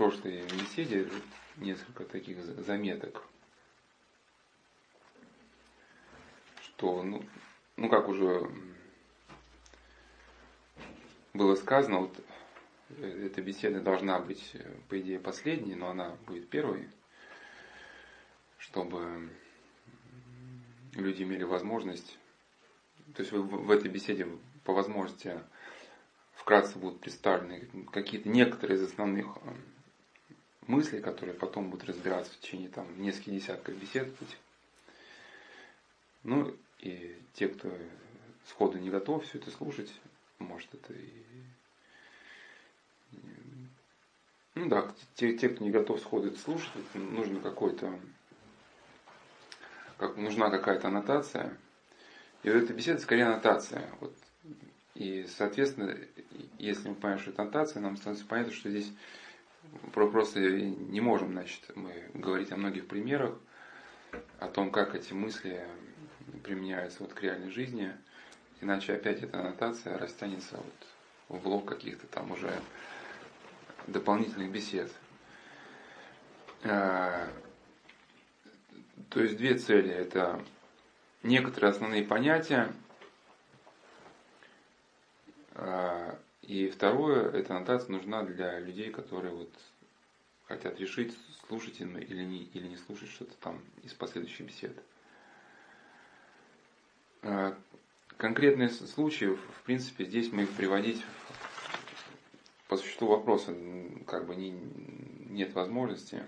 прошлой беседе несколько таких заметок, что, ну, ну как уже было сказано, вот э, эта беседа должна быть, по идее, последней, но она будет первой, чтобы люди имели возможность, то есть в этой беседе по возможности вкратце будут представлены какие-то некоторые из основных мыслей, которые потом будут разбираться в течение там, нескольких десятков бесед. Ну и те, кто сходу не готов все это слушать, может это и... Ну да, те, те кто не готов сходу это слушать, нужно какой-то как, нужна какая-то аннотация. И вот эта беседа скорее аннотация. Вот. И, соответственно, если мы понимаем, что это аннотация, нам становится понятно, что здесь просто не можем, значит, мы говорить о многих примерах, о том, как эти мысли применяются вот к реальной жизни, иначе опять эта аннотация растянется вот в блок каких-то там уже дополнительных бесед. А, то есть две цели. Это некоторые основные понятия. И второе, эта аннотация нужна для людей, которые вот хотят решить, слушать или не, или не слушать что-то там из последующих бесед. А, конкретные случаи, в принципе, здесь мы их приводить по существу вопроса как бы не, нет возможности.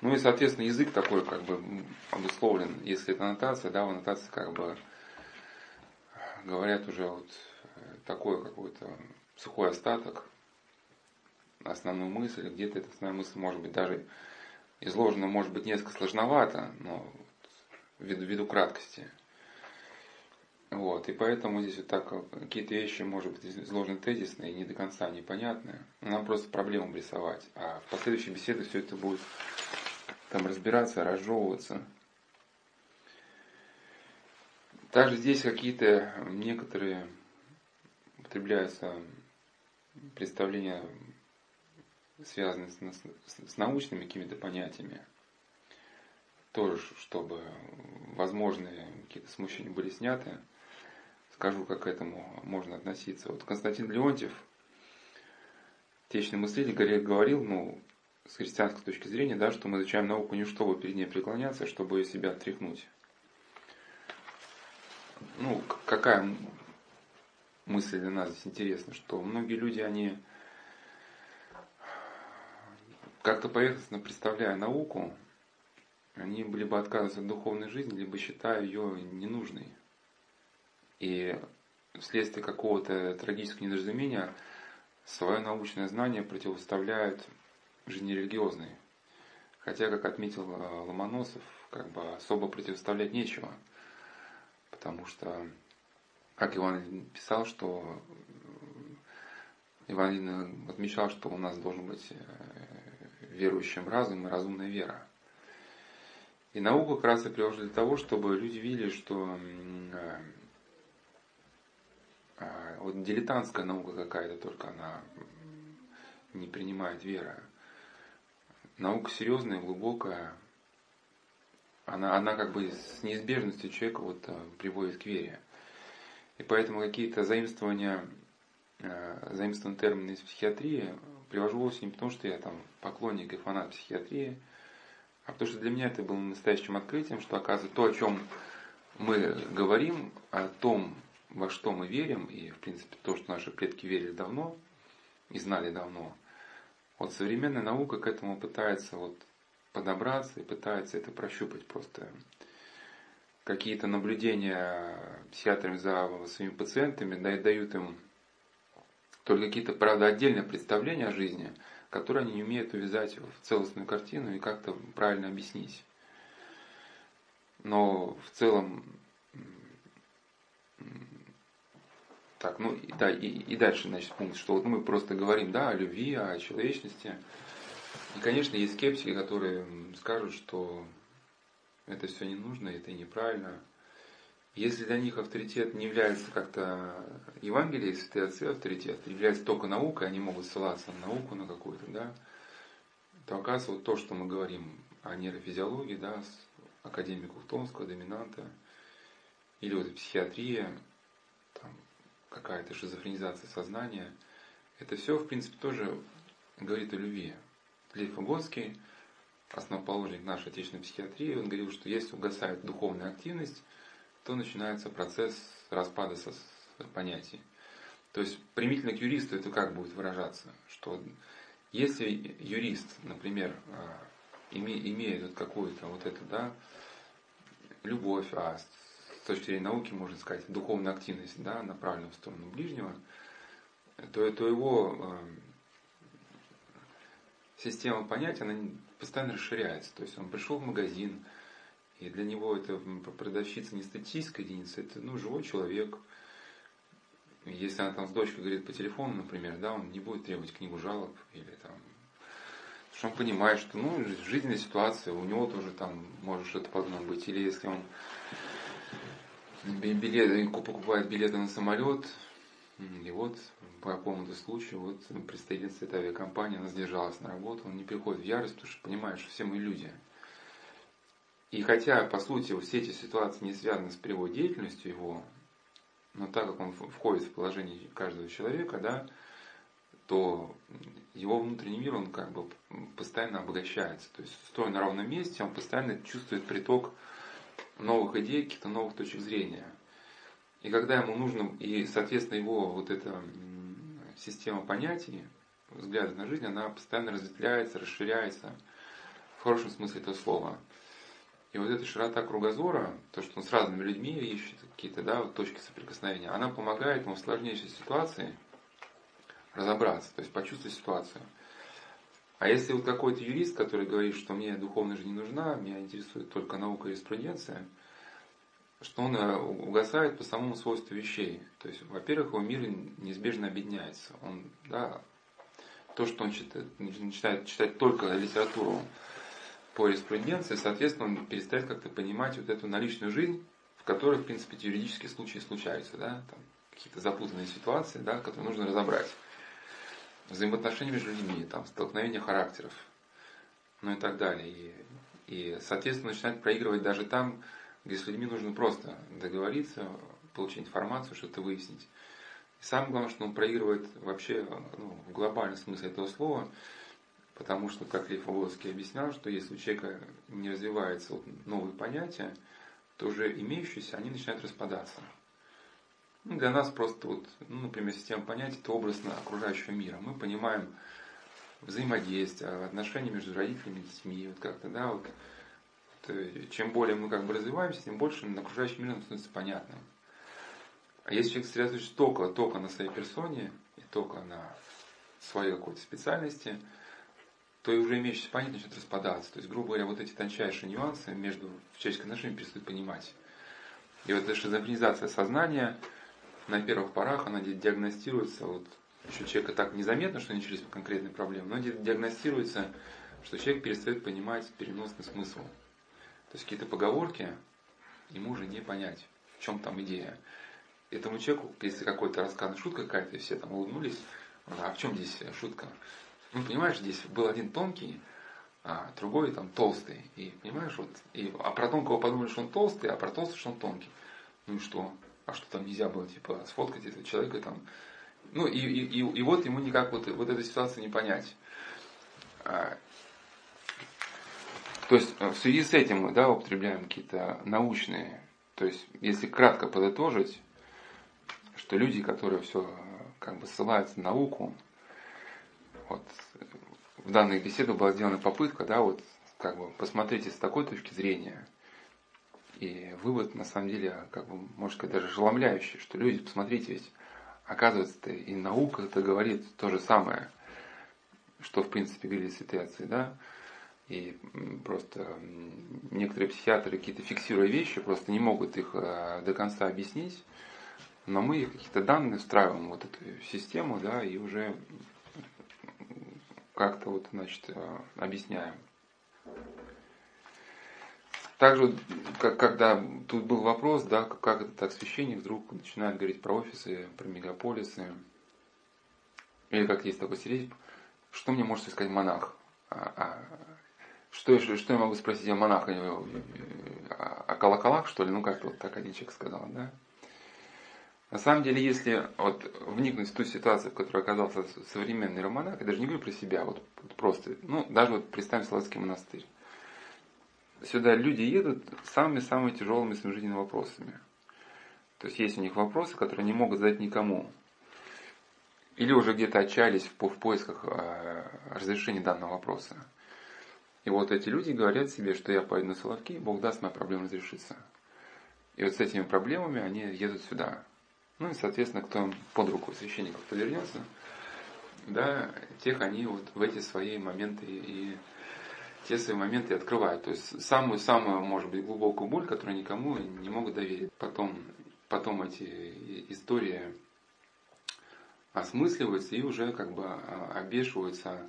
Ну и, соответственно, язык такой как бы обусловлен, если это аннотация, да, в аннотации как бы говорят уже вот такой какой-то сухой остаток, основную мысль, где-то эта основная мысль может быть даже изложена, может быть, несколько сложновато, но ввиду, ввиду краткости. Вот, и поэтому здесь вот так какие-то вещи, может быть, изложены тезисные, не до конца непонятные. Нам просто проблему рисовать. А в последующей беседе все это будет там разбираться, разжевываться. Также здесь какие-то некоторые употребляются представления, связанные с, с, с научными какими-то понятиями. Тоже, чтобы возможные какие-то смущения были сняты. Скажу, как к этому можно относиться. Вот Константин Леонтьев, течный мыслитель, говорил, ну, с христианской точки зрения, да, что мы изучаем науку не чтобы перед ней преклоняться, а чтобы ее себя отряхнуть. Ну, какая мысль для нас здесь интересна, что многие люди, они как-то поверхностно представляя науку, они либо отказываются от духовной жизни, либо считая ее ненужной. И вследствие какого-то трагического недоразумения свое научное знание противоставляют жизнерелигиозной. Хотя, как отметил э, Ломоносов, как бы особо противоставлять нечего. Потому что, как Иван писал, что э, Иван отмечал, что у нас должен быть э, верующим разум и разумная вера. И науку как раз и приложили для того, чтобы люди видели, что вот дилетантская наука какая-то только она не принимает веры наука серьезная, глубокая, она, она как бы с неизбежностью человека вот, э, приводит к вере. И поэтому какие-то заимствования, э, заимствованные термины из психиатрии привожу вовсе не потому, что я там поклонник и фанат психиатрии, а потому что для меня это было настоящим открытием, что оказывается то, о чем мы говорим, о том, во что мы верим, и в принципе то, что наши предки верили давно и знали давно, вот современная наука к этому пытается вот подобраться и пытается это прощупать просто. Какие-то наблюдения психиатрами за своими пациентами дают им только какие-то, правда, отдельные представления о жизни, которые они не умеют увязать в целостную картину и как-то правильно объяснить. Но в целом так, ну да, и, и дальше, значит, пункт, что вот мы просто говорим, да, о любви, о человечности. И, конечно, есть скептики, которые скажут, что это все не нужно, это неправильно. Если для них авторитет не является как-то Евангелие, святые отцы авторитет, является только наука, они могут ссылаться на науку на какую-то, да, то оказывается вот то, что мы говорим о нейрофизиологии, да, с академиков Томского, доминанта, или вот психиатрия, там какая-то шизофренизация сознания, это все, в принципе, тоже говорит о любви. Лев Выгодский, основоположник нашей отечественной психиатрии, он говорил, что если угасает духовная активность, то начинается процесс распада со понятий. То есть примительно к юристу это как будет выражаться? Что если юрист, например, а, имеет вот какую-то вот эту, да, любовь, а с точки зрения науки, можно сказать, духовная активность, да, направленная в сторону ближнего, то, то его э, система понятий, она постоянно расширяется. То есть он пришел в магазин, и для него это продавщица не статистическая единица, это ну, живой человек. Если она там с дочкой говорит по телефону, например, да, он не будет требовать книгу жалоб или там что он понимает, что ну, жизненная ситуация, у него тоже там может что-то подобное быть. Или если он билет, покупает билеты на самолет, и вот по какому-то случаю вот представительница этой авиакомпании, она сдержалась на работу, он не приходит в ярость, потому что понимает, что все мы люди. И хотя, по сути, все эти ситуации не связаны с прямой деятельностью его, но так как он входит в положение каждого человека, да, то его внутренний мир, он как бы постоянно обогащается. То есть, стоя на ровном месте, он постоянно чувствует приток новых идей, каких-то новых точек зрения. И когда ему нужно, и, соответственно, его вот эта система понятий, взгляда на жизнь, она постоянно разветвляется, расширяется, в хорошем смысле этого слова. И вот эта широта кругозора, то, что он с разными людьми ищет какие-то да, вот точки соприкосновения, она помогает ему в сложнейшей ситуации разобраться, то есть почувствовать ситуацию. А если вот какой-то юрист, который говорит, что мне духовная жизнь не нужна, меня интересует только наука и юриспруденция, что он э, угасает по самому свойству вещей. То есть, во-первых, его мир неизбежно объединяется. Он, да, то, что он читает, начинает читать только литературу по юриспруденции, соответственно, он перестает как-то понимать вот эту наличную жизнь, в которой, в принципе, юридические случаи случаются, да, там какие-то запутанные ситуации, да, которые нужно разобрать взаимоотношения между людьми, там, столкновения характеров, ну и так далее. И, и, соответственно, начинает проигрывать даже там, где с людьми нужно просто договориться, получить информацию, что-то выяснить. И самое главное, что он проигрывает вообще ну, в глобальном смысле этого слова, потому что, как Лев Волоцкий объяснял, что если у человека не развивается вот новые понятия, то уже имеющиеся, они начинают распадаться. Ну, для нас просто, вот, ну, например, система понятий – это образ окружающего мира. Мы понимаем взаимодействие, отношения между родителями и детьми, вот как-то, да, вот, чем более мы как бы развиваемся, тем больше окружающий мир нам становится понятным. А если человек сосредоточится только, только на своей персоне и только на своей какой-то специальности, то и уже имеющиеся понятия начнет распадаться. То есть, грубо говоря, вот эти тончайшие нюансы между человеческими отношениями перестают понимать. И вот эта шизофренизация сознания – на первых порах она диагностируется, вот еще человека так незаметно, что начались конкретные проблемы, но диагностируется, что человек перестает понимать переносный смысл. Есть какие-то поговорки ему уже не понять, в чем там идея. Этому человеку, если какой-то рассказ, шутка какая-то, все там улыбнулись, а в чем здесь шутка? Ну, понимаешь, здесь был один тонкий, а другой там толстый. И понимаешь, вот, и, а про тонкого подумали, что он толстый, а про толстый, что он тонкий. Ну и что? а что там нельзя было, типа, сфоткать этого человека там. Ну, и, и, и, и вот ему никак вот, вот эта ситуация не понять. А, то есть в связи с этим мы да, употребляем какие-то научные, то есть если кратко подытожить, что люди, которые все как бы ссылаются на науку, вот в данной беседе была сделана попытка, да, вот как бы посмотрите с такой точки зрения, и вывод, на самом деле, как бы, может сказать, даже ошеломляющий, что люди, посмотрите, ведь оказывается, и наука это говорит то же самое, что, в принципе, говорили святые отцы, да, и просто некоторые психиатры какие-то фиксируя вещи, просто не могут их э, до конца объяснить, но мы какие-то данные встраиваем вот эту систему, да, и уже как-то вот, значит, э, объясняем. также, как, когда тут был вопрос, да, как этот так священник вдруг начинает говорить про офисы, про мегаполисы, или как есть такой стереотип, что мне может сказать монах? А, а, что, что я могу спросить о монахе? О, о колоколах, что ли? Ну, как вот так один человек сказал, да? На самом деле, если вот вникнуть в ту ситуацию, в которой оказался современный романах, я даже не говорю про себя, вот, просто, ну, даже вот представим Славянский монастырь. Сюда люди едут самыми-самыми тяжелыми своими жизненными вопросами. То есть есть у них вопросы, которые не могут задать никому. Или уже где-то отчаялись в, в поисках э, разрешения данного вопроса. И вот эти люди говорят себе, что я пойду на Соловки, Бог даст, моя проблема разрешится. И вот с этими проблемами они едут сюда. Ну и, соответственно, кто под руку священников повернется, да, тех они вот в эти свои моменты и те свои моменты открывают. То есть самую-самую, может быть, глубокую боль, которую никому не могут доверить. Потом, потом эти истории осмысливаются и уже как бы а, обешиваются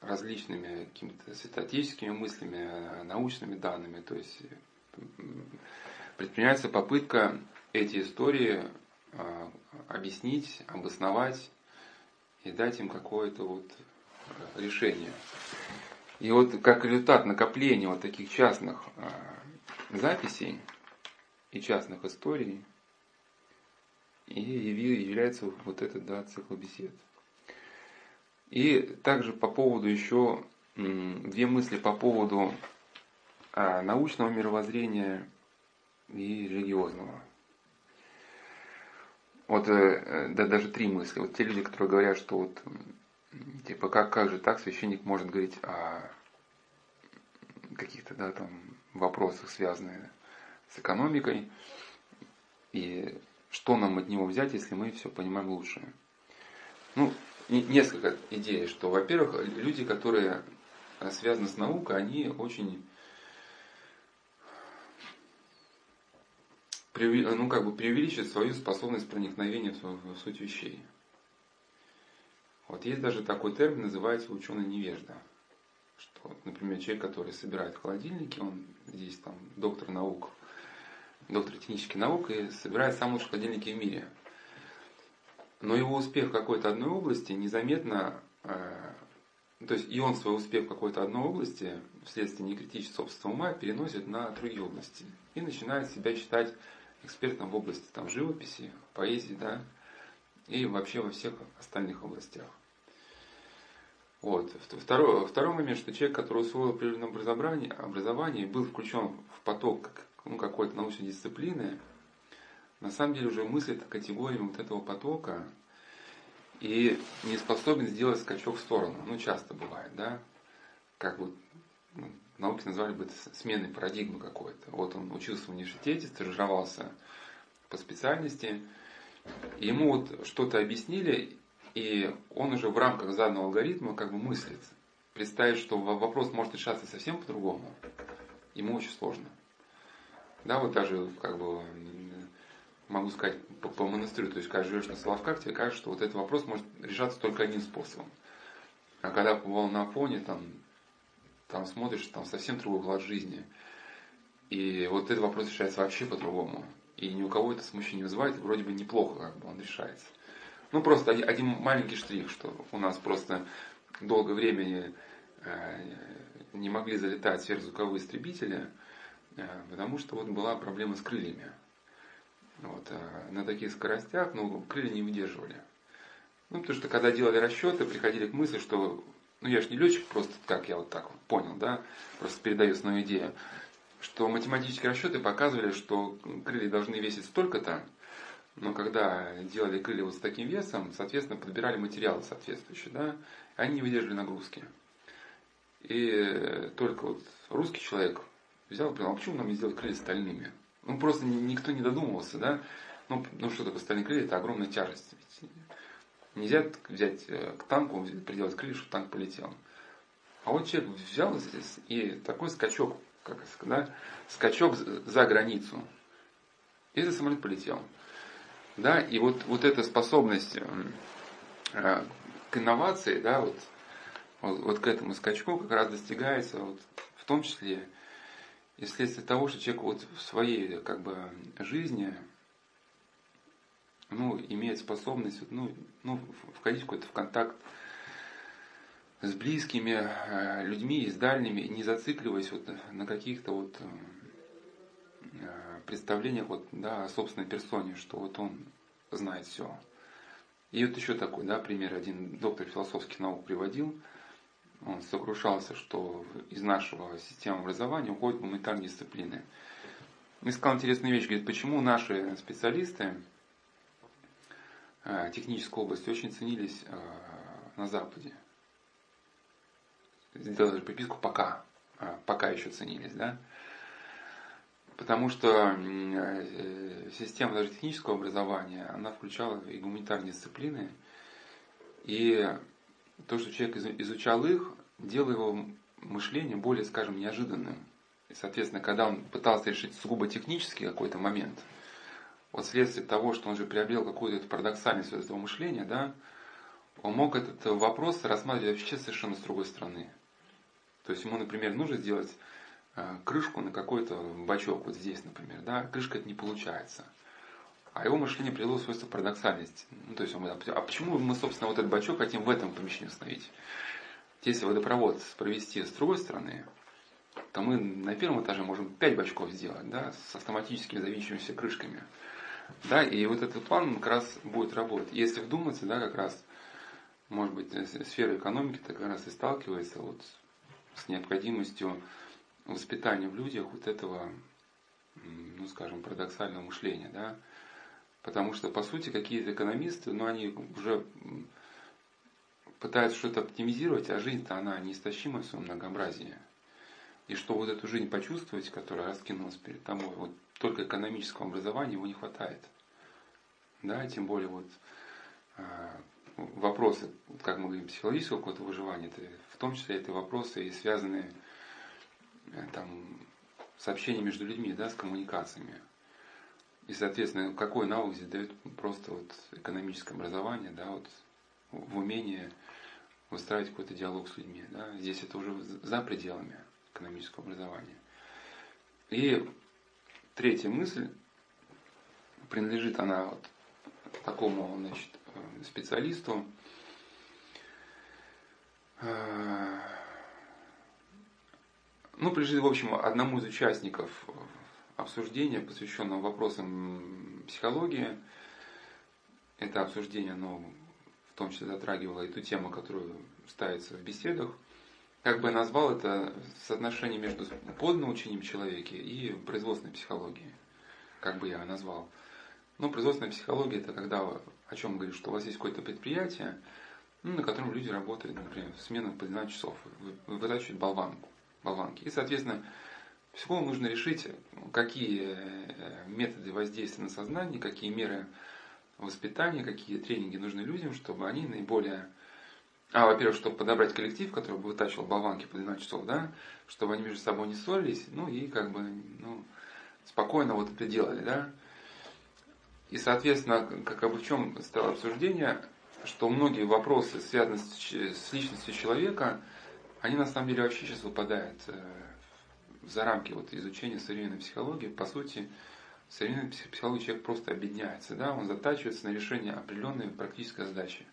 различными какими-то святотеческими мыслями, научными данными. То есть предпринимается попытка эти истории а, объяснить, обосновать и дать им какое-то вот решение. И вот как результат накопления вот таких частных записей и частных историй, и является вот этот да, цикл бесед. И также по поводу еще две мысли по поводу а, научного мировоззрения и религиозного. Вот э, да, даже три мысли. Вот те люди, которые говорят, что вот типа как, как же так священник может говорить о каких-то да, там вопросах, связанных с экономикой, и что нам от него взять, если мы все понимаем лучше. Ну, несколько идей, что, во-первых, люди, которые связаны с наукой, они очень ну, как бы преувеличивают свою способность проникновения в, суть вещей. Вот есть даже такой термин, называется ученый невежда. Что, например, человек, который собирает холодильники, он здесь там доктор наук, доктор технических наук и собирает самые лучшие холодильники в мире. Но его успех в какой-то одной области незаметно, э, то есть и он свой успех в какой-то одной области вследствие некритичности собственного ума переносит на другие области и начинает себя считать экспертом в области там, живописи, поэзии, да, и вообще во всех остальных областях. Вот. Второй, второй момент, что человек, который усвоил определенное образование, образование был включен в поток ну, какой-то научной дисциплины, на самом деле уже мыслит категориями вот этого потока и не способен сделать скачок в сторону. Ну, часто бывает, да? Как вот ну, науки назвали бы это сменой парадигмы какой-то. Вот он учился в университете, стажировался по специальности, и ему вот что-то объяснили, и он уже в рамках заданного алгоритма как бы мыслит. Представить, что вопрос может решаться совсем по-другому, ему очень сложно. Да, вот даже как бы могу сказать по, по монастырю, то есть когда живешь на Соловках, тебе кажется, что вот этот вопрос может решаться только одним способом. А когда побывал на фоне, там, там смотришь, там совсем другой уклад жизни. И вот этот вопрос решается вообще по-другому. И ни у кого это смущение не вызывает, вроде бы неплохо как бы он решается. Ну, просто один, один маленький штрих, что у нас просто долгое время э, не могли залетать сверхзвуковые истребители, э, потому что вот была проблема с крыльями. Вот, э, на таких скоростях, ну, крылья не выдерживали. Ну, потому что когда делали расчеты, приходили к мысли, что, ну, я же не летчик, просто как я вот так вот понял, да, просто передаю основную идею, что математические расчеты показывали, что крылья должны весить столько-то, но когда делали крылья вот с таким весом, соответственно, подбирали материалы соответствующие, да, они не выдерживали нагрузки. И только вот русский человек взял понял, а почему нам не сделать крылья стальными? Ну, просто никто не додумывался, да? Ну, ну что такое стальные крылья? Это огромная тяжесть. Ведь нельзя взять э, к танку, приделать крылья, чтобы танк полетел. А вот человек взял здесь и такой скачок, как да, скачок за границу. И этот самолет полетел. Да, и вот, вот эта способность э, к инновации, да, вот, вот, вот к этому скачку как раз достигается вот, в том числе и вследствие того, что человек вот в своей как бы жизни ну, имеет способность ну, ну, входить в какой-то в контакт с близкими э, людьми с дальними, не зацикливаясь вот на каких-то вот э, представлениях вот, да, о собственной персоне, что вот он знает все. И вот еще такой, да, пример один доктор философских наук приводил. Он сокрушался, что из нашего системы образования уходят гуманитарные дисциплины. И сказал интересную вещь, говорит, почему наши специалисты э, технической области очень ценились на Западе сделали приписку пока, а, пока еще ценились, да, потому что э, система даже технического образования, она включала и гуманитарные дисциплины, и то, что человек изучал их, делало его мышление более, скажем, неожиданным. И, соответственно, когда он пытался решить сугубо технический какой-то момент, вот вследствие того, что он же приобрел какую-то парадоксальность этого мышления, да, он мог этот вопрос рассматривать вообще совершенно с другой стороны. То есть ему, например, нужно сделать э, крышку на какой-то бачок, вот здесь, например, да, крышка это не получается. А его мышление привело свойство парадоксальности. Ну, то есть а почему мы, собственно, вот этот бачок хотим в этом помещении установить? Если водопровод провести с другой стороны, то мы на первом этаже можем 5 бачков сделать, да, с автоматическими завинчивающимися крышками. Да, и вот этот план как раз будет работать. Если вдуматься, да, как раз, может быть, сфера экономики-то как раз и сталкивается вот с необходимостью воспитания в людях вот этого, ну скажем, парадоксального мышления, да, потому что, по сути, какие-то экономисты, ну, они уже пытаются что-то оптимизировать, а жизнь-то она неистощима в своем многообразии. И что вот эту жизнь почувствовать, которая раскинулась перед тобой, вот только экономического образования его не хватает. Да, тем более вот а, вопросы, как мы говорим, психологического какого-то выживания, это, в том числе это вопросы и связанные э, там, с общением между людьми, да, с коммуникациями. И, соответственно, какой навык здесь дает просто вот экономическое образование, да, вот в умении выстраивать какой-то диалог с людьми. Да? Здесь это уже за пределами экономического образования. И третья мысль, принадлежит она вот такому значит, специалисту. Э, ну, пришли, в общем, одному из участников обсуждения, посвященного вопросам психологии. Это обсуждение, оно в том числе затрагивало и ту тему, которую ставится в беседах. Как бы я назвал это соотношение между поднаучением человека и производственной психологией. Как бы я назвал. Ну, производственная психология это когда о чем говорит, что у вас есть какое-то предприятие, ну, на котором люди работают, например, в смену по 12 часов, вытачивают болванку, болванки. И, соответственно, психологу нужно решить, какие э, методы воздействия на сознание, какие меры воспитания, какие тренинги нужны людям, чтобы они наиболее... А, во-первых, чтобы подобрать коллектив, который бы вытачивал болванки по 12 часов, да, чтобы они между собой не ссорились, ну и как бы, ну, спокойно вот это делали, да. И, соответственно, как бы в чем стало обсуждение, что многие вопросы, связанные с личностью человека, они на самом деле вообще сейчас выпадают э, за рамки вот изучения современной психологии. По сути, в современной психологии человек просто объединяется, да, он затачивается на решение определенной практической задачи.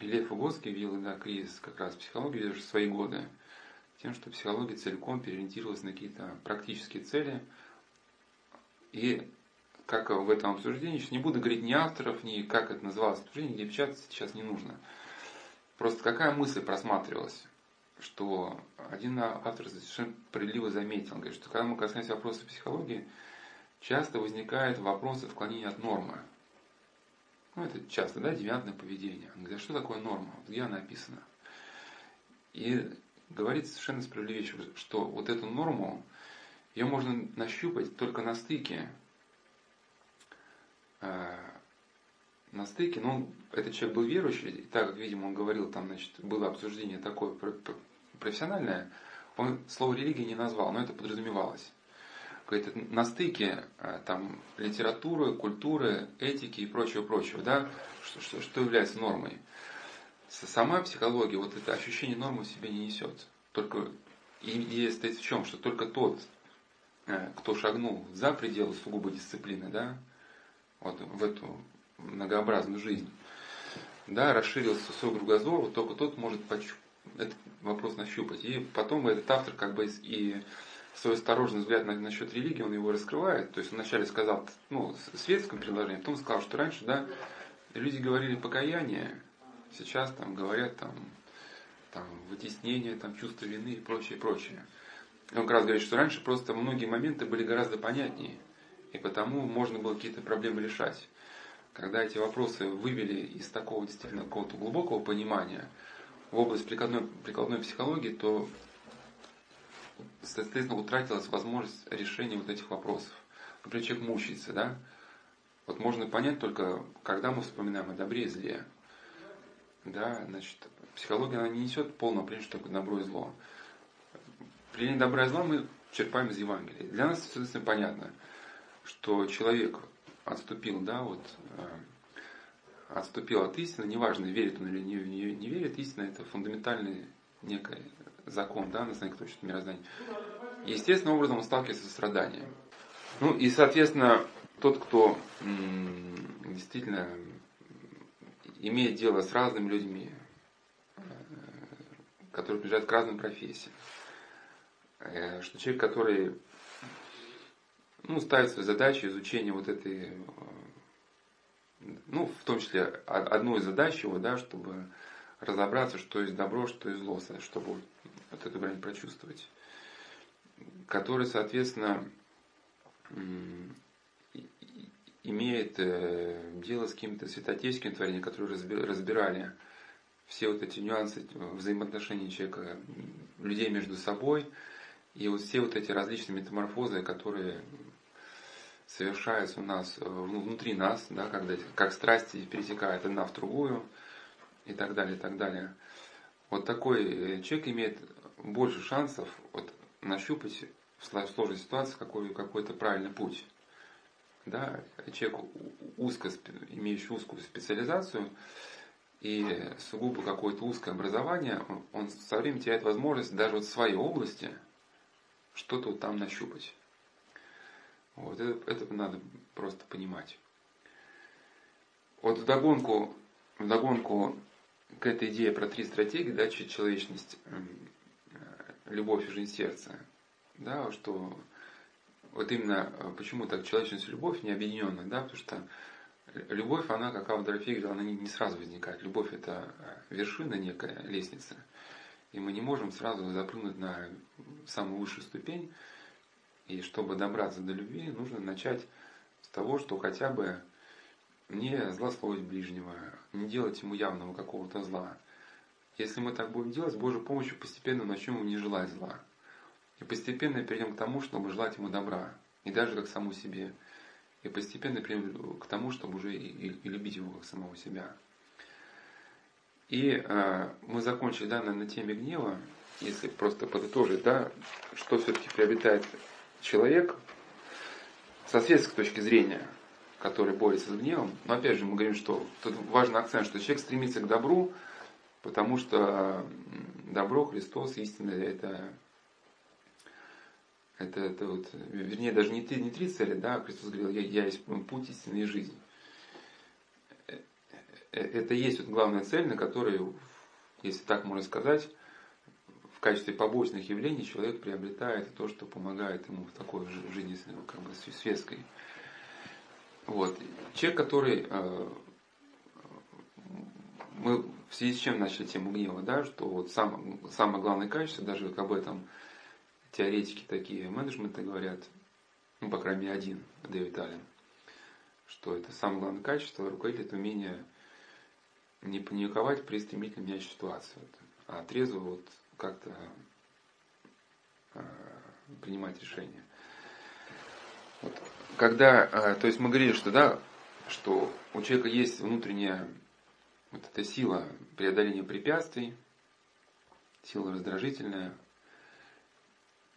И Лев Угодский видел да, кризис как раз психологии даже в свои годы, тем, что психология целиком переориентировалась на какие-то практические цели, и как в этом обсуждении, сейчас не буду говорить ни авторов, ни как это называлось обсуждение, где печататься сейчас не нужно. Просто какая мысль просматривалась, что один автор совершенно справедливо заметил, говорит, что когда мы касаемся вопроса психологии, часто возникают вопросы отклонения от нормы. Ну, это часто, да, девиантное поведение. Он говорит, а что такое норма? Где она описана? И говорит совершенно справедливая вещь, что вот эту норму, ее можно нащупать только на стыке Э, на стыке, но он, этот человек был верующий, и так как, видимо, он говорил, там, значит, было обсуждение такое профессиональное, он слово религия не назвал, но это подразумевалось. Говорит, на стыке э, там, литературы, культуры, этики и прочего-прочего, да, что, что, что является нормой. сама психология вот это ощущение нормы в себе не несет. Только идея стоит в чем? Что только тот, э, кто шагнул за пределы сугубо дисциплины, да, вот в эту многообразную жизнь, да, расширился свой кругозор, вот только тот может почу- этот вопрос нащупать. И потом этот автор как бы и свой осторожный взгляд на, насчет религии, он его раскрывает. То есть вначале сказал, ну, в светском предложении, потом сказал, что раньше, да, люди говорили покаяние, сейчас там говорят там, там вытеснение, там чувство вины и прочее, прочее. И он как раз говорит, что раньше просто многие моменты были гораздо понятнее, и потому можно было какие-то проблемы решать. Когда эти вопросы вывели из такого действительно какого-то глубокого понимания в область прикладной, прикладной психологии, то соответственно, утратилась возможность решения вот этих вопросов. Например, человек мучается, да? Вот можно понять только, когда мы вспоминаем о добре и зле. Да, значит, психология она не несет полного определения, что такое добро и зло. Определение добра и зла мы черпаем из Евангелия. Для нас, соответственно, понятно, что человек отступил, да, вот, э, отступил от истины, неважно, верит он или не, не, не верит, истина это фундаментальный некий закон, да, на основании которого считает мироздание. естественным образом он сталкивается со страданием. Ну и, соответственно, тот, кто м- действительно имеет дело с разными людьми, э, которые принадлежат к разным профессиям, э, что человек, который ну, ставит свою задачу изучения вот этой, ну, в том числе одну из задач его, да, чтобы разобраться, что есть добро, что есть зло, чтобы вот эту грань прочувствовать. Который, соответственно, имеет э, дело с какими-то святотеческими творениями, которые разбирали все вот эти нюансы взаимоотношений человека, людей между собой, и вот все вот эти различные метаморфозы, которые совершаются у нас э, внутри нас, да, когда как страсти перетекают одна в другую и так далее, и так далее. Вот такой э, человек имеет больше шансов вот, нащупать в сложной ситуации какой, какой-то правильный путь. Да, человек узко, имеющий узкую специализацию и сугубо какое-то узкое образование, он, он со временем теряет возможность даже вот в своей области что-то вот там нащупать. Вот это, это надо просто понимать. Вот вдогонку, вдогонку к этой идее про три стратегии, да, человечность, эм, э, любовь и жизнь сердца, да, что вот именно э, почему так человечность и любовь не объединены, да, потому что любовь, она, как автор говорил, она не, не сразу возникает. Любовь это э, вершина некая, лестница. И мы не можем сразу запрыгнуть на самую высшую ступень. И чтобы добраться до любви, нужно начать с того, что хотя бы не злословить ближнего, не делать ему явного какого-то зла. Если мы так будем делать, с Божьей помощью постепенно начнем ему не желать зла. И постепенно перейдем к тому, чтобы желать ему добра, и даже как саму себе. И постепенно перейдем к тому, чтобы уже и, и, и любить его как самого себя. И э, мы закончили да, на, теме гнева, если просто подытожить, да, что все-таки приобретает человек со светской точки зрения – который борется с гневом. Но опять же, мы говорим, что тут важный акцент, что человек стремится к добру, потому что добро, Христос, истина, это, это, это вот, вернее, даже не, три, не три цели, да, Христос говорил, я, я есть путь, истины и жизнь. Э, э, это есть вот главная цель, на которой, если так можно сказать, в качестве побочных явлений человек приобретает то, что помогает ему в такой жизни как бы светской. Вот. Человек, который э, мы в связи с чем начали тему гнева, да, что вот сам, самое главное качество, даже как об этом теоретики такие менеджменты говорят, ну, по крайней мере, один, Дэвид Аллен, что это самое главное качество руководителя, умение не паниковать при стремительно меняющей ситуации, а трезво вот как-то э, принимать решения. Вот когда, э, то есть мы говорили, что да, что у человека есть внутренняя вот эта сила преодоления препятствий, сила раздражительная,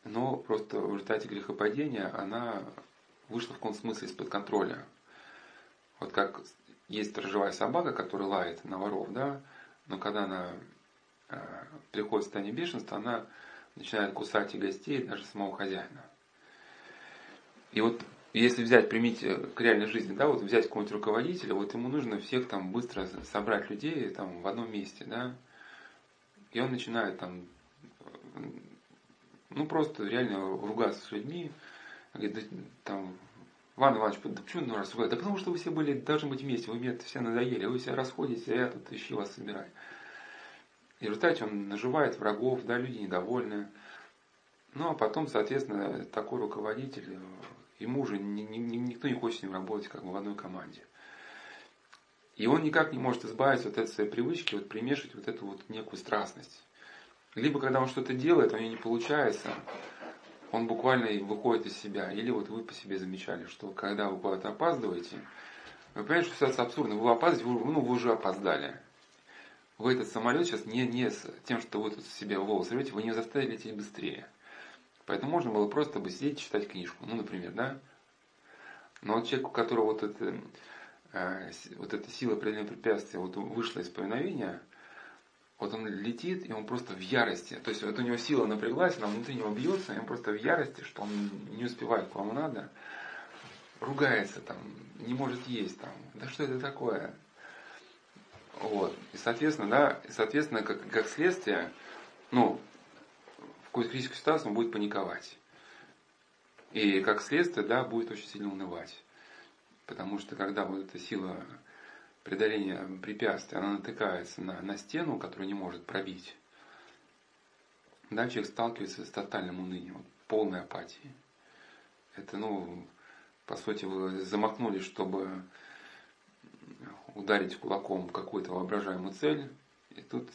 но просто в результате грехопадения она вышла в каком смысле из-под контроля. Вот как есть сторожевая собака, которая лает на воров, да, но когда она приходит в состояние бешенства, она начинает кусать и гостей, и даже самого хозяина. И вот если взять, примите к реальной жизни, да, вот взять какого-нибудь руководителя, вот ему нужно всех там быстро собрать людей там в одном месте, да, и он начинает там, ну просто реально ругаться с людьми, говорит, да, там, Иван Иванович, да почему ну раз ругать? Да потому что вы все были, должны быть вместе, вы мне все надоели, вы все расходитесь, а я тут ищу вас собираю. И в результате он наживает врагов, да, люди недовольны. Ну, а потом, соответственно, такой руководитель Ему уже ни, ни, никто не хочет с ним работать как бы в одной команде. И он никак не может избавиться от этой своей привычки, вот примешивать вот эту вот некую страстность. Либо когда он что-то делает, у него не получается, он буквально выходит из себя. Или вот вы по себе замечали, что когда вы куда-то опаздываете, вы понимаете, что ситуация абсурдна. Вы опаздываете, вы, ну, вы уже опоздали. Вы этот самолет сейчас не, не с тем, что вы тут себе волосы рвете, вы не заставили лететь быстрее. Поэтому можно было просто бы сидеть и читать книжку. Ну, например, да? Но вот человек, у которого вот, это, э, вот эта сила преодоления препятствия вот вышла из повиновения, вот он летит, и он просто в ярости. То есть вот у него сила напряглась, она внутри него бьется, и он просто в ярости, что он не успевает куда ему надо, ругается там, не может есть там. Да что это такое? Вот. И соответственно, да, и соответственно, как, как следствие, ну, какую-то критическую ситуацию, он будет паниковать. И как следствие, да, будет очень сильно унывать. Потому что когда вот эта сила преодоления препятствий, она натыкается на, на стену, которую не может пробить, да, человек сталкивается с тотальным унынием, вот, полной апатией. Это, ну, по сути, вы замахнулись, чтобы ударить кулаком какую-то воображаемую цель, и тут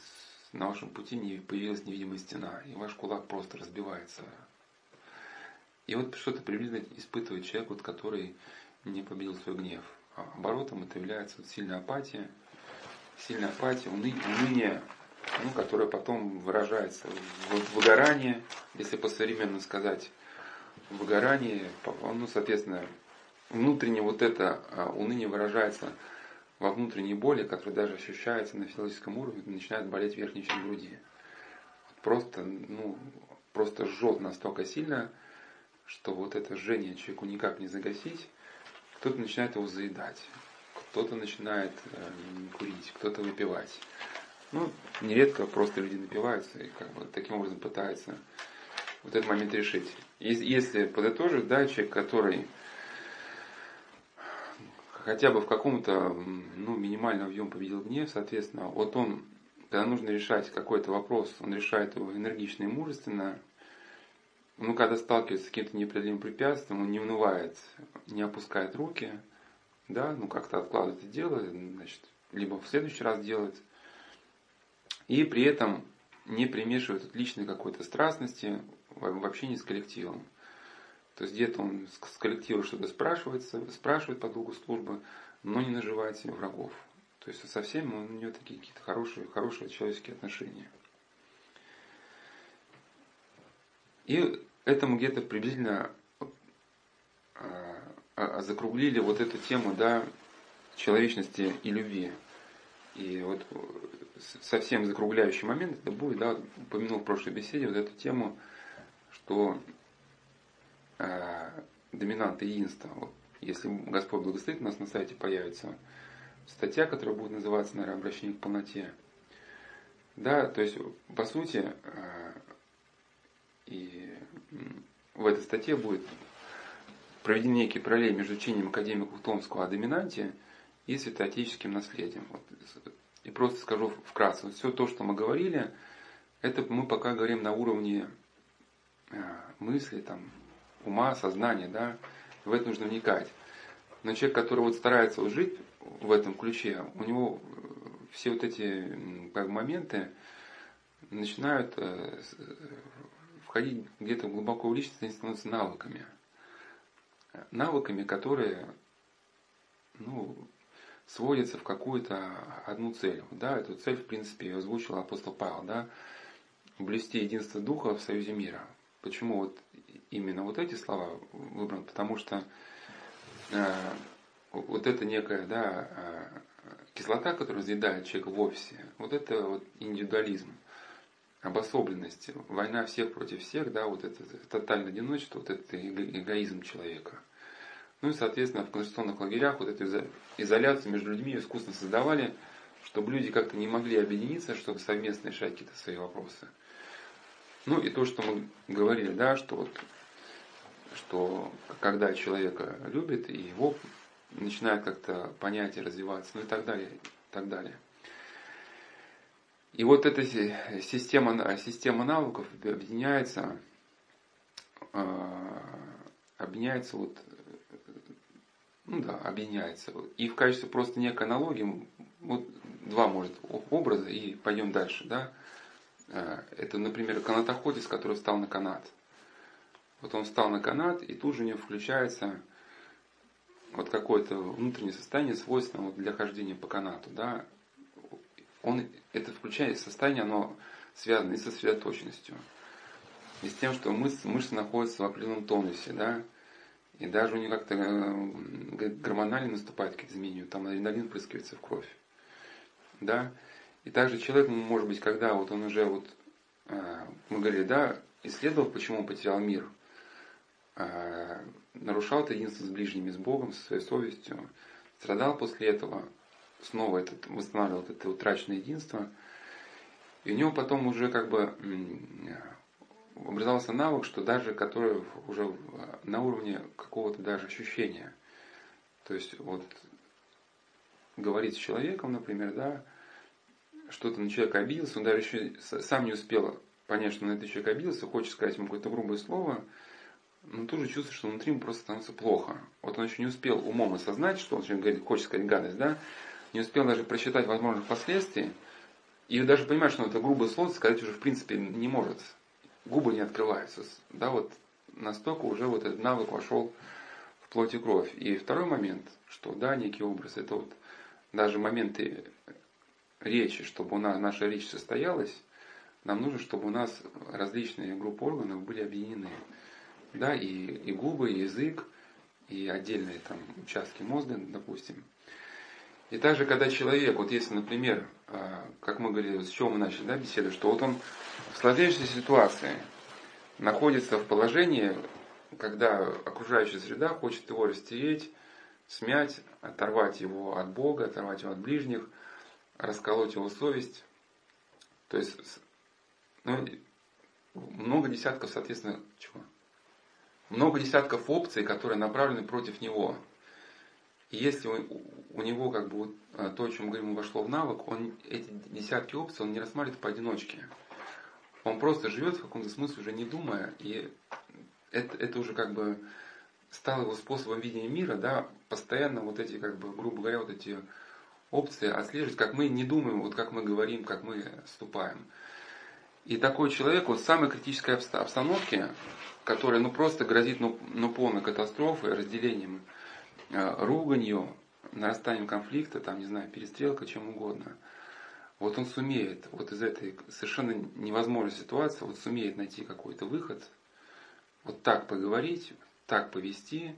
на вашем пути не появилась невидимая стена, и ваш кулак просто разбивается. И вот что-то приблизительно испытывает человек, вот, который не победил свой гнев. А оборотом это является вот сильная апатия, сильная апатия, уныние, ну, которое потом выражается в выгорании, если по-современно сказать, выгорание, ну, соответственно, внутренне вот это а, уныние выражается во внутренней боли, которая даже ощущается на физическом уровне, начинает болеть верхняя часть груди. Просто, ну, просто жжет настолько сильно, что вот это жжение человеку никак не загасить. Кто-то начинает его заедать, кто-то начинает э, курить, кто-то выпивать. Ну, нередко просто люди напиваются и как бы таким образом пытаются вот этот момент решить. Если подытожить, да, человек, который хотя бы в каком-то ну, минимальном объеме победил гнев, соответственно, вот он, когда нужно решать какой-то вопрос, он решает его энергично и мужественно, ну, когда сталкивается с каким-то непреодолимым препятствием, он не унывает, не опускает руки, да, ну, как-то откладывает это дело, значит, либо в следующий раз делает, и при этом не примешивает личной какой-то страстности в общении с коллективом. То есть где-то он с коллектива что-то спрашивает, спрашивает по долгу службы, но не наживает себе врагов. То есть со всеми у него такие какие-то хорошие, хорошие человеческие отношения. И этому где-то приблизительно а, а, закруглили вот эту тему да, человечности и любви. И вот совсем закругляющий момент это будет, да, упомянул в прошлой беседе вот эту тему, что э, доминанта единства. Вот, если Господь благословит, у нас на сайте появится статья, которая будет называться, наверное, «Обращение к полноте». Да, то есть, по сути, э, и в этой статье будет проведен некий параллель между учением академика Томского о доминанте и святоотеческим наследием. Вот. И просто скажу вкратце, все то, что мы говорили, это мы пока говорим на уровне э, мысли, там, ума, сознания, да, в это нужно вникать. Но человек, который вот старается жить в этом ключе, у него все вот эти как, моменты начинают э, входить где-то глубоко в личность, они становятся навыками. Навыками, которые ну, сводятся в какую-то одну цель. Да, эту цель, в принципе, озвучил апостол Павел, да, блюсти единство Духа в союзе мира. Почему вот именно вот эти слова выбран, потому что э, вот это некое да, э, кислота, которая разъедает человека в офисе, вот это вот индивидуализм, обособленность, война всех против всех, да, вот это тотальное одиночество, вот это эгоизм человека. Ну и, соответственно, в концентрационных лагерях вот эту изоляцию между людьми искусственно создавали, чтобы люди как-то не могли объединиться, чтобы совместно решать какие-то свои вопросы. Ну и то, что мы говорили, да, что вот что когда человека любит, и его начинает как-то понятие развиваться, ну и так далее, и так далее. И вот эта система, система навыков объединяется, а, объединяется вот, ну да, объединяется. И в качестве просто некой аналогии, вот два может образа, и пойдем дальше, да. А, это, например, канатоходец, который встал на канат. Вот он встал на канат, и тут же у него включается вот какое-то внутреннее состояние, свойственное вот для хождения по канату, да, он, это включает состояние, оно связано и со сосредоточенностью, и с тем, что мышцы, мышцы находятся в определенном тонусе, да, и даже у них как-то э, гормонально наступают какие-то изменения, там адреналин прыскивается в кровь, да, и также человек, может быть, когда вот он уже вот, э, мы говорили, да, исследовал, почему он потерял мир – нарушал это единство с ближними, с Богом, со своей совестью, страдал после этого, снова этот, восстанавливал это утраченное единство. И у него потом уже как бы образовался навык, что даже который уже на уровне какого-то даже ощущения. То есть вот говорить с человеком, например, да, что-то на человека обиделся, он даже еще сам не успел понять, что на этот человек обиделся, хочет сказать ему какое-то грубое слово, но тут же чувствует, что внутри ему просто становится плохо. Вот он еще не успел умом осознать, что он говорит, хочет сказать гадость, да, не успел даже просчитать возможных последствий, и даже понимает, что это грубое слово сказать уже в принципе не может. Губы не открываются. Да, вот настолько уже вот этот навык вошел в плоть и кровь. И второй момент, что да, некий образ, это вот даже моменты речи, чтобы у нас наша речь состоялась, нам нужно, чтобы у нас различные группы органов были объединены да, и, и губы, и язык, и отдельные там участки мозга, допустим. И также, когда человек, вот если, например, а, как мы говорили, с чего мы начали да, беседу, что вот он в сложившейся ситуации находится в положении, когда окружающая среда хочет его растереть, смять, оторвать его от Бога, оторвать его от ближних, расколоть его совесть. То есть ну, много десятков, соответственно, чего? Много десятков опций, которые направлены против него. И если у, у него как бы вот, а, то, о чем мы говорим, вошло в навык, он эти десятки опций он не рассматривает поодиночке. Он просто живет в каком-то смысле уже не думая, и это, это уже как бы стало его способом видения мира, да, постоянно вот эти, как бы, грубо говоря, вот эти опции отслеживать, как мы не думаем, вот как мы говорим, как мы ступаем. И такой человек вот в самой критической обстановке, которая ну просто грозит ну, ну полной катастрофой, разделением, э, руганью, нарастанием конфликта, там, не знаю, перестрелка, чем угодно. Вот он сумеет вот из этой совершенно невозможной ситуации, вот сумеет найти какой-то выход, вот так поговорить, так повести,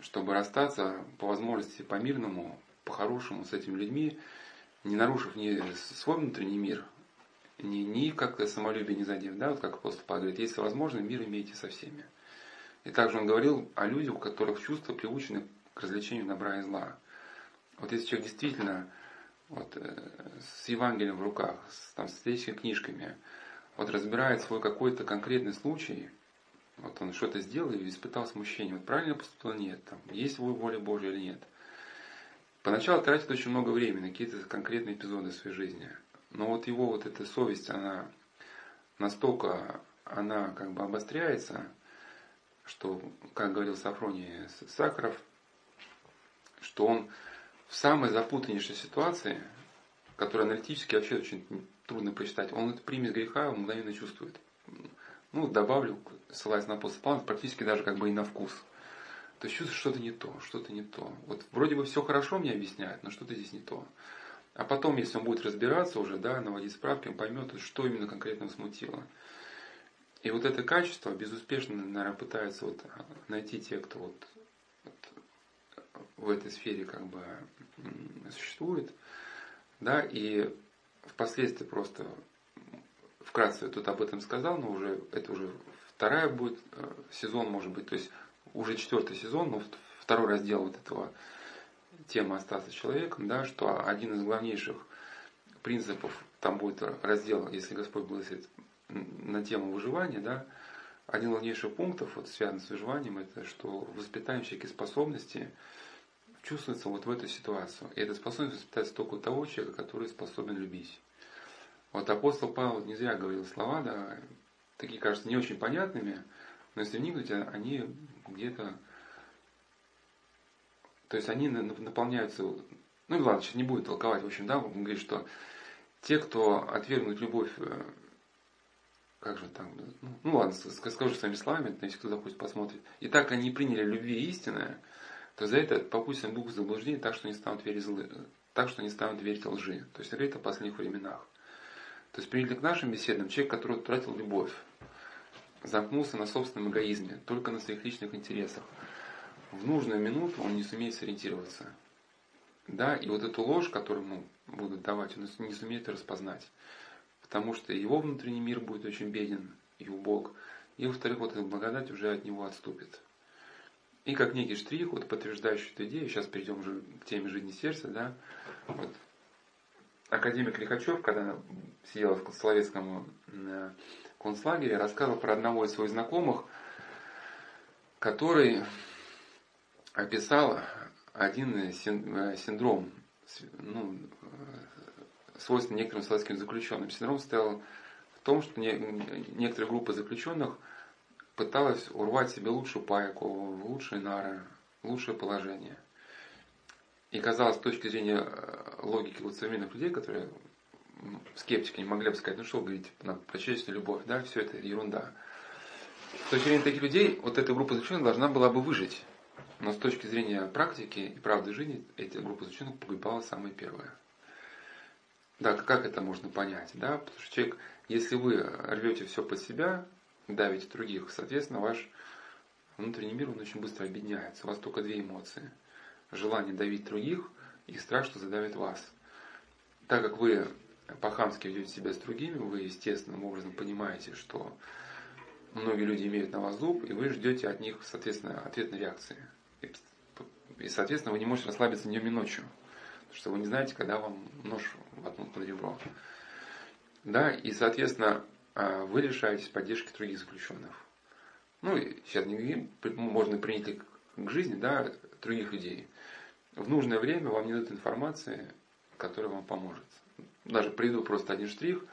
чтобы расстаться по возможности по-мирному, по-хорошему с этими людьми, не нарушив ни свой внутренний мир, не, не как самолюбие не задев, да, вот как апостол Павел говорит, если возможно, мир имейте со всеми. И также он говорил о людях, у которых чувства приучены к развлечению добра и зла. Вот если человек действительно вот, э, с Евангелием в руках, с, там, с следующими книжками, вот разбирает свой какой-то конкретный случай, вот он что-то сделал и испытал смущение, вот правильно поступил, нет, там, есть воля Божья или нет. Поначалу тратит очень много времени на какие-то конкретные эпизоды своей жизни – но вот его вот эта совесть, она настолько, она как бы обостряется, что, как говорил Сафроний Сахаров, что он в самой запутаннейшей ситуации, которую аналитически вообще очень трудно прочитать, он эту примесь греха мгновенно чувствует. Ну, добавлю, ссылаясь на апостола Павла, практически даже как бы и на вкус. То есть чувствуешь что-то не то, что-то не то. Вот вроде бы все хорошо мне объясняют, но что-то здесь не то. А потом, если он будет разбираться уже, да, наводить справки, он поймет, что именно конкретно смутило. И вот это качество безуспешно, наверное, пытаются вот найти те, кто вот, вот в этой сфере как бы существует – Да, и впоследствии просто вкратце тут об этом сказал, но уже это уже вторая будет э, сезон, может быть, то есть уже четвертый сезон, но второй раздел вот этого темы остаться человеком, да, что один из главнейших принципов, там будет раздел, если Господь благословит, на тему выживания, да, один из главнейших пунктов, вот, связанный с выживанием, это что воспитаем человеке способности чувствуется вот в эту ситуацию. И эта способность воспитается только у того человека, который способен любить. Вот апостол Павел не зря говорил слова, да, такие кажутся не очень понятными, но если вникнуть, они где-то, то есть они наполняются, ну и ладно, сейчас не будет толковать, в общем, да, он говорит, что те, кто отвергнут любовь, э, как же там, ну, ну ладно, скажу своими словами, если кто захочет посмотреть. И так они приняли любви истинное, то за это попустим Богу заблуждение так, что не станут верить злы, так, что не станут верить лжи. То есть говорит о последних временах. То есть приняли к нашим беседам человек, который утратил любовь, замкнулся на собственном эгоизме, только на своих личных интересах. В нужную минуту он не сумеет сориентироваться. Да, и вот эту ложь, которую ему будут давать, он не сумеет распознать. Потому что его внутренний мир будет очень беден и убог. И, во-вторых, вот эта благодать уже от него отступит. И как некий штрих, вот подтверждающий эту идею, сейчас перейдем уже к теме жизни сердца, да, вот академик Лихачев, когда сидел в Соловецком э, концлагере, рассказывал про одного из своих знакомых, который описал один э, синдром, ну, э, свойственный некоторым советским заключенным. Синдром стоял в том, что некоторые группы заключенных пыталась урвать себе лучшую пайку, лучшие нары, лучшее положение – и казалось, с точки зрения э, логики вот современных людей, которые скептики не могли бы сказать, ну что говорить про человеческую любовь, да, все это ерунда. С точки зрения таких людей, вот эта группа заключенных должна была бы выжить. Но с точки зрения практики и правды жизни, эти группы заключенных погибала самая первая. Да, как это можно понять, да? Потому что человек, если вы рвете все под себя, давите других, соответственно, ваш внутренний мир, он очень быстро объединяется. У вас только две эмоции – желание давить других и страх, что задавит вас. Так как вы по-хамски ведете себя с другими, вы естественным образом понимаете, что многие люди имеют на вас зуб, и вы ждете от них, соответственно, ответной реакции. И, соответственно, вы не можете расслабиться днем и ночью, потому что вы не знаете, когда вам нож воткнут под ребро. Да, и, соответственно, а, вы лишаетесь поддержки других заключенных. Ну, сейчас не говорим, можно принять к жизни, да, других людей в нужное время вам не дадут информации, которая вам поможет. Даже приду просто один штрих,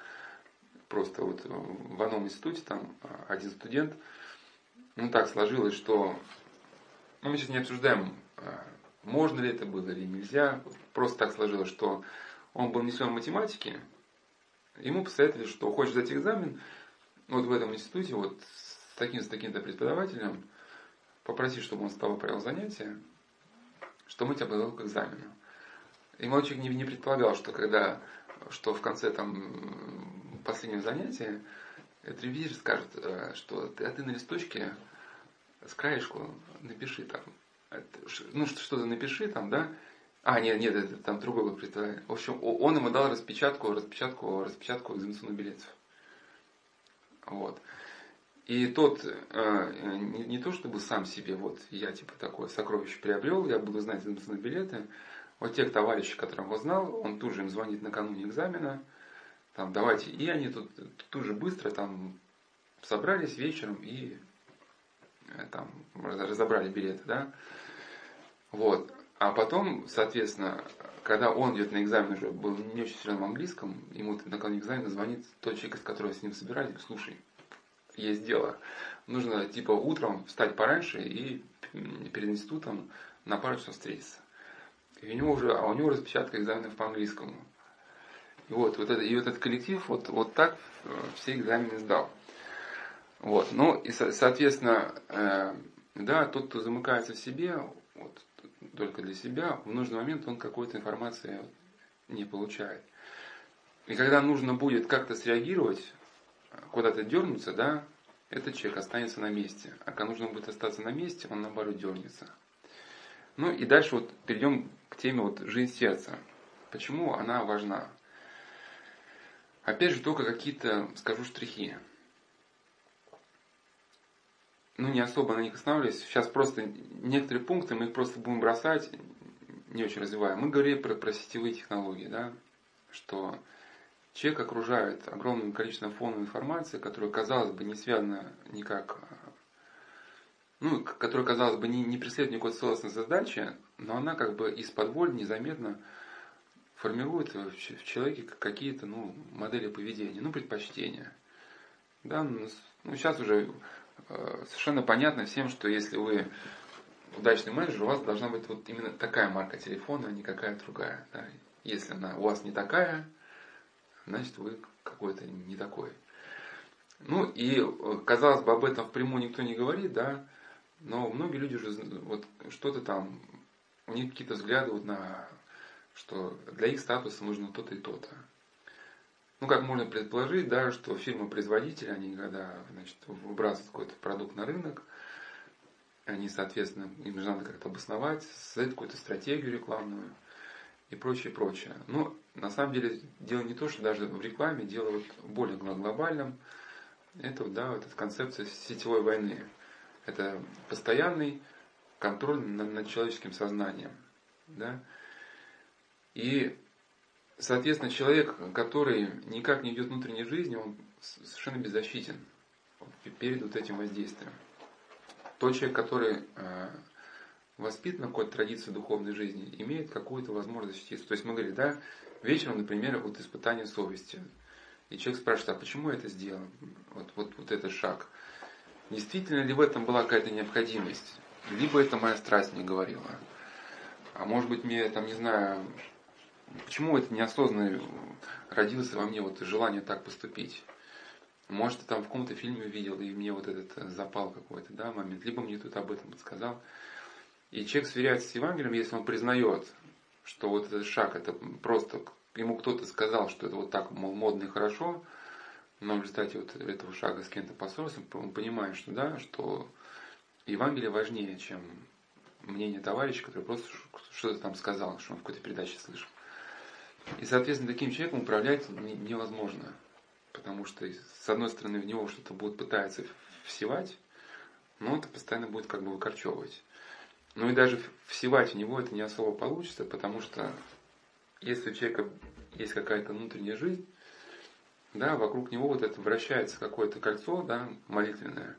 просто вот в одном институте там один студент, ну так сложилось, что, ну мы сейчас не обсуждаем, а, можно ли это было или нельзя, просто так сложилось, что он был не в математике, ему посоветовали, что хочешь сдать экзамен, вот в этом институте, вот с таким, таким-то преподавателем, попроси, чтобы он с тобой провел занятия, что мы тебя подготовим к экзамену. И мальчик не, не предполагал, что когда, что в конце там последнего занятия, этот ревизор скажет, э, что а ты на листочке с краешку напиши там, ну что-то напиши там, да, а, нет, нет, это там другой был представляет. В общем, он ему дал распечатку, распечатку, распечатку экзаменационных билетов. Вот. И тот э, не, не то чтобы сам себе, вот я типа такое сокровище приобрел, я буду знать на билеты. Вот тех товарищей, которых его знал, он тут же им звонит накануне экзамена, там давайте, и они тут, тут же быстро там собрались вечером и э, там разобрали билеты, да. Вот. А потом, соответственно, когда он идет на экзамен уже был не очень сильно в английском, ему накануне экзамена звонит тот человек, с которым с ним собирались, слушай, есть дело. Нужно типа утром встать пораньше и перед институтом на пару часов встретиться. И у него уже, а у него распечатка экзаменов по английскому. И вот, вот это, и вот этот коллектив вот, вот так э, все экзамены сдал. Вот, ну и соответственно, э, да, тот, кто замыкается в себе, вот, только для себя, в нужный момент он какой-то информации не получает. И когда нужно будет как-то среагировать, куда-то дернуться, да, этот человек останется на месте. А когда нужно будет остаться на месте, он наоборот дернется. Ну и дальше вот перейдем к теме вот жизнь сердца. Почему она важна? Опять же, только какие-то, скажу, штрихи. Ну, не особо на них останавливаюсь. Сейчас просто некоторые пункты мы их просто будем бросать, не очень развивая. Мы говорили про, про сетевые технологии, да, что человек окружает огромным количеством фоновой информации, которая, казалось бы, не связана никак, ну, которая, казалось бы, не, не преследует никакой целостной задачи, но она как бы из-под воль незаметно формирует в человеке какие-то ну, модели поведения, ну, предпочтения. Да, ну, сейчас уже совершенно понятно всем, что если вы удачный менеджер, у вас должна быть вот именно такая марка телефона, а не какая другая. Да. Если она у вас не такая, значит вы какой-то не такой. Ну и э, казалось бы об этом впрямую никто не говорит, да, но многие люди уже вот что-то там, у них какие-то взгляды вот на что для их статуса нужно то-то и то-то. Ну, как можно предположить, да, что фирмы-производители, они когда значит, выбрасывают какой-то продукт на рынок, они, соответственно, им же надо как-то обосновать, создать какую-то стратегию рекламную и прочее, прочее. Но на самом деле дело не то, что даже в рекламе, дело вот более глобальном. Это да, вот эта концепция сетевой войны. Это постоянный контроль над, над человеческим сознанием. Да? И, соответственно, человек, который никак не ведет внутренней жизни, он совершенно беззащитен перед вот этим воздействием. Тот человек, который э, воспитан на какой-то традиции духовной жизни, имеет какую-то возможность защититься. То есть мы говорим, да, вечером, например, вот испытание совести. И человек спрашивает, а почему я это сделал? Вот, вот, вот этот шаг. Действительно ли в этом была какая-то необходимость? Либо это моя страсть не говорила. А может быть мне, там, не знаю, Почему это неосознанно родилось во мне вот желание так поступить? Может, там в каком-то фильме увидел, и мне вот этот э, запал какой-то, да, момент. Либо мне тут об этом подсказал. И человек сверяется с Евангелием, если он признает, что вот этот шаг, это просто ему кто-то сказал, что это вот так, мол, модно и хорошо, но в результате вот этого шага с кем-то поссорился, он понимает, что да, что Евангелие важнее, чем мнение товарища, который просто что-то там сказал, что он в какой-то передаче слышал. И, соответственно, таким человеком управлять невозможно. Потому что, с одной стороны, в него что-то будут пытаться всевать, но это постоянно будет как бы выкорчевывать. Ну и даже всевать в него это не особо получится, потому что если у человека есть какая-то внутренняя жизнь, да, вокруг него вот это вращается какое-то кольцо, да, молитвенное,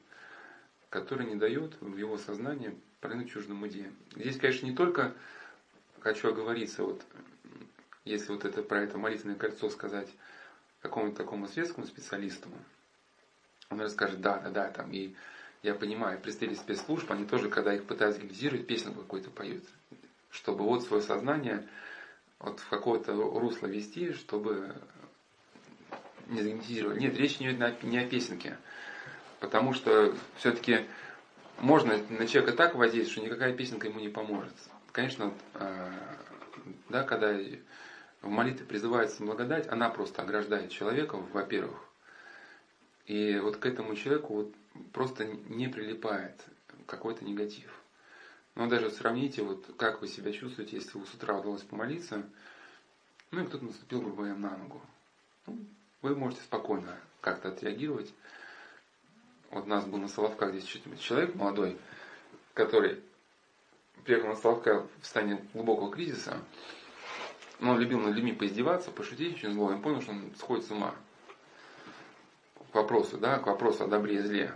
которое не дает в его сознании пройти чуждым идеям. Здесь, конечно, не только хочу оговориться, вот если вот это про это молитвенное кольцо сказать какому-то такому светскому специалисту, он расскажет, да, да, да, там, и я понимаю, представители спецслужб, они тоже, когда их пытаются гипнотизировать, песню какую-то поют, чтобы вот свое сознание вот в какое-то русло вести, чтобы не загипнотизировали. Нет, речь не не о песенке, потому что все-таки можно на человека так воздействовать, что никакая песенка ему не поможет. Конечно, а, да, когда в молитве призывается благодать, она просто ограждает человека, во-первых. И вот к этому человеку вот просто не прилипает какой-то негатив. Но даже сравните, вот как вы себя чувствуете, если вы с утра удалось помолиться, ну и кто-то наступил, грубо говоря, на ногу. Ну, вы можете спокойно как-то отреагировать. Вот у нас был на Соловках здесь человек молодой, который приехал на Соловка в состоянии глубокого кризиса, но он любил над людьми поиздеваться, пошутить очень зло. Он понял, что он сходит с ума. К вопросу, да, к вопросу о добре и зле.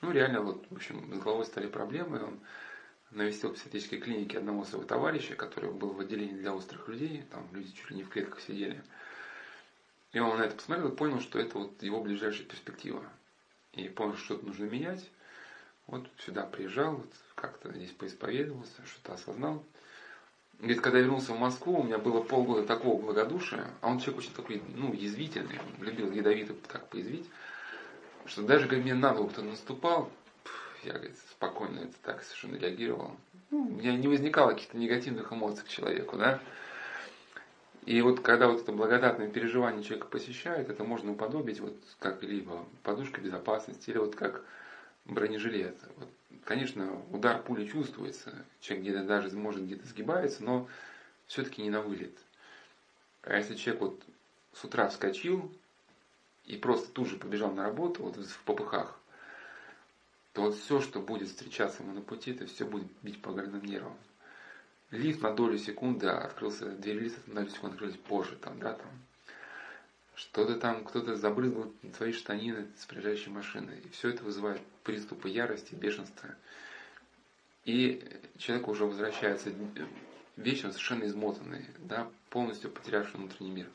Ну, реально, вот, в общем, с головой стали проблемы. Он навестил в психиатрической клинике одного своего товарища, который был в отделении для острых людей. Там люди чуть ли не в клетках сидели. И он на это посмотрел и понял, что это вот его ближайшая перспектива. И понял, что что-то нужно менять. Вот сюда приезжал, вот как-то здесь поисповедовался, что-то осознал. Говорит, когда я вернулся в Москву, у меня было полгода такого благодушия, а он человек очень такой, ну, язвительный, любил ядовито так поязвить, что даже когда мне на ногу кто наступал, я, говорит, спокойно это так совершенно реагировал. Ну, у меня не возникало каких-то негативных эмоций к человеку, да. И вот когда вот это благодатное переживание человека посещает, это можно уподобить вот как либо подушка безопасности, или вот как бронежилет. Вот Конечно, удар пули чувствуется, человек где-то даже может где-то сгибается, но все-таки не на вылет. А если человек вот с утра вскочил и просто тут же побежал на работу, вот в попыхах, то вот все, что будет встречаться ему на пути, это все будет бить по горным нервам. Лифт на долю секунды открылся, двери лифта на долю секунды открылись позже, там, да, там. Что-то там, кто-то забрызгал твои штанины с приезжающей машины. И все это вызывает приступы ярости, бешенства. И человек уже возвращается вечером совершенно измотанный, да, полностью потерявший внутренний мир.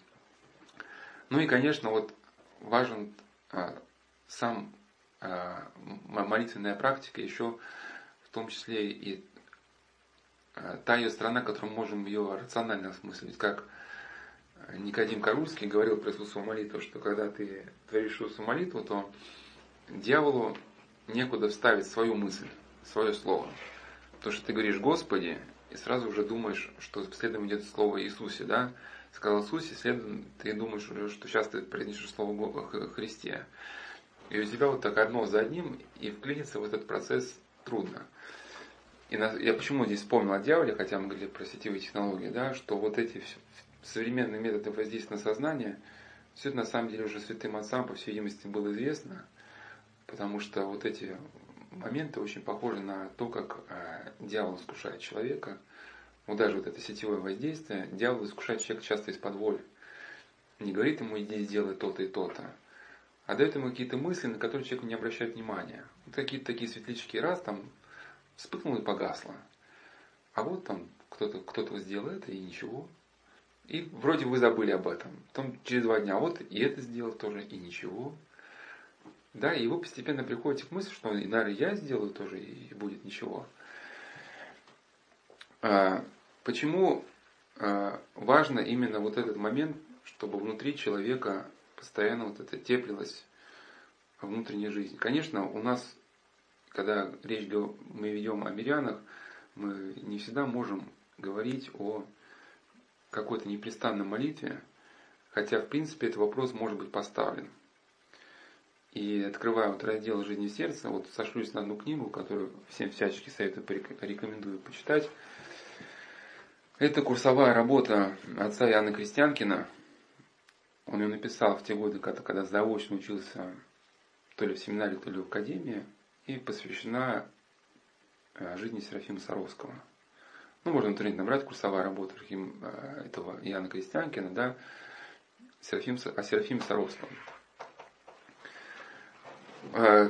Ну и, конечно, вот важен а, сам а, молитвенная практика, еще в том числе и а, та ее сторона, которую мы можем ее рационально осмыслить, как Никодим Карульский говорил про Иисусову молитву, что когда ты творишь Иисусову молитву, то дьяволу некуда вставить свою мысль, свое слово. То, что ты говоришь Господи, и сразу уже думаешь, что следом идет слово Иисусе, да? Сказал Иисусе, следом ты думаешь уже, что сейчас ты произнесешь слово Христе. И у тебя вот так одно за одним, и вклиниться в этот процесс трудно. И я почему здесь вспомнил о дьяволе, хотя мы говорили про сетевые технологии, да, что вот эти современные методы воздействия на сознание, все это на самом деле уже святым отцам, по всей видимости, было известно, потому что вот эти моменты очень похожи на то, как э, дьявол искушает человека. Вот даже вот это сетевое воздействие, дьявол искушает человека часто из-под воли. Не говорит ему, иди сделай то-то и то-то, а дает ему какие-то мысли, на которые человек не обращает внимания. Вот какие-то такие светлячки раз там вспыхнуло и погасло. А вот там кто-то кто сделал это и ничего. И вроде вы забыли об этом. Потом через два дня, вот и это сделал тоже, и ничего. Да, и вы постепенно приходите к мысли, что, наверное, я сделаю тоже, и будет ничего. А, почему а, важно именно вот этот момент, чтобы внутри человека постоянно вот это теплилось внутренняя жизнь. Конечно, у нас, когда речь мы ведем о мирянах, мы не всегда можем говорить о какой-то непрестанной молитве, хотя, в принципе, этот вопрос может быть поставлен. И открывая вот раздел «Жизни сердца», вот сошлюсь на одну книгу, которую всем всячески советую, порекомендую почитать. Это курсовая работа отца Иоанна Крестьянкина. Он ее написал в те годы, когда, когда заочно учился то ли в семинаре, то ли в академии, и посвящена э, жизни Серафима Саровского – ну, можно в интернете набрать курсовая работа э, этого Иоанна Крестьянкина, да, Серафим, о Серафиме Саровском. Э,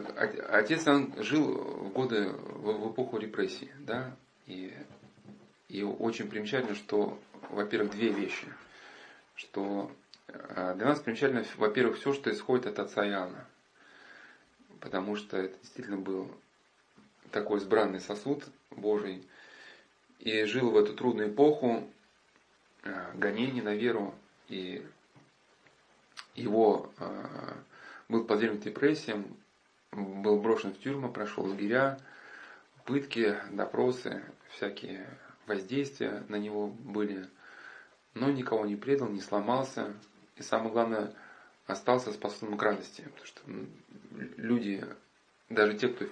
отец он жил в годы, в эпоху репрессий, да, и, и очень примечательно, что, во-первых, две вещи, что э, для нас примечательно, во-первых, все, что исходит от отца Иоанна, потому что это действительно был такой избранный сосуд Божий, и жил в эту трудную эпоху э, гонений на веру, и его э, был подвергнут депрессиям, был брошен в тюрьму, прошел лагеря, пытки, допросы, всякие воздействия на него были, но никого не предал, не сломался, и самое главное, остался способным к радости, потому что люди, даже те, кто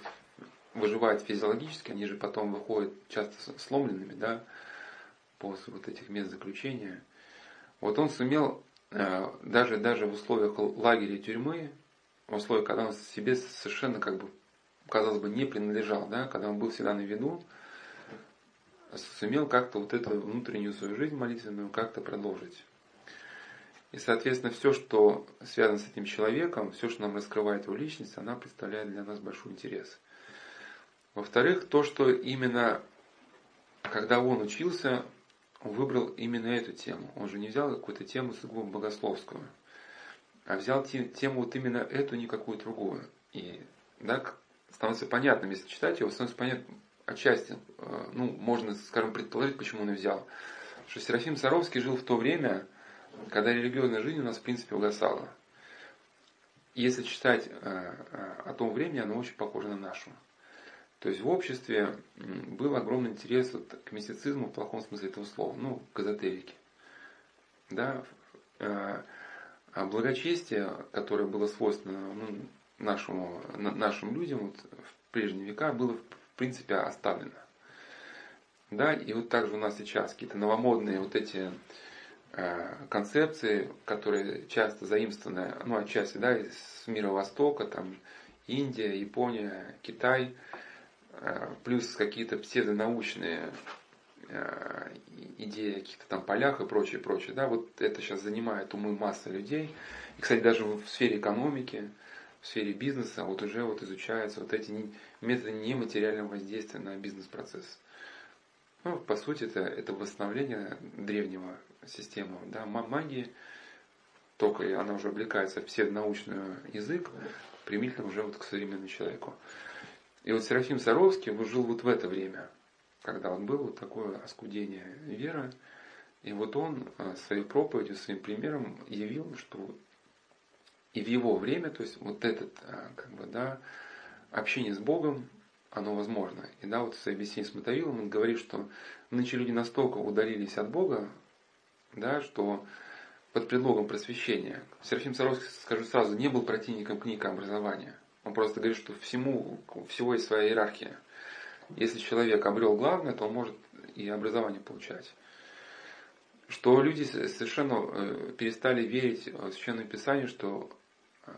выживают физиологически, они же потом выходят часто сломленными, да, после вот этих мест заключения. Вот он сумел э, даже, даже в условиях лагеря тюрьмы, в условиях, когда он себе совершенно как бы, казалось бы, не принадлежал, да, когда он был всегда на виду, сумел как-то вот эту внутреннюю свою жизнь молитвенную как-то продолжить. И, соответственно, все, что связано с этим человеком, все, что нам раскрывает его личность, она представляет для нас большой интерес. Во-вторых, то, что именно когда он учился, он выбрал именно эту тему. Он же не взял какую-то тему сугубо богословскую, а взял тему вот именно эту, не какую другую. И да, становится понятным, если читать его, становится понятно отчасти, э, ну, можно, скажем, предположить, почему он взял. Что Серафим Саровский жил в то время, когда религиозная жизнь у нас, в принципе, угасала. Если читать э, э, о том времени, оно очень похоже на нашу. То есть в обществе был огромный интерес вот к мистицизму в плохом смысле этого слова, ну, к эзотерике. Да? Э, а благочестие, которое было свойственно ну, нашему, нашим людям вот, в прежние века, было в принципе оставлено. Да, и вот также у нас сейчас какие-то новомодные вот эти э, концепции, которые часто заимствованы, ну, отчасти, да, из мира Востока, там, Индия, Япония, Китай, плюс какие-то псевдонаучные э, идеи о каких-то там полях и прочее, прочее, да, вот это сейчас занимает умы массы людей. И, кстати, даже в сфере экономики, в сфере бизнеса вот уже вот изучаются вот эти методы нематериального воздействия на бизнес-процесс. Ну, по сути, это, это восстановление древнего системы да, магии, только она уже облекается в псевдонаучный язык, примитивно уже вот к современному человеку. И вот Серафим Саровский жил вот в это время, когда он был вот такое оскудение веры, и вот он э, своей проповедью, своим примером явил, что и в его время, то есть вот этот, э, как бы, да, общение с Богом, оно возможно. И да, вот в своей беседе с Мотовилом он говорит, что нынче люди настолько удалились от Бога, да, что под предлогом просвещения. Серафим Саровский, скажу сразу, не был противником книг образования. Он просто говорит, что всему, всего есть своя иерархия. Если человек обрел главное, то он может и образование получать. Что люди совершенно э, перестали верить в Священное Писание, что э,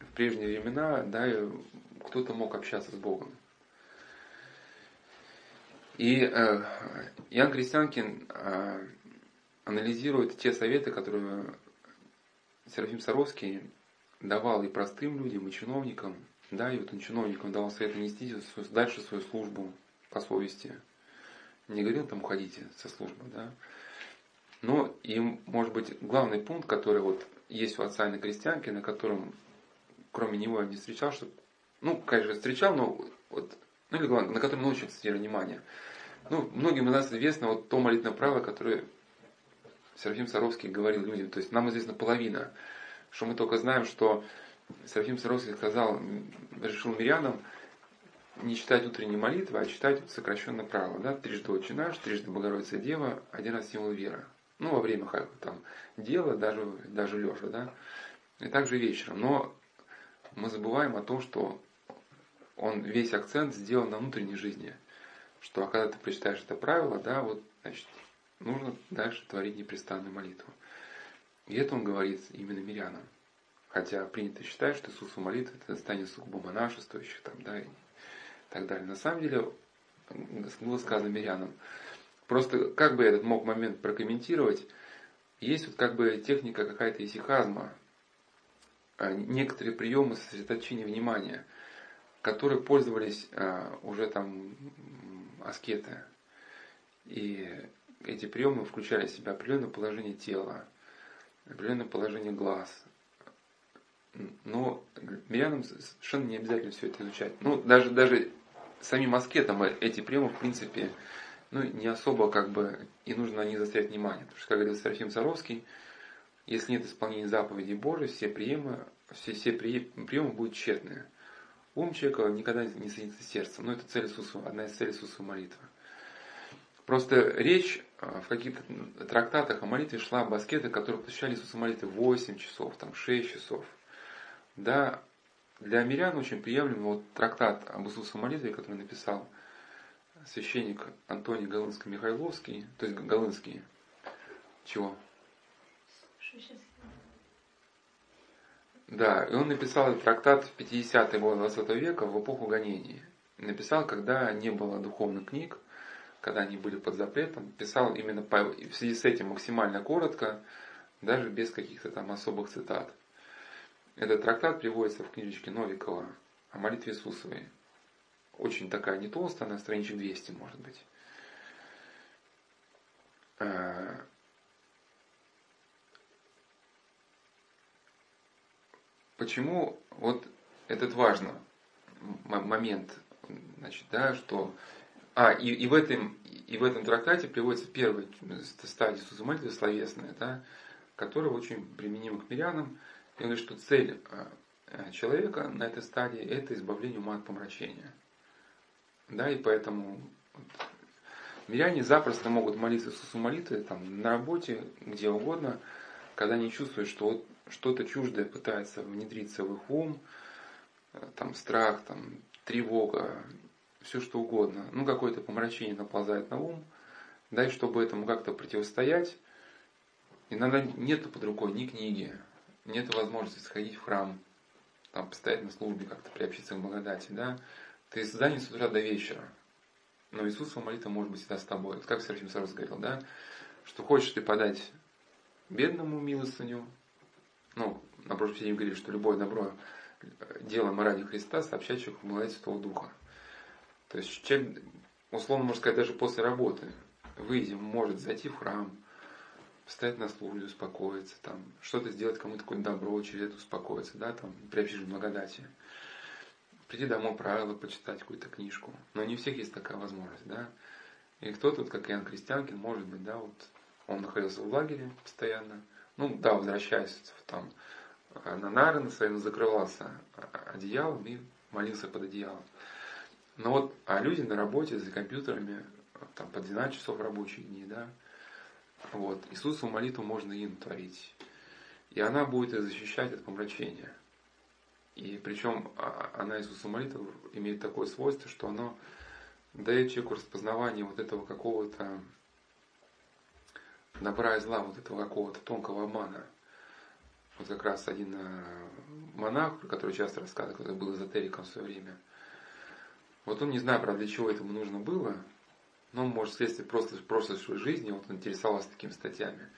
в прежние времена да, кто-то мог общаться с Богом. И э, Ян Крестьянкин э, анализирует те советы, которые Серафим Саровский давал и простым людям, и чиновникам. Да, и вот он чиновникам давал совет нести дальше свою службу по совести. Не говорил там уходите со службы, да. Но и, может быть, главный пункт, который вот есть у отца Анны Крестьянки, на котором, кроме него, я не встречал, что, ну, конечно, встречал, но вот, ну или главное, на котором научил акцентировать внимание. Ну, многим из нас известно вот то молитвенное правило, которое Серафим Саровский говорил людям. То есть нам известна половина. Что мы только знаем, что Серафим Саровский сказал, решил мирянам не читать утренние молитвы, а читать сокращенное правило. Да? Трижды Отче наш, трижды Богородица Дева, один раз символ веры. Ну, во время там, дела, даже, даже лежа. Да? И также вечером. Но мы забываем о том, что он весь акцент сделан на внутренней жизни. Что а когда ты прочитаешь это правило, да, вот, значит, нужно дальше творить непрестанную молитву. И это он говорит именно мирянам. Хотя принято считать, что Иисусу молитва это станет сугубо монашествующих там, да, и так далее. На самом деле было сказано мирянам. Просто как бы я этот мог момент прокомментировать, есть вот как бы техника какая-то исихазма, а, некоторые приемы сосредоточения внимания, которые пользовались а, уже там аскеты. И эти приемы включали в себя определенное положение тела, определенное положение глаз. Но мирянам совершенно не обязательно все это изучать. Ну, даже, даже самим аскетам эти приемы, в принципе, ну, не особо как бы и нужно на них заострять внимание. Потому что, как говорил Серафим Саровский, если нет исполнения заповедей Божьей, все приемы, все, все приемы будут тщетные. Ум человека никогда не соединится с сердцем. Но это цель Иисуса, одна из целей Иисуса молитвы. Просто речь а, в каких-то трактатах о молитве шла об аскетах, которые посвящали Иисусу молитве 8 часов, там 6 часов. Да, для мирян очень приемлем вот трактат об Иисусе молитве, который написал священник Антоний Голынский-Михайловский, то есть Голынский. Чего? Да, и он написал этот трактат в 50-е годы 20 века в эпоху гонений. Написал, когда не было духовных книг, когда они были под запретом, писал именно по, в связи с этим максимально коротко, даже без каких-то там особых цитат. Этот трактат приводится в книжечке Новикова о молитве Иисусовой. Очень такая не толстая, на страничек 200 может быть. А, почему вот этот важный момент, значит, да, что а, и, и, в этом, и в этом трактате приводится первая стадия Иисуса молитвы, словесная, да, которая очень применима к мирянам. И он говорит, что цель а, а, человека на этой стадии – это избавление ума от помрачения. Да, и поэтому вот, миряне запросто могут молиться Иисусу молитвы там, на работе, где угодно, когда они чувствуют, что вот что-то чуждое пытается внедриться в их ум, э, там страх, там, тревога, все что угодно. Ну, какое-то помрачение наползает на ум. Да, и чтобы этому как-то противостоять, иногда нету под рукой ни книги, нет возможности сходить в храм, там постоять на службе, как-то приобщиться к благодати, да, ты занят с утра до вечера. Но Иисусова молитва может быть всегда с тобой. Как Серафим Сарос говорил, да, что хочешь ты подать бедному милостыню, ну, на прошлом день говорили, что любое добро делаем ради Христа, сообщать человеку благодать Святого Духа. То есть человек, условно можно сказать, даже после работы, выйдя, может зайти в храм, встать на службу, успокоиться, там, что-то сделать кому-то какое-то добро, через это успокоиться, да, там, приобщить благодати. Прийти домой, правила почитать какую-то книжку. Но не у всех есть такая возможность, да. И кто-то, вот, как Иоанн Крестьянкин, может быть, да, вот, он находился в лагере постоянно, ну, да, возвращаясь там на нары на своем закрывался одеялом и молился под одеялом. Но вот, а люди на работе за компьютерами, там по 12 часов рабочие дни, да, вот, Иисусу молитву можно им творить. И она будет их защищать от помрачения. И причем а, она, Иисусу молитва, имеет такое свойство, что оно дает человеку распознавание вот этого какого-то добра и зла, вот этого какого-то тонкого обмана. Вот как раз один э, монах, про который часто рассказывал, который был эзотериком в свое время. Вот он не знаю, правда, для чего этому нужно было, но может, вследствие просто прошлой своей жизни, вот он интересовался такими статьями.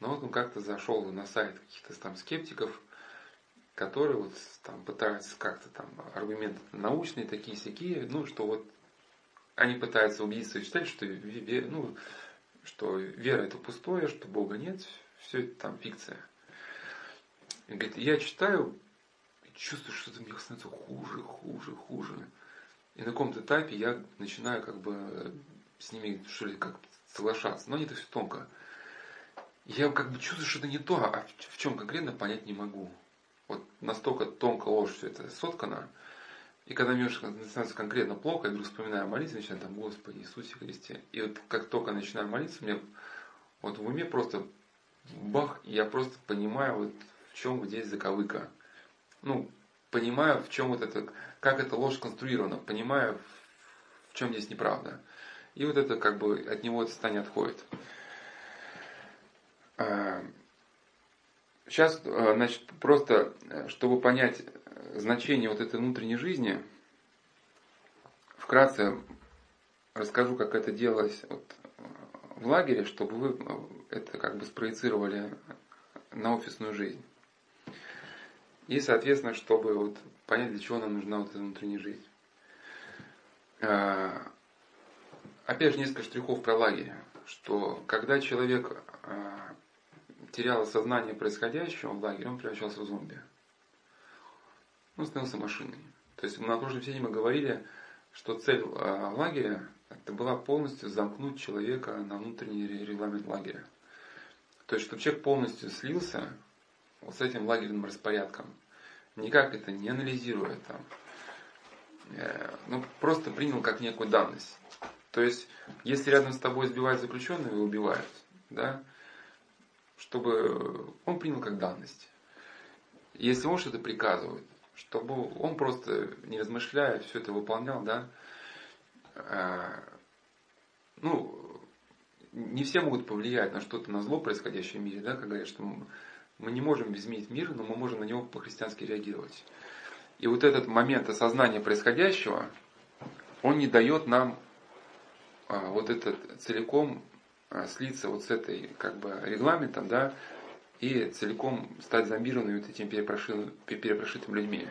Но вот он как-то зашел на сайт каких-то там скептиков, которые вот там пытаются как-то там аргументы научные такие сякие, ну, что вот они пытаются убедить своих читателей, что, ну, что вера это пустое, что Бога нет, все это там фикция. И говорит, я читаю, чувствую, что это мне становится хуже, хуже, хуже. И на каком-то этапе я начинаю как бы с ними что ли как соглашаться. Но они это все тонко. Я как бы чувствую, что это не то, а в чем конкретно понять не могу. Вот настолько тонко ложь все это соткано. И когда мне становится конкретно плохо, я вдруг вспоминаю о начинаю там, Господи Иисусе Христе. И вот как только начинаю молиться, мне вот в уме просто бах, и я просто понимаю вот чем вот здесь заковыка. Ну, понимаю, в чем вот это, как эта ложь конструирована, понимаю, в чем здесь неправда. И вот это как бы от него это состояние отходит. Сейчас, а, значит, просто, чтобы понять значение вот этой внутренней жизни, вкратце расскажу, как это делалось вот в лагере, чтобы вы это как бы спроецировали на офисную жизнь. И, соответственно, чтобы вот понять, для чего нам нужна вот эта внутренняя жизнь. А, опять же, несколько штрихов про лагерь. Что когда человек а, терял осознание происходящего в лагере, он превращался в зомби. Он становился машиной. То есть на прошлом сессии мы говорили, что цель а, лагеря это была полностью замкнуть человека на внутренний регламент лагеря. То есть, чтобы человек полностью слился вот с этим лагерным распорядком. Никак это не анализируя там. Э, ну, просто принял как некую данность. То есть, если рядом с тобой избивают заключенного и убивают, да, чтобы он принял как данность. Если он что-то приказывает, чтобы он просто, не размышляя, все это выполнял, да, э, ну, не все могут повлиять на что-то, на зло, происходящее в мире, да, как говорят, что мы не можем изменить мир, но мы можем на него по-христиански реагировать. И вот этот момент осознания происходящего, он не дает нам а, вот этот целиком а, слиться вот с этой как бы регламентом, да, и целиком стать зомбированными вот этими перепрошитыми, людьми.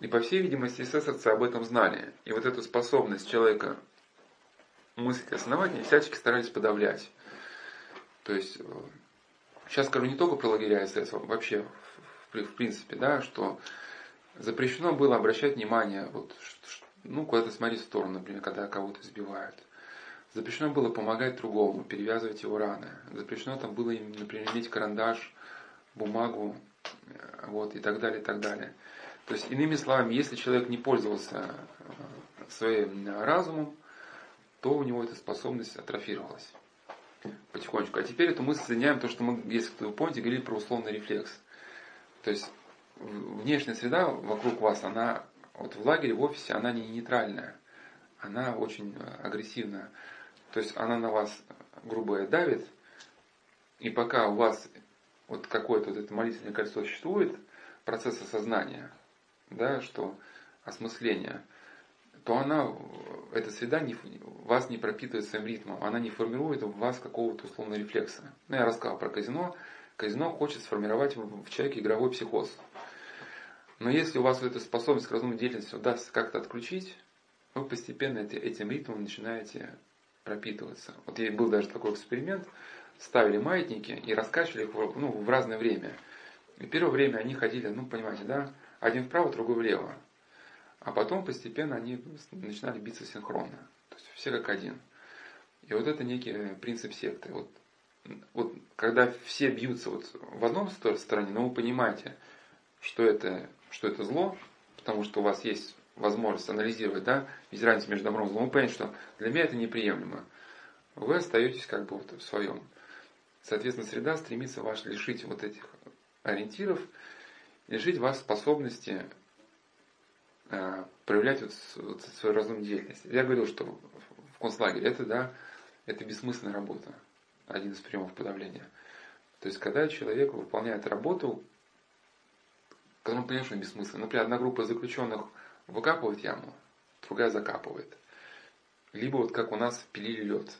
И по всей видимости, эсэсовцы об этом знали. И вот эту способность человека мыслить основания всячески старались подавлять. То есть сейчас скажу не только про лагеря СС, вообще в, в принципе, да, что запрещено было обращать внимание, вот, ну, куда-то смотреть в сторону, например, когда кого-то избивают. Запрещено было помогать другому, перевязывать его раны. Запрещено там было, например, иметь карандаш, бумагу, э, вот, и так далее, и так далее. То есть, иными словами, если человек не пользовался э, своим разумом, то у него эта способность атрофировалась потихонечку. А теперь эту мысль соединяем то, что мы, если вы помните, говорили про условный рефлекс. То есть внешняя среда вокруг вас, она вот в лагере, в офисе, она не нейтральная. Она очень агрессивная. То есть она на вас грубо давит, И пока у вас вот какое-то вот это молитвенное кольцо существует, процесс осознания, да, что осмысление, то она, эта среда не, вас не пропитывает своим ритмом, она не формирует в вас какого-то условного рефлекса. Ну, я рассказал про казино. Казино хочет сформировать в человеке игровой психоз. Но если у вас эта способность к разумной деятельности удастся как-то отключить, вы постепенно этим ритмом начинаете пропитываться. Вот я был даже такой эксперимент, ставили маятники и раскачивали их ну, в разное время. И первое время они ходили, ну, понимаете, да, один вправо, другой влево. А потом постепенно они начинали биться синхронно. То есть все как один. И вот это некий принцип секты. Вот, вот когда все бьются вот в одном стороне, но вы понимаете, что это что это зло, потому что у вас есть возможность анализировать, да, ведь разницу между добром и злом, вы понимаете, что для меня это неприемлемо. Вы остаетесь как бы вот в своем. Соответственно, среда стремится вас лишить вот этих ориентиров, лишить вас способности э, проявлять вот, вот свою разумную деятельность. Я говорил, что в концлагере это, да, это бессмысленная работа. Один из приемов подавления. То есть, когда человек выполняет работу, которому понимаешь, что бессмысленно. Например, одна группа заключенных выкапывает яму, другая закапывает. Либо вот как у нас пилили лед.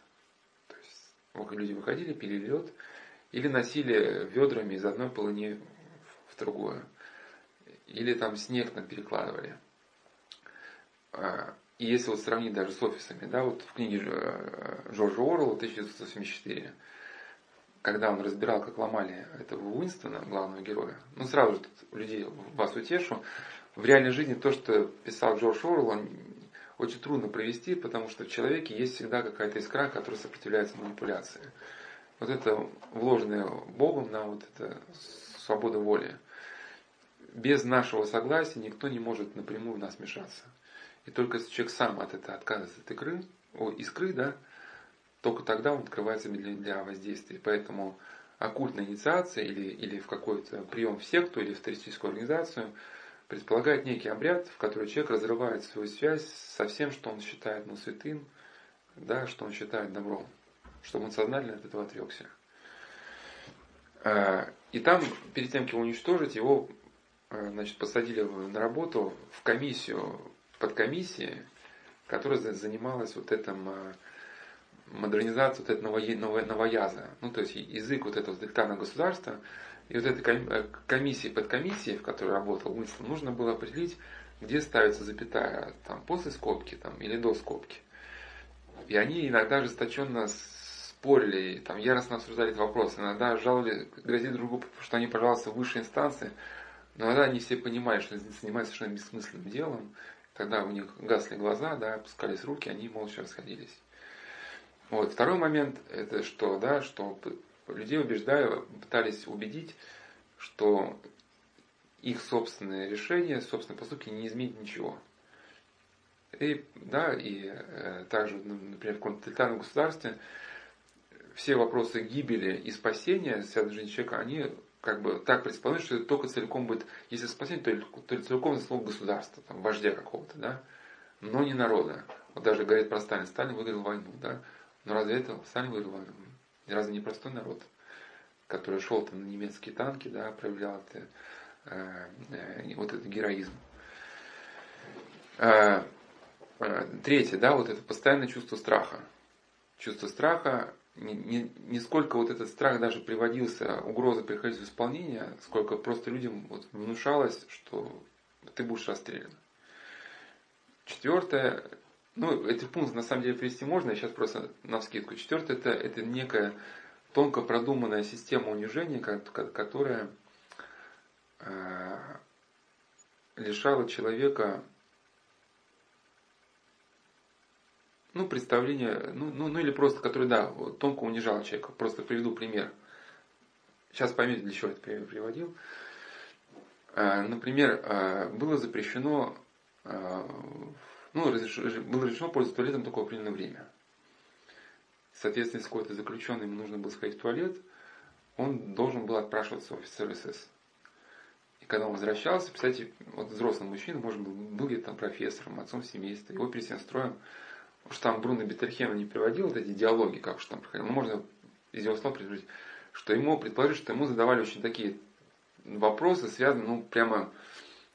То есть люди выходили, пилили лед, или носили ведрами из одной полыни в другую. Или там снег нам перекладывали. А, и если вот сравнить даже с офисами, да, вот в книге э, Джорджа Орла 1984, когда он разбирал, как ломали этого Уинстона, главного героя, ну сразу же людей вас утешу, в реальной жизни то, что писал Джордж Орл, он очень трудно провести, потому что в человеке есть всегда какая-то искра, которая сопротивляется манипуляции. Вот это вложенное Богом на вот это свобода воли. Без нашего согласия никто не может напрямую в нас вмешаться. И только если человек сам от этого отказывается от искры, о, искры, да, только тогда он открывается для, для воздействия. Поэтому оккультная инициация или, или в какой-то прием в секту или в туристическую организацию предполагает некий обряд, в который человек разрывает свою связь со всем, что он считает ну, святым, да, что он считает добром, чтобы он сознательно от этого отрекся. А, и там, перед тем, как его уничтожить, его а, значит, посадили на работу в комиссию, под комиссией, которая занималась вот этим а, модернизацию вот этого новояза, ну то есть язык вот этого диктанного государства, и вот этой э, комиссии под комиссией, в которой работал Уинстон, нужно было определить, где ставится запятая, там после скобки там, или до скобки. И они иногда ожесточенно спорили, там, яростно обсуждали этот вопрос, иногда жаловали, грозили другу, что они, пожалуйста, высшей инстанции, но иногда они все понимали, что занимаются совершенно бессмысленным делом, когда у них гасли глаза, да, опускались руки, они молча расходились. Вот. Второй момент, это что, да, что людей убеждаю, пытались убедить, что их собственные решения, собственные поступки не изменят ничего. И, да, и э, также, ну, например, в континентальном государстве все вопросы гибели и спасения связанной жизни человека, они как бы так предположены, что это только целиком будет, если спасение, то, то целиком заслуга государства, там, вождя какого-то, да, но не народа. Вот даже говорит про Сталин, Сталин выиграл войну, да, но разве это Сталин выиграл войну? Разве не простой народ, который шел там на немецкие танки, да, проявлял это, э, э, вот этот героизм. Э, э, третье, да, вот это постоянное чувство страха. Чувство страха, не, не, сколько вот этот страх даже приводился, угроза приходить в исполнение, сколько просто людям вот внушалось, что ты будешь расстрелян. Четвертое, ну, эти пункты на самом деле привести можно, я сейчас просто на вскидку. Четвертое, это, это некая тонко продуманная система унижения, которая э, лишала человека ну, представления, ну, ну, ну или просто, который, да, тонко унижал человека. Просто приведу пример. Сейчас поймете, для чего я пример приводил. Э, например, э, было запрещено ну, было разрешено пользоваться туалетом только в определенное время. Соответственно, если какой-то заключенный ему нужно было сходить в туалет, он должен был отпрашиваться в офицер СС. И когда он возвращался, представьте, вот взрослый мужчина, может быть, был где-то там профессором, отцом семейства, его перед всем строем, уж там Бруно Бетельхема не приводил вот эти диалоги, как уж там проходил, но можно из его слов предположить, что ему, предположить, что ему задавали очень такие вопросы, связанные, ну, прямо,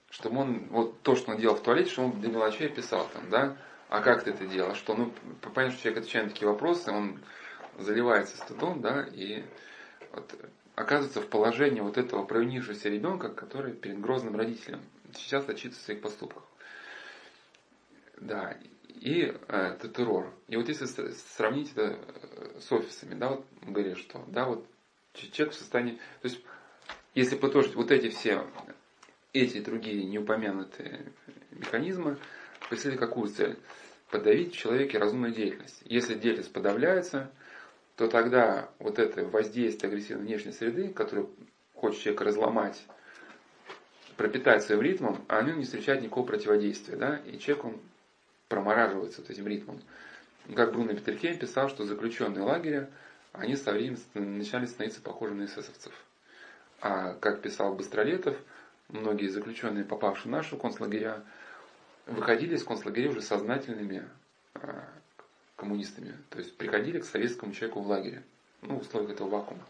чтобы он, вот то, что он делал в туалете, что он для мелочей писал там, да, а как ты это делал, что, ну, понятно, что человек отвечает на такие вопросы, он заливается стыдом, да, и вот, оказывается в положении вот этого провинившегося ребенка, который перед грозным родителем сейчас отчитывается в своих поступках. Да, и э, террор. И вот если сравнить это э, с офисами, да, вот мы говорим, что, да, вот человек в состоянии, то есть, если подложить вот эти все, эти другие неупомянутые механизмы, преследуют какую цель? Подавить в человеке разумную деятельность. Если деятельность подавляется, то тогда вот это воздействие агрессивной внешней среды, которое хочет человека разломать, пропитать своим ритмом, а оно не встречает никакого противодействия. Да? И человек, он промораживается вот этим ритмом. Как Бруно Петерхейм писал, что заключенные лагеря, они со временем начали становиться похожими на эсэсовцев. А как писал Быстролетов, многие заключенные, попавшие в нашу концлагеря, выходили из концлагеря уже сознательными а, коммунистами. То есть приходили к советскому человеку в лагере. Ну, в условиях этого вакуума.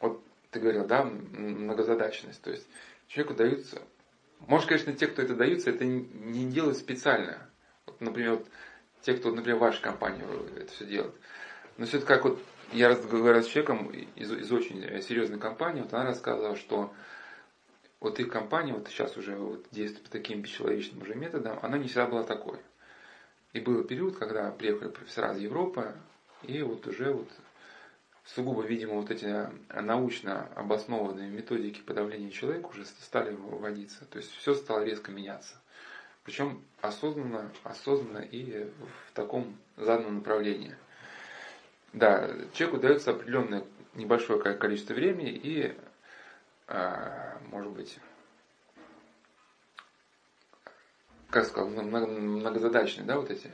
Вот ты говорил, да, многозадачность. То есть человеку даются... Может, конечно, те, кто это даются, это не делают специально. Например, те, кто, например, в вашей компании это все делает. Но все это как вот я разговаривал с человеком из, из очень серьезной компании, вот она рассказывала, что вот их компания вот сейчас уже вот действует по таким бесчеловечным уже методам, она не всегда была такой. И был период, когда приехали профессора из Европы, и вот уже вот сугубо, видимо, вот эти научно обоснованные методики подавления человека уже стали вводиться. То есть все стало резко меняться. Причем осознанно, осознанно и в таком заданном направлении. Да, человеку дается определенное небольшое количество времени и, а, может быть, как сказал, многозадачные, да, вот эти.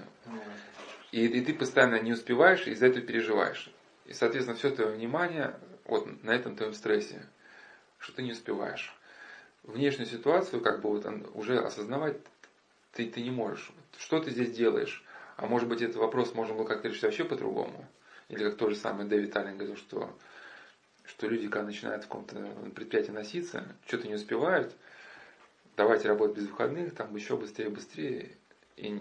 И, и ты постоянно не успеваешь, и из-за этого переживаешь. И, соответственно, все твое внимание вот на этом твоем стрессе, что ты не успеваешь. Внешнюю ситуацию, как бы вот уже осознавать ты, ты не можешь. Что ты здесь делаешь? А может быть, этот вопрос можно было как-то решить вообще по-другому? Или как тот же самый Дэвид Аллен говорил, что, что люди, когда начинают в каком-то предприятии носиться, что-то не успевают, давайте работать без выходных, там еще быстрее, быстрее. И,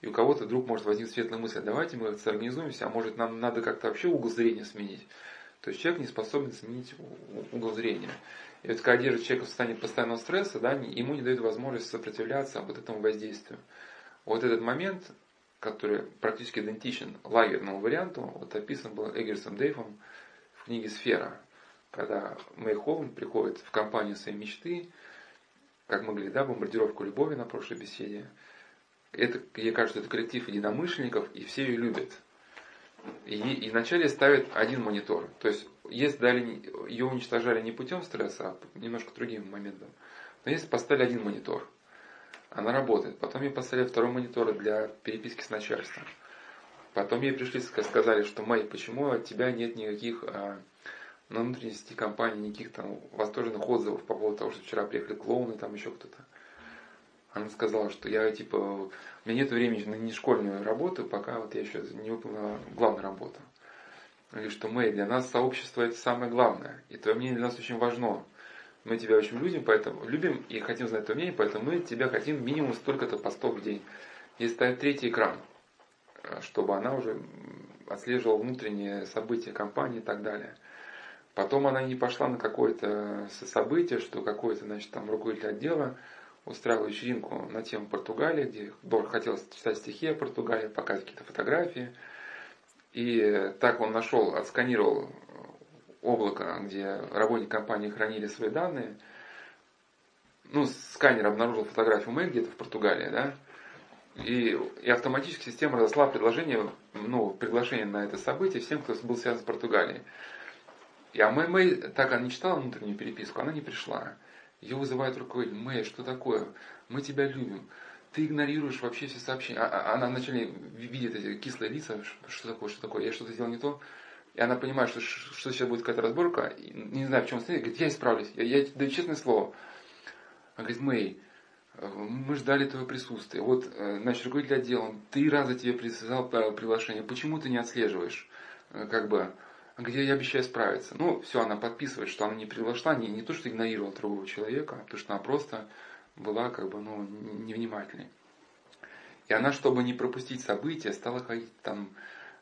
и у кого-то вдруг может возникнуть светлая мысль, давайте мы как-то организуемся, а может нам надо как-то вообще угол зрения сменить. То есть человек не способен сменить угол зрения. И вот когда держит человека в состоянии постоянного стресса, да, ему не дает возможность сопротивляться вот этому воздействию. Вот этот момент, который практически идентичен лагерному варианту, вот описан был Эггерсом Дейфом в книге «Сфера», когда Мэй Холланд приходит в компанию своей мечты, как мы говорили, да, бомбардировку любови на прошлой беседе. Это, ей кажется, это коллектив единомышленников, и все ее любят. И, и вначале ставят один монитор. То есть, если дали, ее уничтожали не путем стресса, а немножко другим моментом. Но если поставили один монитор, она работает. Потом ей поставили второй монитор для переписки с начальством. Потом ей пришли, сказали, что Мэй, почему от тебя нет никаких а, на внутренней сети компании никаких там восторженных отзывов по поводу того, что вчера приехали клоуны, там еще кто-то. Она сказала, что я типа, у меня нет времени на нешкольную работу, пока вот я еще не выполнила главную работу. Говорит, что мы для нас сообщество это самое главное. И твое мнение для нас очень важно. Мы тебя очень любим, поэтому любим и хотим знать твое мнение, поэтому мы тебя хотим минимум столько-то постов в день. И ставит третий экран, чтобы она уже отслеживала внутренние события компании и так далее. Потом она не пошла на какое-то событие, что какой-то, значит, там руководитель отдела устраивал вечеринку на тему Португалии, где Дор хотел читать стихи о Португалии, показывать какие-то фотографии. И так он нашел, отсканировал облако, где работники компании хранили свои данные. Ну, сканер обнаружил фотографию Мэй где-то в Португалии, да, и, и автоматически система разослала предложение, ну, приглашение на это событие всем, кто был связан с Португалией. И а Мэй, Мэй, так она не читала внутреннюю переписку, она не пришла. Ее вызывает руководитель. Мэй, что такое? Мы тебя любим. Ты игнорируешь вообще все сообщения. А, а, она вначале видит эти кислые лица. Что такое, что такое? Я что-то сделал не то. И она понимает, что, что сейчас будет какая-то разборка. Не знаю, в чем стоит. Говорит, я исправлюсь. Я, я даю честное слово. Она говорит, Мэй, мы ждали твоего присутствия. Вот, э, значит, руководитель отдела, три раза тебе присылал приглашение. Почему ты не отслеживаешь? Э, как бы, где я обещаю справиться. Ну, все, она подписывает, что она не приглашена, не, не то, что игнорировала другого человека, а то, что она просто была как бы, ну, невнимательной. И она, чтобы не пропустить события, стала ходить там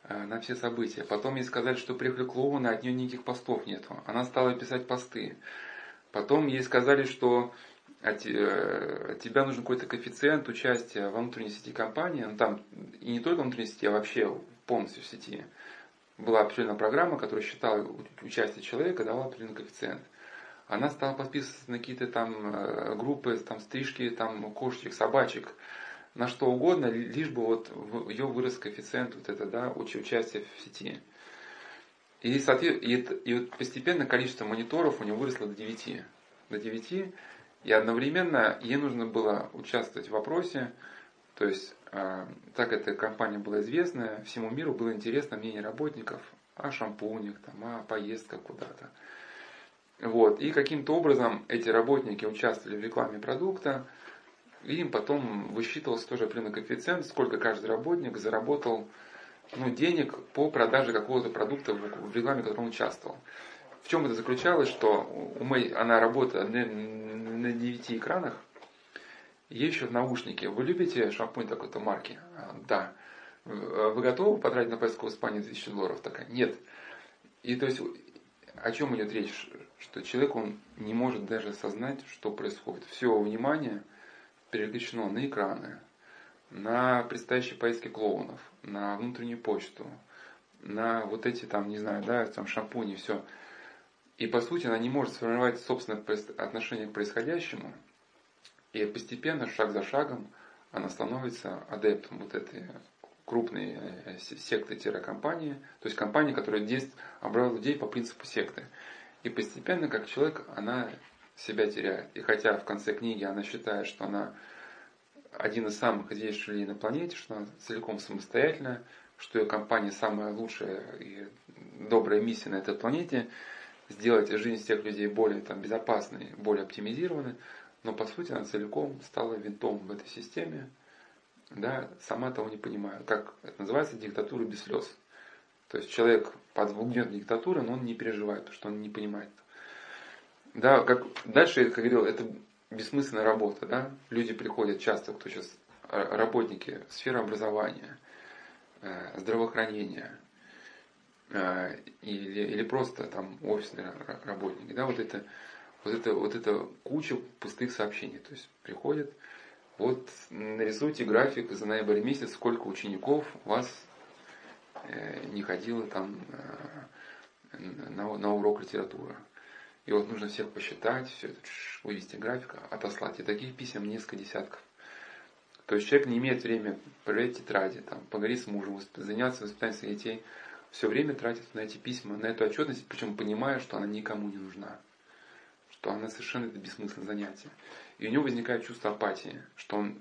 э, на все события. Потом ей сказали, что приехали клоуны, а от нее никаких постов нету. Она стала писать посты. Потом ей сказали, что от, э, от тебя нужен какой-то коэффициент участия во внутренней сети компании. Ну, там и не только внутренней сети, а вообще полностью в сети была определенная программа, которая считала участие человека, давала определенный коэффициент. Она стала подписываться на какие-то там э, группы, там стрижки, там кошечек, собачек, на что угодно, лишь бы вот ее вырос коэффициент вот это, да, участия в сети. И, и, и вот постепенно количество мониторов у нее выросло до 9. До 9. И одновременно ей нужно было участвовать в вопросе, то есть так эта компания была известна, всему миру было интересно мнение работников о шампунях, там, о поездках куда-то. Вот. И каким-то образом эти работники участвовали в рекламе продукта, и им потом высчитывался тоже определенный коэффициент, сколько каждый работник заработал ну, денег по продаже какого-то продукта в рекламе, в котором он участвовал. В чем это заключалось, что у Мэй, она работает на, на 9 экранах, есть еще в наушнике. Вы любите шампунь такой-то марки? А, да. Вы готовы потратить на поездку в Испанию 2000 долларов? Такая, нет. И то есть, о чем идет речь? Что человек, он не может даже осознать, что происходит. Все внимание переключено на экраны, на предстоящие поездки клоунов, на внутреннюю почту, на вот эти там, не знаю, да, там шампуни, все. И по сути она не может сформировать собственное отношение к происходящему – и постепенно, шаг за шагом, она становится адептом вот этой крупной э, секты-компании, то есть компании, которая действует, образует людей по принципу секты. И постепенно, как человек, она себя теряет. И хотя в конце книги она считает, что она один из самых известных людей на планете, что она целиком самостоятельная, что ее компания самая лучшая и добрая миссия на этой планете, сделать жизнь всех людей более там, безопасной, более оптимизированной, но по сути она целиком стала винтом в этой системе, да, сама того не понимая. Как это называется, диктатура без слез. То есть человек под угнетом диктатуры, но он не переживает, потому что он не понимает. Да, как дальше я говорил, это бессмысленная работа, да. Люди приходят часто, кто сейчас работники сферы образования, э, здравоохранения, э, или, или просто там офисные работники, да, вот это вот это, вот это куча пустых сообщений. То есть приходит, вот нарисуйте график за ноябрь месяц, сколько учеников у вас э, не ходило там э, на, на урок литературы. И вот нужно всех посчитать, все это вывести график, отослать. И таких писем несколько десятков. То есть человек не имеет времени проверять тетради, там, поговорить с мужем, заняться воспитанием своих детей. Все время тратит на эти письма, на эту отчетность, причем понимая, что она никому не нужна что она совершенно это бессмысленное занятие. И у него возникает чувство апатии, что он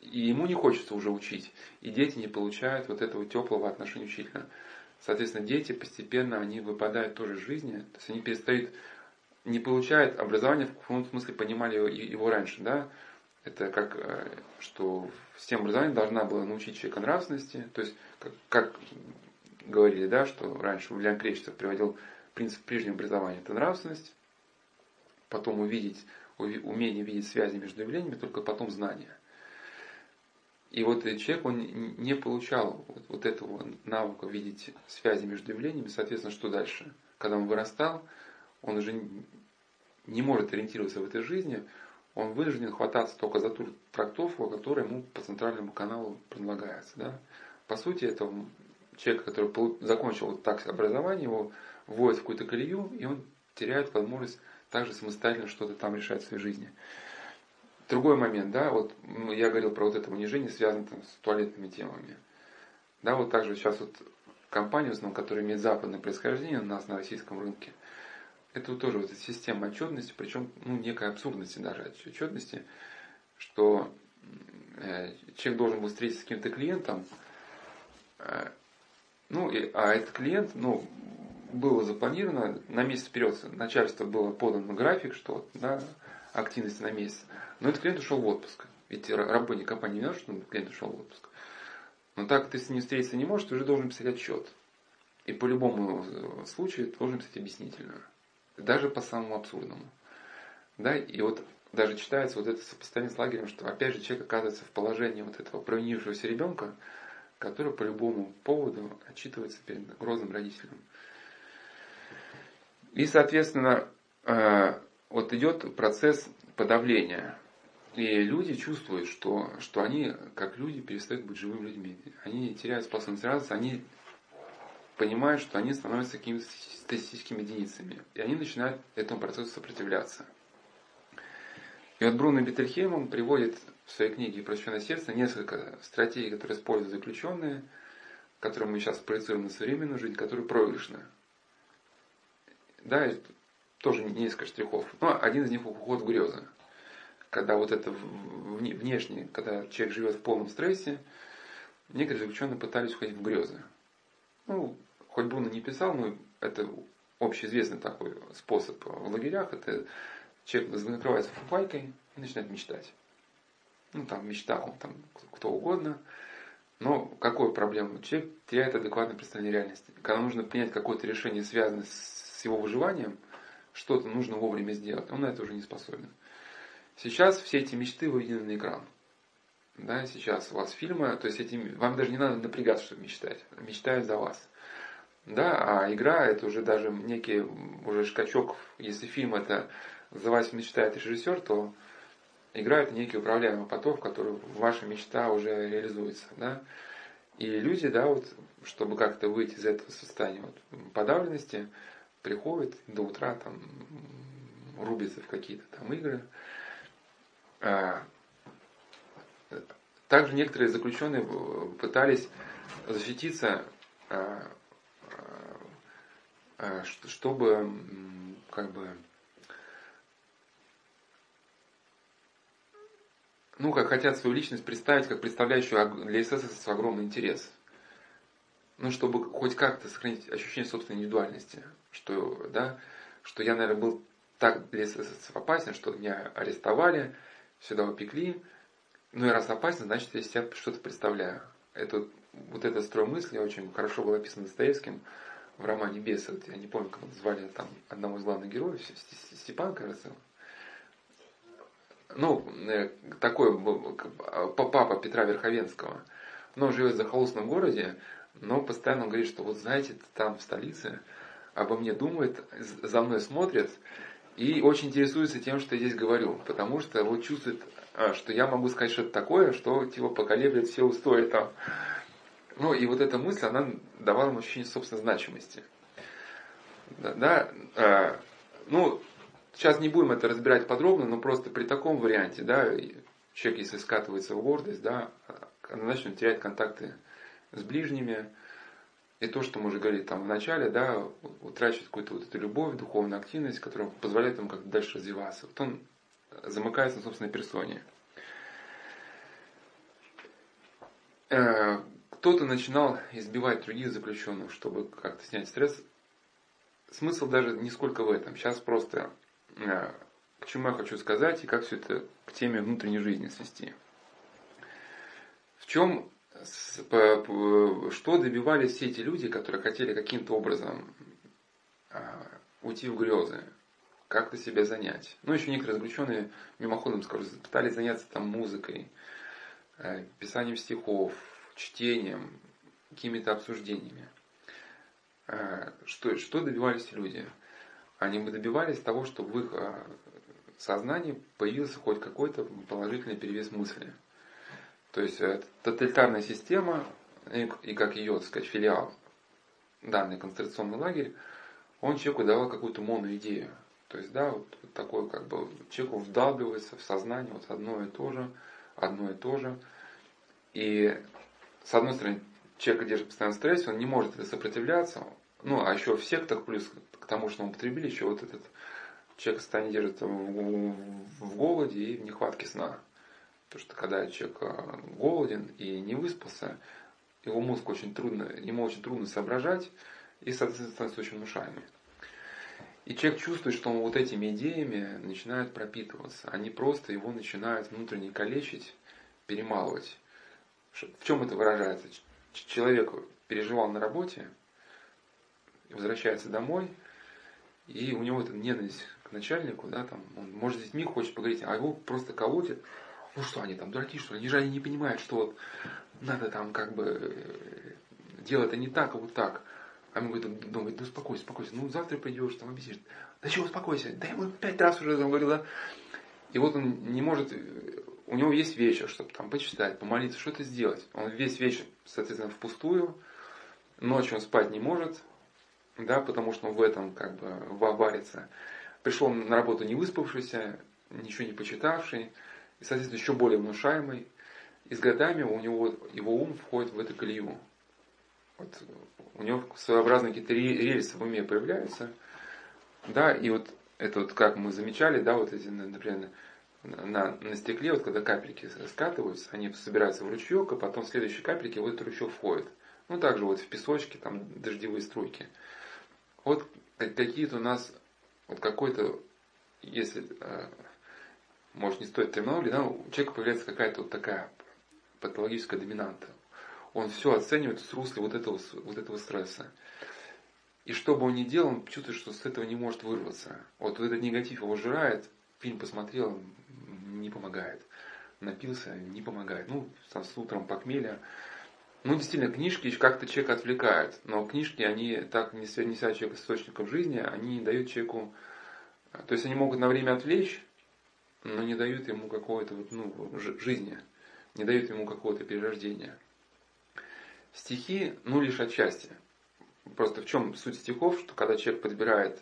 и ему не хочется уже учить, и дети не получают вот этого теплого отношения учителя. Соответственно, дети постепенно, они выпадают тоже из жизни, то есть они перестают, не получают образование, в каком смысле понимали его, его раньше, да, это как, э, что система образования должна была научить человека нравственности, то есть, как, как говорили, да, что раньше Ульян Кречетов приводил принцип прежнего образования, это нравственность, потом увидеть, умение видеть связи между явлениями, только потом знания. И вот человек, он не получал вот, вот этого навыка видеть связи между явлениями, соответственно, что дальше? Когда он вырастал, он уже не может ориентироваться в этой жизни, он вынужден хвататься только за ту трактовку, которая ему по центральному каналу предлагается. Да? По сути, это человек, который закончил вот так образование, его вводят в какую-то колею, и он теряет возможность также самостоятельно что-то там решать в своей жизни. Другой момент, да, вот я говорил про вот это унижение, связанное там, с туалетными темами. Да, вот также сейчас вот компания, в основном, которая имеет западное происхождение у нас на российском рынке, это вот тоже вот эта система отчетности, причем ну, некая абсурдности даже отчетности, что э, человек должен был встретиться с каким-то клиентом, э, ну, и, а этот клиент, ну, было запланировано на месяц вперед, начальство было подано график, что да, активности на месяц. Но этот клиент ушел в отпуск. Ведь работник компании не знал, что клиент ушел в отпуск. Но так ты с ним встретиться не можешь, ты уже должен писать отчет. И по любому э, случаю должен быть объяснительно. Даже по самому абсурдному. Да, и вот даже читается вот это сопоставление с лагерем, что опять же человек оказывается в положении вот этого провинившегося ребенка, который по любому поводу отчитывается перед грозным родителем. И, соответственно, э, вот идет процесс подавления. И люди чувствуют, что, что они, как люди, перестают быть живыми людьми. Они теряют способность радоваться, они понимают, что они становятся какими-то статистическими единицами. И они начинают этому процессу сопротивляться. И вот Бруно Бетельхейм он приводит в своей книге «Просвещенное сердце» несколько стратегий, которые используют заключенные, которые мы сейчас проецируем на современную жизнь, которые проигрышны. Да, тоже несколько штрихов. Но один из них уход в грезы. Когда вот это внешне, когда человек живет в полном стрессе, некоторые заключенные пытались уходить в грезы. Ну, хоть Бруно не писал, но это общеизвестный такой способ в лагерях. Это человек закрывается фуфайкой и начинает мечтать. Ну, там мечта, он там кто угодно. Но какую проблему? Человек теряет адекватное представление реальности. Когда нужно принять какое-то решение, связанное с его выживанием – что-то нужно вовремя сделать, он на это уже не способен. Сейчас все эти мечты выведены на экран. Да, сейчас у вас фильмы, то есть эти, вам даже не надо напрягаться, чтобы мечтать. Мечтают за вас. Да, а игра это уже даже некий уже скачок, если фильм это за вас мечтает режиссер, то игра это некий управляемый поток, в который ваша мечта уже реализуется. Да? И люди, да, вот, чтобы как-то выйти из этого состояния вот, подавленности, приходит до утра, там, рубится в какие-то там игры. А, также некоторые заключенные пытались защититься, а, а, чтобы как бы ну, как хотят свою личность представить как представляющую для СССР огромный интерес. Ну, чтобы хоть как-то сохранить ощущение собственной индивидуальности что, да, что я, наверное, был так для СССР опасен, что меня арестовали, сюда упекли. Ну и раз опасен, значит, я себя что-то представляю. Это, вот эта строй мысли очень хорошо было описано Достоевским в романе «Бесы». Я не помню, как звали там одного из главных героев, Степан, кажется. Ну, э, такой папа Петра Верховенского. Но он живет в захолустном городе, но постоянно говорит, что вот знаете, там в столице обо мне думает, за мной смотрит и очень интересуется тем, что я здесь говорю, потому что вот чувствует, а, что я могу сказать что-то такое, что типа поколеблет все устои там. Ну и вот эта мысль, она давала ему ощущение собственной значимости. Да, да а, ну, сейчас не будем это разбирать подробно, но просто при таком варианте, да, человек, если скатывается в гордость, да, начнет терять контакты с ближними, и то, что мы уже говорили там в начале, да, утрачивает какую-то вот эту любовь, духовную активность, которая позволяет ему как-то дальше развиваться. Вот он замыкается на собственной персоне. Э, кто-то начинал избивать других заключенных, чтобы как-то снять стресс. Смысл даже не сколько в этом. Сейчас просто э, к чему я хочу сказать и как все это к теме внутренней жизни свести. В чем что добивались все эти люди, которые хотели каким-то образом а, уйти в грезы, как-то себя занять. Ну, еще некоторые заключенные, мимоходом скажу, пытались заняться там музыкой, э, писанием стихов, чтением, какими-то обсуждениями. Э, что, что добивались люди? Они бы добивались того, чтобы в их э, сознании появился хоть какой-то положительный перевес мысли – то есть э, тоталитарная система, и, как ее, так сказать, филиал, данный концентрационный лагерь, он человеку давал какую-то моноидею. То есть, да, вот, вот такое как бы человеку вдалбливается в сознание вот одно и то же, одно и то же. И с одной стороны, человек держит постоянно стресс, он не может это сопротивляться. Ну, а еще в сектах, плюс к тому, что мы потребили, еще вот этот человек состояние держится в, в, в голоде и в нехватке сна. Потому что когда человек а, голоден и не выспался, его мозг очень трудно, ему очень трудно соображать, и, соответственно, становится очень внушаемый. И человек чувствует, что он вот этими идеями начинает пропитываться. Они просто его начинают внутренне калечить, перемалывать. В чем это выражается? Человек переживал на работе, возвращается домой, и у него эта ненависть к начальнику, да, там, он, может, с детьми хочет поговорить, а его просто колотит. Ну что они там, дураки, что ли? Неужели они не понимают, что вот надо там как бы э, делать это не так, а вот так. А ему говорит, думает, ну успокойся, успокойся, ну завтра придешь, там объяснишь. Да чего успокойся, да ему пять раз уже там говорил, да. И вот он не может, у него есть вечер, чтобы там почитать, помолиться, что-то сделать. Он весь вечер, соответственно, впустую, ночью он спать не может, да, потому что он в этом как бы варится. Пришел на работу не выспавшийся, ничего не почитавший, и, соответственно, еще более внушаемый. И с годами у него его ум входит в эту колею. Вот у него своеобразные какие-то рельсы в уме появляются, да, и вот это вот, как мы замечали, да, вот эти, например, на, на стекле, вот когда капельки скатываются, они собираются в ручеек, а потом следующие капельки в этот ручеек входят. Ну, также вот в песочке, там, дождевые струйки. Вот какие-то у нас, вот какой-то, если, э, может, не стоит терминологии, да, у человека появляется какая-то вот такая патологическая доминанта. Он все оценивает с русла вот этого, вот этого стресса. И что бы он ни делал, он чувствует, что с этого не может вырваться. Вот этот негатив его жирает, фильм посмотрел, не помогает. Напился, не помогает. Ну, с утром похмелья. Ну, действительно, книжки как-то человека отвлекают. Но книжки, они так не связаны человека с источником жизни, они дают человеку... То есть они могут на время отвлечь, но не дают ему какого-то вот, ну, жизни, не дают ему какого-то перерождения. Стихи, ну, лишь отчасти. Просто в чем суть стихов, что когда человек подбирает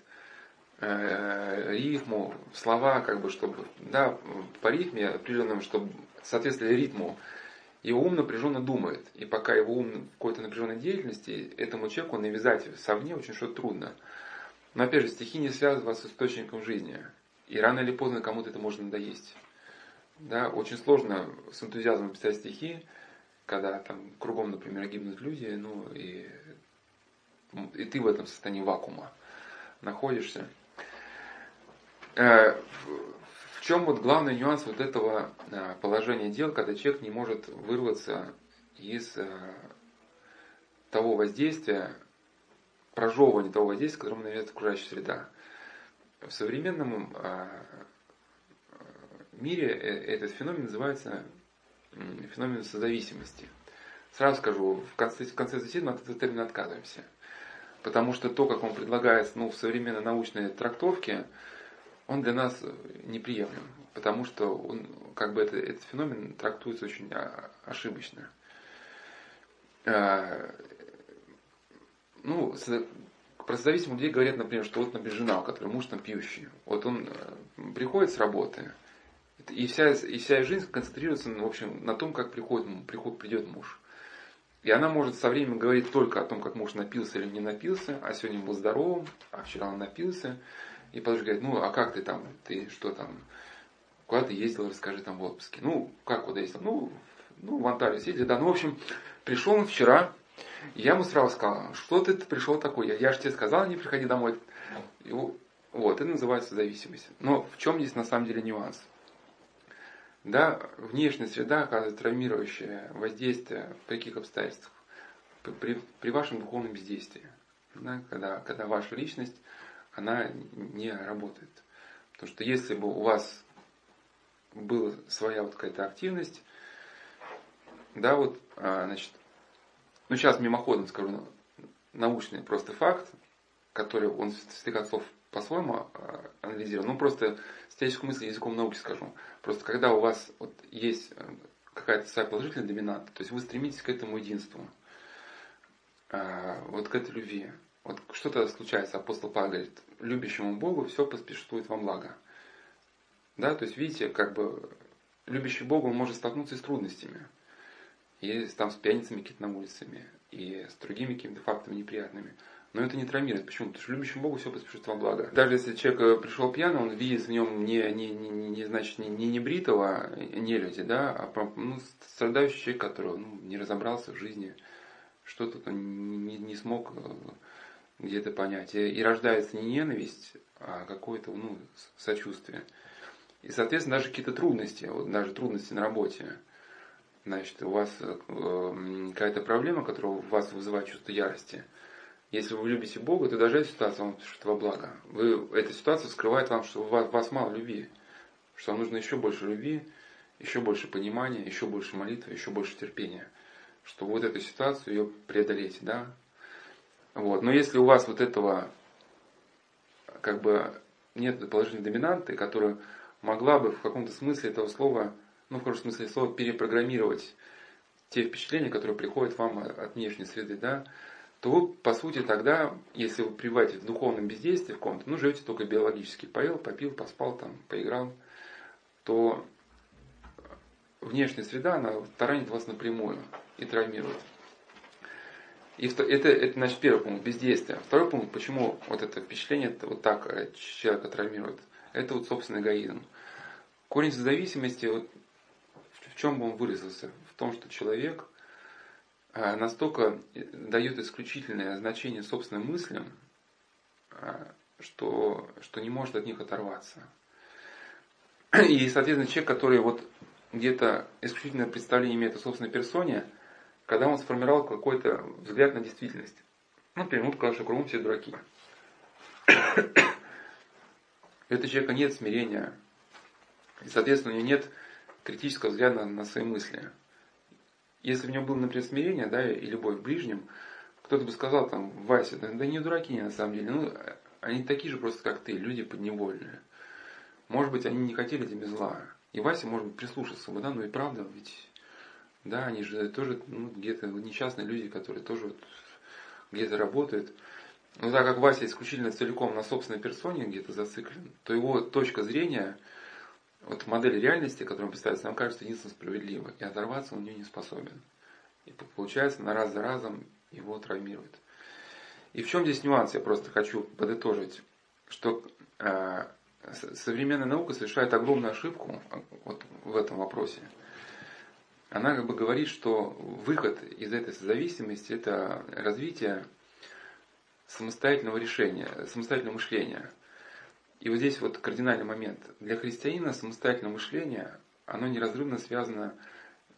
э, рифму, слова, как бы, чтобы, да, по ритме определенным, чтобы соответствовали ритму, его ум напряженно думает. И пока его ум в какой-то напряженной деятельности, этому человеку навязать совне очень что-то трудно. Но опять же, стихи не связывают вас с источником жизни. И рано или поздно кому-то это может надоесть. Да, очень сложно с энтузиазмом писать стихи, когда там кругом, например, гибнут люди, ну и, и ты в этом состоянии вакуума находишься. Э, в чем вот главный нюанс вот этого э, положения дел, когда человек не может вырваться из э, того воздействия, прожевывания того воздействия, которым навязывает окружающая среда. В современном мире этот феномен называется феномен созависимости. Сразу скажу, в конце, в конце заседания от этого термина отказываемся. Потому что то, как он предлагается ну, в современной научной трактовке, он для нас неприемлем. Потому что он, как бы это, этот феномен трактуется очень ошибочно. А, ну, про созависимых людей говорят, например, что вот, например, жена, у которой муж там пьющий. Вот он э, приходит с работы, и вся, и вся жизнь концентрируется, в общем, на том, как приходит, приход, придет муж. И она может со временем говорить только о том, как муж напился или не напился, а сегодня был здоровым, а вчера он напился. И потом говорит, ну а как ты там, ты что там, куда ты ездил, расскажи там в отпуске. Ну, как куда ездил? Ну, ну в Анталию съездил, да. Ну, в общем, пришел он вчера, я ему сразу сказал, что ты пришел такой? Я, я же тебе сказал, не приходи домой. И, вот, это называется зависимость. Но в чем здесь на самом деле нюанс? Да, внешняя среда оказывает травмирующее воздействие при каких обстоятельствах? При, при вашем духовном бездействии. Да, когда, когда ваша личность, она не работает. Потому что если бы у вас была своя вот какая-то активность, да, вот, а, значит, ну сейчас мимоходом скажу научный просто факт, который он с концов по-своему а, анализировал. Ну, просто с теоретической мысли языком науки скажу. Просто когда у вас вот есть э, какая-то своя положительная доминанта, то есть вы стремитесь к этому единству, а, вот к этой любви. Вот что-то случается, апостол Павел говорит, любящему Богу все поспешествует во благо. Да, то есть видите, как бы любящий Богу он может столкнуться и с трудностями. И там с пьяницами какими-то на улицами, и с другими какими-то фактами неприятными. Но это не травмирует. Почему? Потому что любящему Богу все поспешит во благо. Даже если человек э, пришел пьяный, он видит в нем не, не, не, не, значит, не, не небритого не люди, да, а ну, страдающий человек, который ну, не разобрался в жизни, что-то он не, не смог э, где-то понять. И, и рождается не ненависть, а какое-то ну, сочувствие. И, соответственно, даже какие-то трудности, вот даже трудности на работе. Значит, у вас э, какая-то проблема, которая у вас вызывает чувство ярости – Если вы любите Бога, то даже эта ситуация вам что во благо. Вы, эта ситуация скрывает вам, что у вас, вас мало любви, что вам нужно еще больше любви, еще больше понимания, еще больше молитвы, еще больше терпения, что вот эту ситуацию ее преодолеть, да. Вот. Но если у вас вот этого как бы нет положительной доминанты, которая могла бы в каком-то смысле этого слова, ну в хорошем смысле слова, перепрограммировать те впечатления, которые приходят вам от внешней среды, да, то вы, по сути, тогда, если вы пребываете в духовном бездействии в ком-то, ну, живете только биологически, поел, попил, поспал, там, поиграл, то внешняя среда, она таранит вас напрямую и травмирует. И это, это, значит, первый пункт, бездействие. Второй пункт, почему вот это впечатление вот так э, человека травмирует, это вот, собственно, эгоизм. Корень зависимости, вот, чем он выразился? В том, что человек э, настолько дает исключительное значение собственным мыслям, э, что, что не может от них оторваться. И, соответственно, человек, который вот где-то исключительное представление имеет о собственной персоне – когда он сформировал какой-то взгляд на действительность. Ну, например, показалось, что кругом все дураки. У этого человека нет смирения. И, соответственно, у него нет критического взгляда на, свои мысли. Если в нем было, например, смирение, да, и любовь к ближним, кто-то бы сказал там, Вася, да, да не дураки они на самом деле, ну, они такие же просто, как ты, люди подневольные. Может быть, они не хотели тебе зла. И Вася, может быть, прислушался бы, да, ну и правда, ведь да, они же тоже ну, где-то несчастные люди, которые тоже вот где-то работают. Но так как Вася исключительно целиком на собственной персоне где-то зациклен, то его точка зрения, вот модель реальности, которую он представляет, нам кажется единственно справедливой. И оторваться он нее не способен. И получается, на раз за разом его травмирует. И в чем здесь нюанс, я просто хочу подытожить, что э, современная наука совершает огромную ошибку вот в этом вопросе она как бы говорит, что выход из этой зависимости – это развитие самостоятельного решения, самостоятельного мышления. И вот здесь вот кардинальный момент. Для христианина самостоятельное мышление, оно неразрывно связано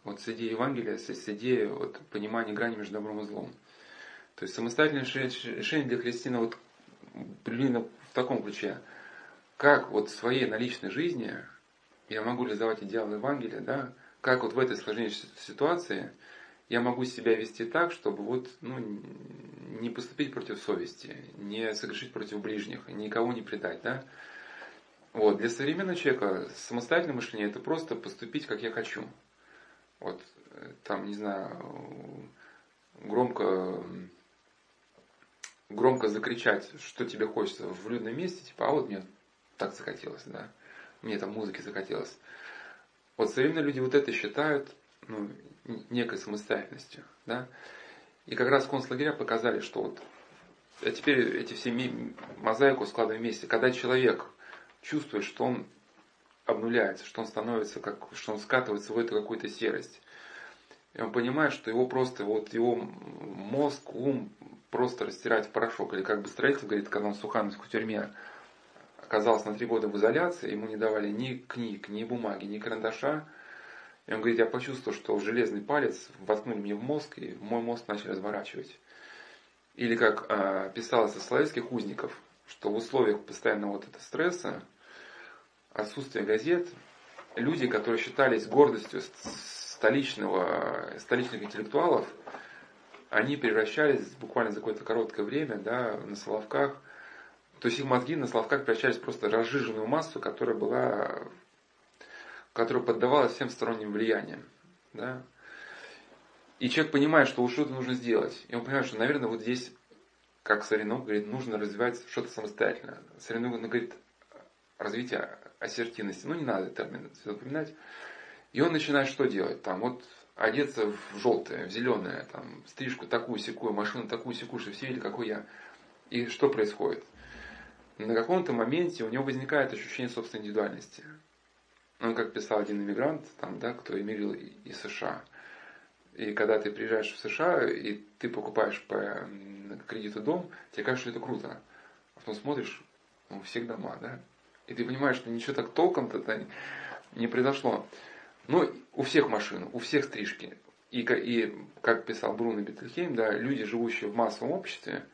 вот с идеей Евангелия, с, идеей вот, понимания грани между добром и злом. То есть самостоятельное решение для христиана вот примерно в таком ключе. Как вот в своей наличной жизни я могу реализовать идеал Евангелия, да, как вот в этой сложнейшей ситуации я могу себя вести так, чтобы вот, ну, не поступить против совести, не согрешить против ближних, никого не предать, да? Вот, для современного человека самостоятельное мышление это просто поступить, как я хочу. Вот, там, не знаю, громко, громко закричать, что тебе хочется в людном месте, типа, а вот мне так захотелось, да, мне там музыки захотелось. Вот современные люди вот это считают ну, некой самостоятельностью. Да? И как раз концлагеря показали, что вот а теперь эти все мозаику складываем вместе. Когда человек чувствует, что он обнуляется, что он становится, как, что он скатывается в эту какую-то серость. И он понимает, что его просто, вот его мозг, ум просто растирать в порошок. Или как бы строитель говорит, когда он в Сухановской тюрьме оказался на три года в изоляции, ему не давали ни книг, ни бумаги, ни карандаша. И он говорит, я почувствовал, что железный палец воткнули мне в мозг, и мой мозг начал разворачивать. Или как э, писалось о славянских узников, что в условиях постоянного вот этого стресса, отсутствия газет, люди, которые считались гордостью столичного, столичных интеллектуалов, они превращались буквально за какое-то короткое время да, на Соловках – то есть их мозги на Славках превращались просто разжиженную массу, которая была, которая поддавалась всем сторонним влияниям. Да? И человек понимает, что что-то нужно сделать. И он понимает, что, наверное, вот здесь, как Саринов говорит, нужно развивать что-то самостоятельно. Саринов говорит развитие ассертивности. Ну, не надо термин запоминать. И он начинает что делать? Там вот одеться в желтое, в зеленое, там, стрижку такую секую, машину такую секую, чтобы все видели, какой я. И что происходит? на каком-то моменте у него возникает ощущение собственной индивидуальности. Ну, как писал один иммигрант, там, да, кто эмигрировал из США. И когда ты приезжаешь в США, и ты покупаешь по кредиту дом, тебе кажется, что это круто. А потом смотришь, ну, всех дома, да? И ты понимаешь, что ничего так толком-то не произошло. Ну, у всех машин, у всех стрижки. И, и как писал Бруно Бетельхейм, да, люди, живущие в массовом обществе,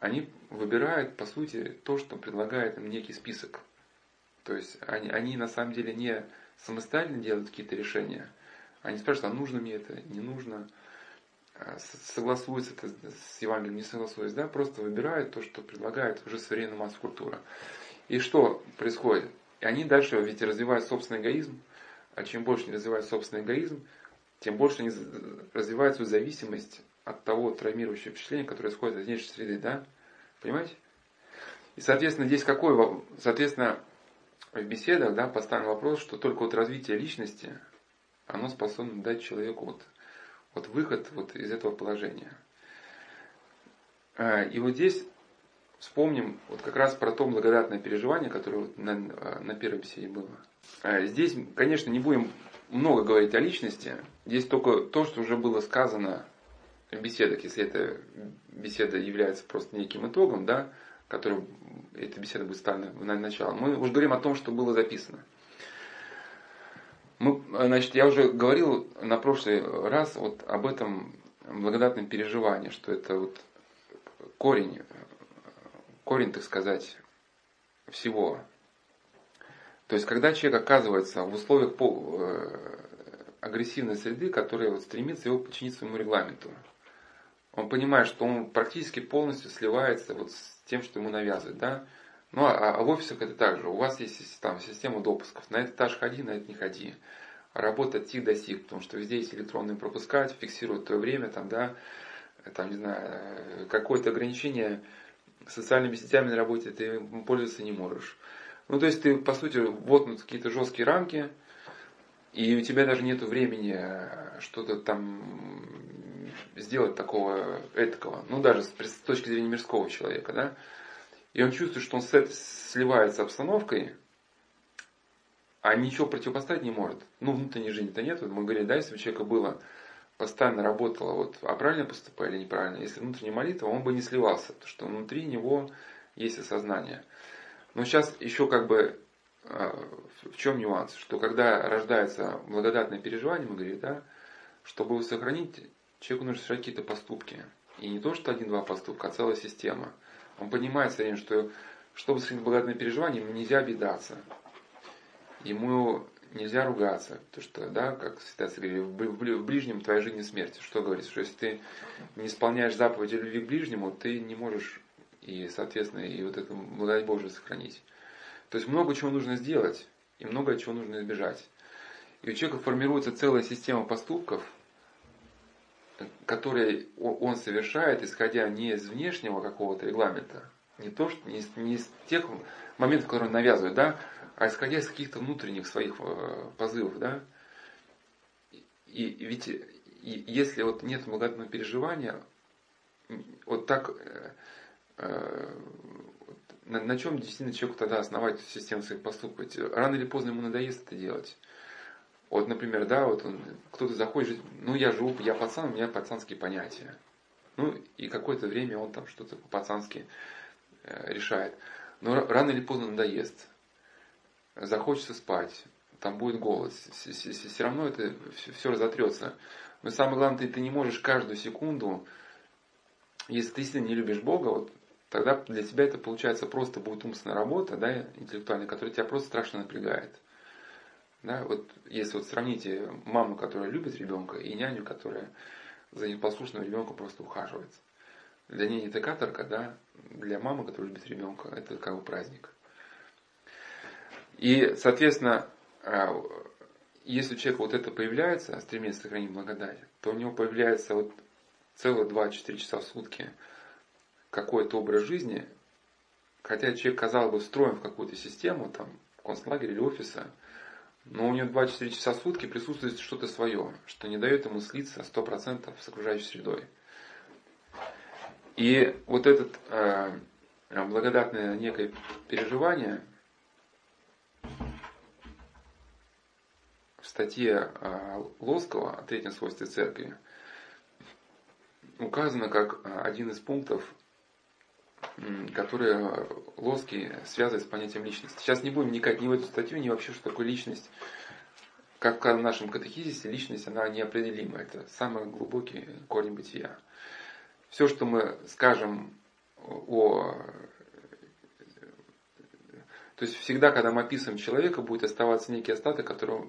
они выбирают, по сути, то, что предлагает им некий список. То есть они, они на самом деле не самостоятельно делают какие-то решения. Они спрашивают, а нужно мне это, не нужно, а согласуется это с Евангелием, не согласуется, да, просто выбирают то, что предлагает уже современная масс-культура. И что происходит? И они дальше ведь развивают собственный эгоизм, а чем больше они развивают собственный эгоизм, тем больше они развивают свою зависимость от того травмирующего впечатления, которое исходит от внешней среды, да? Понимаете? И, соответственно, здесь какой, соответственно, в беседах, да, поставлен вопрос, что только вот развитие личности, оно способно дать человеку вот, вот выход вот из этого положения. А, и вот здесь вспомним вот как раз про то благодатное переживание, которое вот на, на первой беседе было. А, здесь, конечно, не будем много говорить о личности. Здесь только то, что уже было сказано в беседах, если эта беседа является просто неким итогом, да, который эта беседа будет ставлена на начало. Мы уже говорим о том, что было записано. Мы, значит, я уже говорил на прошлый раз вот об этом благодатном переживании, что это вот корень, корень, так сказать, всего. То есть, когда человек оказывается в условиях э, агрессивной среды, которая вот стремится его подчинить своему регламенту, он понимает, что он практически полностью сливается вот с тем, что ему навязывают, да. Ну, а, а в офисах это также. У вас есть там система допусков. На этот этаж ходи, на это не ходи. Работа тих достиг, потому что везде есть электронные пропуска, фиксируют твое время, там, да, там, не знаю, какое-то ограничение социальными сетями на работе, ты пользоваться не можешь. Ну, то есть ты, по сути, вот какие-то жесткие рамки, и у тебя даже нет времени что-то там сделать такого этакого, ну даже с, с точки зрения мирского человека, да, и он чувствует, что он сливается обстановкой, а ничего противопоставить не может. Ну, внутренней жизни-то нет. Вот мы говорили, да, если у человека было, постоянно работало, вот, а правильно поступая или неправильно, если внутренняя молитва, он бы не сливался, потому что внутри него есть осознание. Но сейчас еще как бы а, в чем нюанс, что когда рождается благодатное переживание, мы говорим, да, чтобы его сохранить, человеку нужно совершать какие-то поступки. И не то, что один-два поступка, а целая система. Он понимает все время, что чтобы сохранить благодатное переживание, ему нельзя обидаться. Ему нельзя ругаться. Потому что, да, как всегда говорили, в ближнем твоя жизнь и смерть. Что говорится, что если ты не исполняешь заповеди любви к ближнему, ты не можешь и, соответственно, и вот эту благодать Божию сохранить. То есть много чего нужно сделать, и много чего нужно избежать. И у человека формируется целая система поступков – которые он совершает, исходя не из внешнего какого-то регламента, не, то, что, не, из, не из тех моментов, которые он навязывает, да, а исходя из каких-то внутренних своих э, позывов, да. И, ведь и, если вот нет благодатного переживания, вот так, э, э, на, на чем действительно человеку тогда основать систему своих поступков? Рано или поздно ему надоест это делать. Вот, например, да, вот он, кто-то заходит ну я живу, я пацан, у меня пацанские понятия. Ну и какое-то время он там что-то по-пацански э, решает. Но рано или поздно надоест. Захочется спать, там будет голод. Все равно это все разотрется. Но самое главное, ты, ты не можешь каждую секунду, если ты сильно не любишь Бога, вот, тогда для тебя это получается просто будет умственная работа, да, интеллектуальная, которая тебя просто страшно напрягает. Да, вот если вот сравните маму, которая любит ребенка, и няню, которая за непослушным ребенком просто ухаживает. Для нее это каторга, да, для мамы, которая любит ребенка, это как бы праздник. И, соответственно, а, если у человека вот это появляется, стремится сохранить благодать, то у него появляется вот целых 2-4 часа в сутки какой-то образ жизни, хотя человек, казалось бы, встроен в какую-то систему, там, концлагеря или офиса, но у него 24 часа в сутки присутствует что-то свое, что не дает ему слиться 100% с окружающей средой. И вот это э, благодатное некое переживание в статье э, Лоскова о третьем свойстве церкви указано как э, один из пунктов которые Лоски связывает с понятием личности. Сейчас не будем никак ни в эту статью, ни вообще, что такое личность. Как в нашем катехизисе, личность, она неопределима. Это самый глубокий корень бытия. Все, что мы скажем о... То есть всегда, когда мы описываем человека, будет оставаться некий остаток, который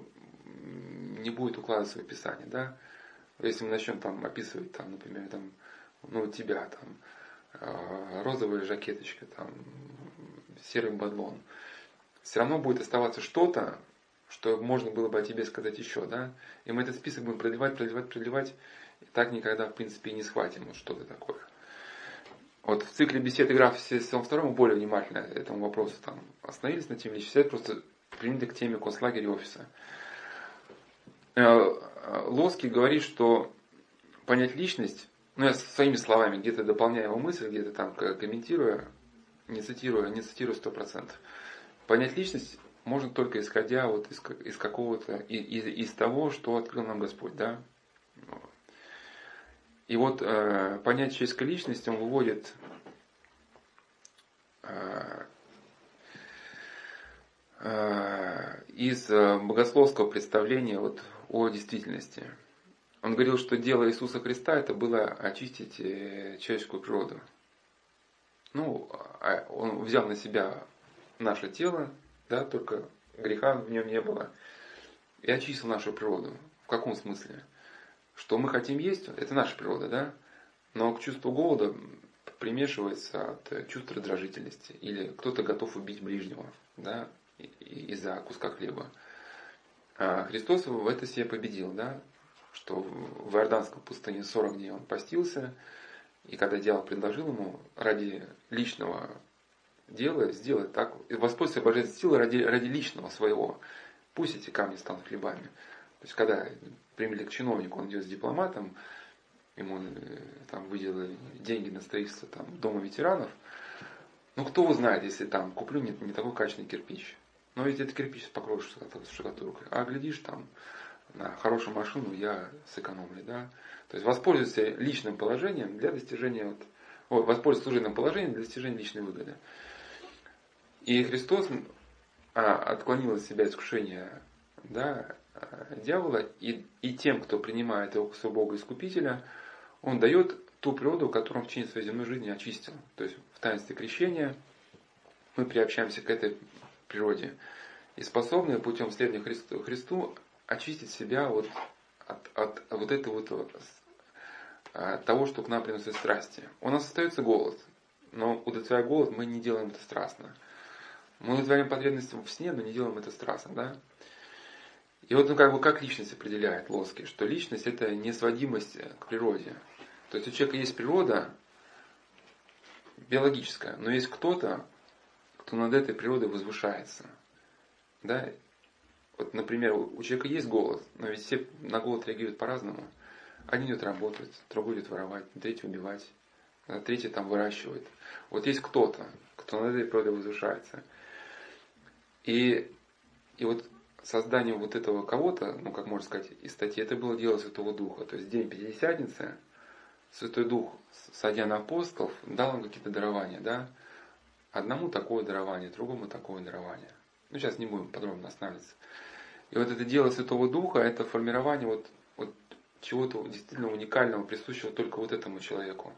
не будет укладываться в описание. Да? Если мы начнем там описывать, там, например, там, ну, тебя, там, э, розовая жакеточка, там, серый бадлон, все равно будет оставаться что-то, что можно было бы о тебе сказать еще, да? И мы этот список будем продлевать, продлевать, продлевать, и так никогда, в принципе, и не схватим вот что-то такое. Вот в цикле беседы графа Сессон второму более внимательно этому вопросу там остановились на теме личности, просто приняли к теме концлагеря офиса. Э, Лоски говорит, что понять личность, ну я своими словами где-то дополняю его мысль, где-то там комментируя, не цитируя, не цитирую сто процентов. Понять личность можно только исходя вот из, из какого-то, из, из того, что открыл нам Господь, да. И вот э, понять человеческой личности он выводит э, э, из э, богословского представления вот о действительности. Он говорил, что дело Иисуса Христа это было очистить э, человеческую природу. Ну, а он взял на себя наше тело, да, только греха в нем не было, и очистил нашу природу. В каком смысле? Что мы хотим есть, это наша природа, да, но к чувству голода примешивается от чувства раздражительности. Или кто-то готов убить ближнего, да, из-за куска хлеба. А Христос в это себе победил, да, что в Иорданской пустыне 40 дней он постился, и когда дьявол предложил ему ради личного дела сделать так, воспользоваться божественной силой ради, ради личного своего, пусть эти камни станут хлебами. То есть, когда примели к чиновнику, он идет с дипломатом, ему э, там выделили деньги на строительство там, дома ветеранов, ну кто узнает, если там куплю не, не такой качественный кирпич. Но ведь это кирпич покроешь штукатуркой. А глядишь там, на хорошую машину я сэкономлю, да. То есть воспользуйся личным положением для достижения, вот, о, воспользуйся служебным положением для достижения личной выгоды. И Христос а, отклонил от себя искушение да, дьявола, и, и тем, кто принимает его своего Бога Искупителя, он дает ту природу, которую он в течение своей земной жизни очистил. То есть в таинстве крещения мы приобщаемся к этой природе и способны путем следования Христу, Христу очистить себя вот от, от вот этого вот, от того, что к нам приносит страсти. У нас остается голод, но удовлетворяя голод, мы не делаем это страстно. Мы удовлетворяем потребности в сне, но не делаем это страстно, да? И вот, ну, как бы, как личность определяет Лоски, что личность это несводимость к природе. То есть у человека есть природа биологическая, но есть кто-то, кто над этой природой возвышается. Да? Вот, например, у человека есть голод, но ведь все на голод реагируют по-разному. Один идет работать, другой идет воровать, третий убивать, а третий там выращивает. Вот есть кто-то, кто над этой природой возвышается. И, и вот создание вот этого кого-то, ну, как можно сказать, из статьи, это было дело Святого Духа. То есть день Пятидесятницы, Святой Дух, садя на апостолов, дал им какие-то дарования, да? Одному такое дарование, другому такое дарование. Ну, сейчас не будем подробно останавливаться. И вот это дело Святого Духа, это формирование вот, вот чего-то действительно уникального, присущего только вот этому человеку.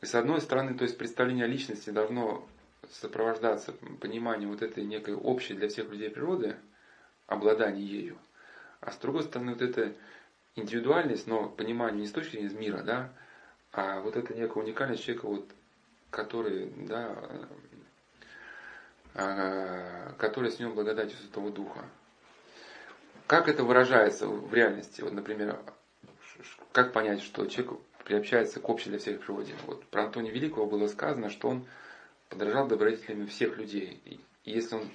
И с одной стороны, то есть представление о личности должно сопровождаться пониманием вот этой некой общей для всех людей природы, обладание ею. А с другой стороны, вот эта индивидуальность, но понимание не с точки зрения мира, да, а вот эта некая уникальность человека, вот, который, да, а, который с ним благодатью Святого Духа. Как это выражается в реальности? Вот, например, как понять, что человек приобщается к общей для всех природе? Вот про Антония Великого было сказано, что он подражал добродетелями всех людей. И если он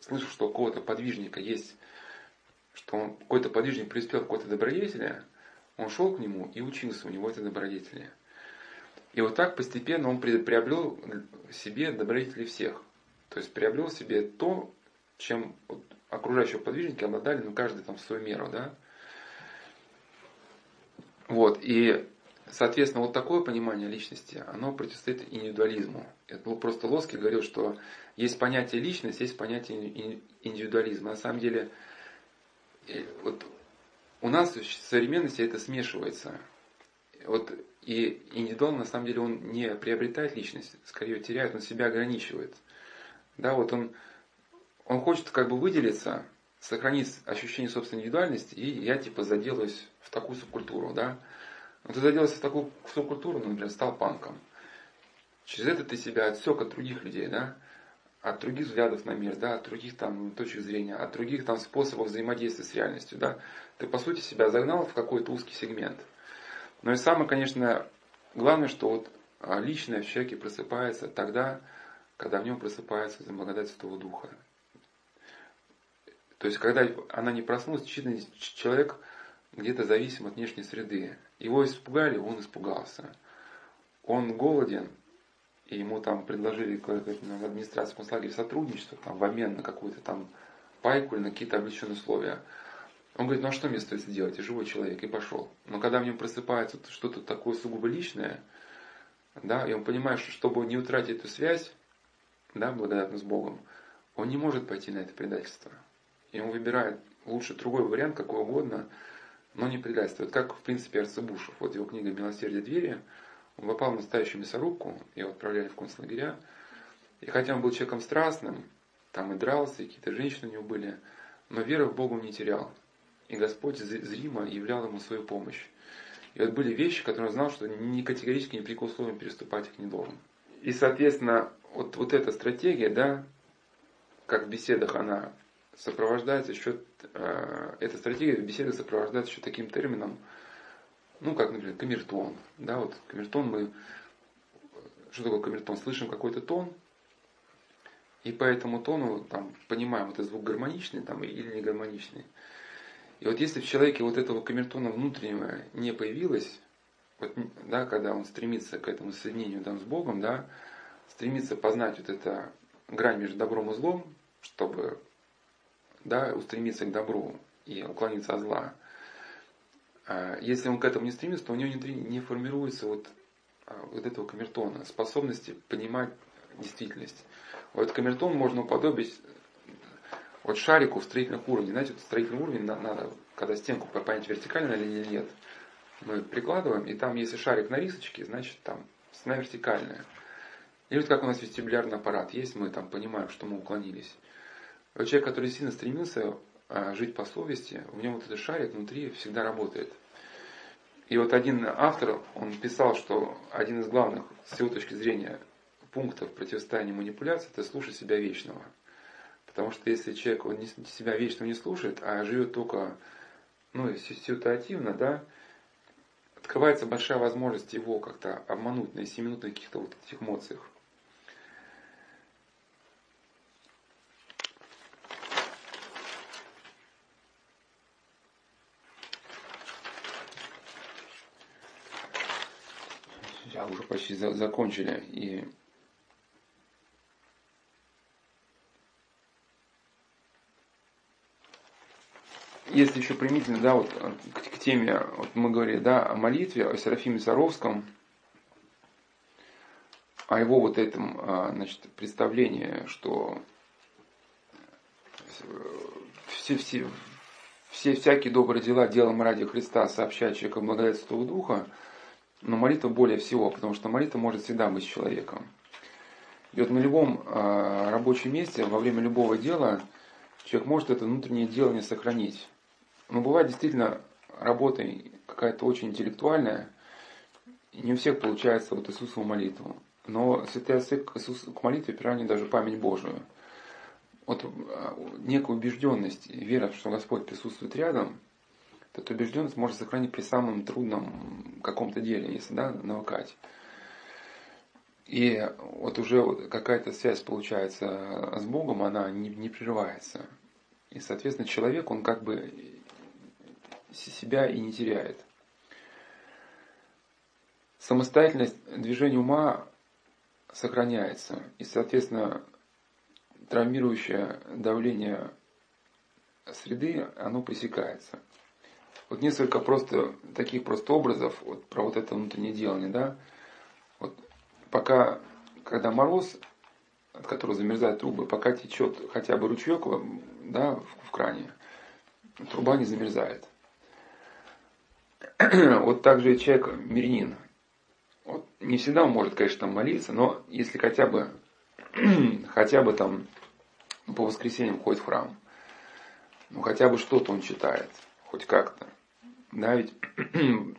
слышал, что у кого-то подвижника есть, что он, какой-то подвижник преуспел какой-то добродетели, он шел к нему и учился у него это добродетели. И вот так постепенно он приобрел себе добродетели всех. То есть приобрел себе то, чем окружающие подвижники обладали, ну, каждый там в свою меру, да. Вот, и Соответственно, вот такое понимание личности, оно противостоит индивидуализму. Это просто Лоски говорил, что есть понятие личность, есть понятие индивидуализма. На самом деле, э, вот у нас в современности это смешивается. Вот И индивидуально, на самом деле, он не приобретает личность, скорее теряет, он себя ограничивает. Да, вот он, он хочет как бы выделиться, сохранить ощущение собственной индивидуальности, и я типа заделаюсь в такую субкультуру, да. Но ты заделался в такую субкультуру, ну, например, стал панком. Через это ты себя отсек от других людей, да, от других взглядов на мир, да, от других там точек зрения, от других там способов взаимодействия с реальностью, да. Ты, по сути, себя загнал в какой-то узкий сегмент. Но и самое, конечно, главное, что вот а, личное в человеке просыпается тогда, когда в нем просыпается благодать Святого Духа. То есть, когда она не проснулась, действительно человек где-то зависим от внешней среды. Его испугали, он испугался. Он голоден, и ему там предложили в администрации концлагеря сотрудничество там, в обмен на какую-то там пайку или на какие-то облегченные условия. Он говорит, ну а что мне стоит сделать? Я живой человек, и пошел. Но когда в нем просыпается что-то такое сугубо личное, да, и он понимает, что чтобы не утратить эту связь, да, благодатно с Богом, он не может пойти на это предательство. И он выбирает лучше другой вариант, какой угодно, но не предательство. Это как, в принципе, Арцебушев. Вот его книга «Милосердие двери», он попал в настоящую мясорубку, его отправляли в концлагеря. И хотя он был человеком страстным, там и дрался, и какие-то женщины у него были, но веры в Бога он не терял. И Господь зримо являл ему свою помощь. И вот были вещи, которые он знал, что ни категорически ни при условии переступать их не должен. И, соответственно, вот, вот эта стратегия, да, как в беседах она сопровождается еще, э, эта стратегия в беседах сопровождается еще таким термином, ну, как, например, камертон. Да, вот камертон мы, что такое камертон? Слышим какой-то тон, и по этому тону там, понимаем, это звук гармоничный там, или не гармоничный. И вот если в человеке вот этого камертона внутреннего не появилось, вот, да, когда он стремится к этому соединению там, с Богом, да, стремится познать вот это грань между добром и злом, чтобы да, устремиться к добру и уклониться от зла. А если он к этому не стремится, то у него не, не формируется вот, а, вот этого камертона, способности понимать действительность. Вот камертон можно уподобить вот шарику в строительных уровнях. Знаете, вот строительный уровень надо, когда стенку понять, вертикально или нет, мы прикладываем, и там, если шарик на рисочке, значит там стена вертикальная. Или вот как у нас вестибулярный аппарат есть, мы там понимаем, что мы уклонились. Человек, который сильно стремился а, жить по совести, у него вот этот шарик внутри всегда работает. И вот один автор, он писал, что один из главных, с его точки зрения, пунктов противостояния манипуляции, это слушать себя вечного. Потому что если человек он не, себя вечно не слушает, а живет только ну, ситуативно, да, открывается большая возможность его как-то обмануть на 7-минутных каких-то вот этих эмоциях. Почти закончили. И если еще примительно, да, вот к, к теме, вот мы говорили, да, о молитве, о Серафиме Саровском, о его вот этом, а, значит, представлении, что все, все, все всякие добрые дела делаем ради Христа, сообщая человеку благодать Святого Духа, но молитва более всего, потому что молитва может всегда быть с человеком. И вот на любом э, рабочем месте, во время любого дела, человек может это внутреннее делание сохранить. Но бывает действительно работа какая-то очень интеллектуальная, не у всех получается вот Иисусову молитву. Но святые отцы к, Иисусу, к молитве приравнивают даже память Божию. Вот а, некая убежденность, вера, что Господь присутствует рядом, эта убежденность может сохранить при самом трудном каком-то деле, если да, навыкать. И вот уже какая-то связь получается с Богом, она не, не прерывается. И, соответственно, человек, он как бы себя и не теряет. Самостоятельность движения ума сохраняется. И, соответственно, травмирующее давление среды, оно пресекается. Вот несколько просто таких просто образов вот, про вот это внутреннее делание, да. Вот пока, когда мороз, от которого замерзают трубы, пока течет хотя бы ручеек да, в, в кране, труба не замерзает. вот так же человек мирянин. вот, не всегда он может, конечно, там молиться, но если хотя бы, хотя бы там по воскресеньям ходит в храм, ну хотя бы что-то он читает, хоть как-то, да, ведь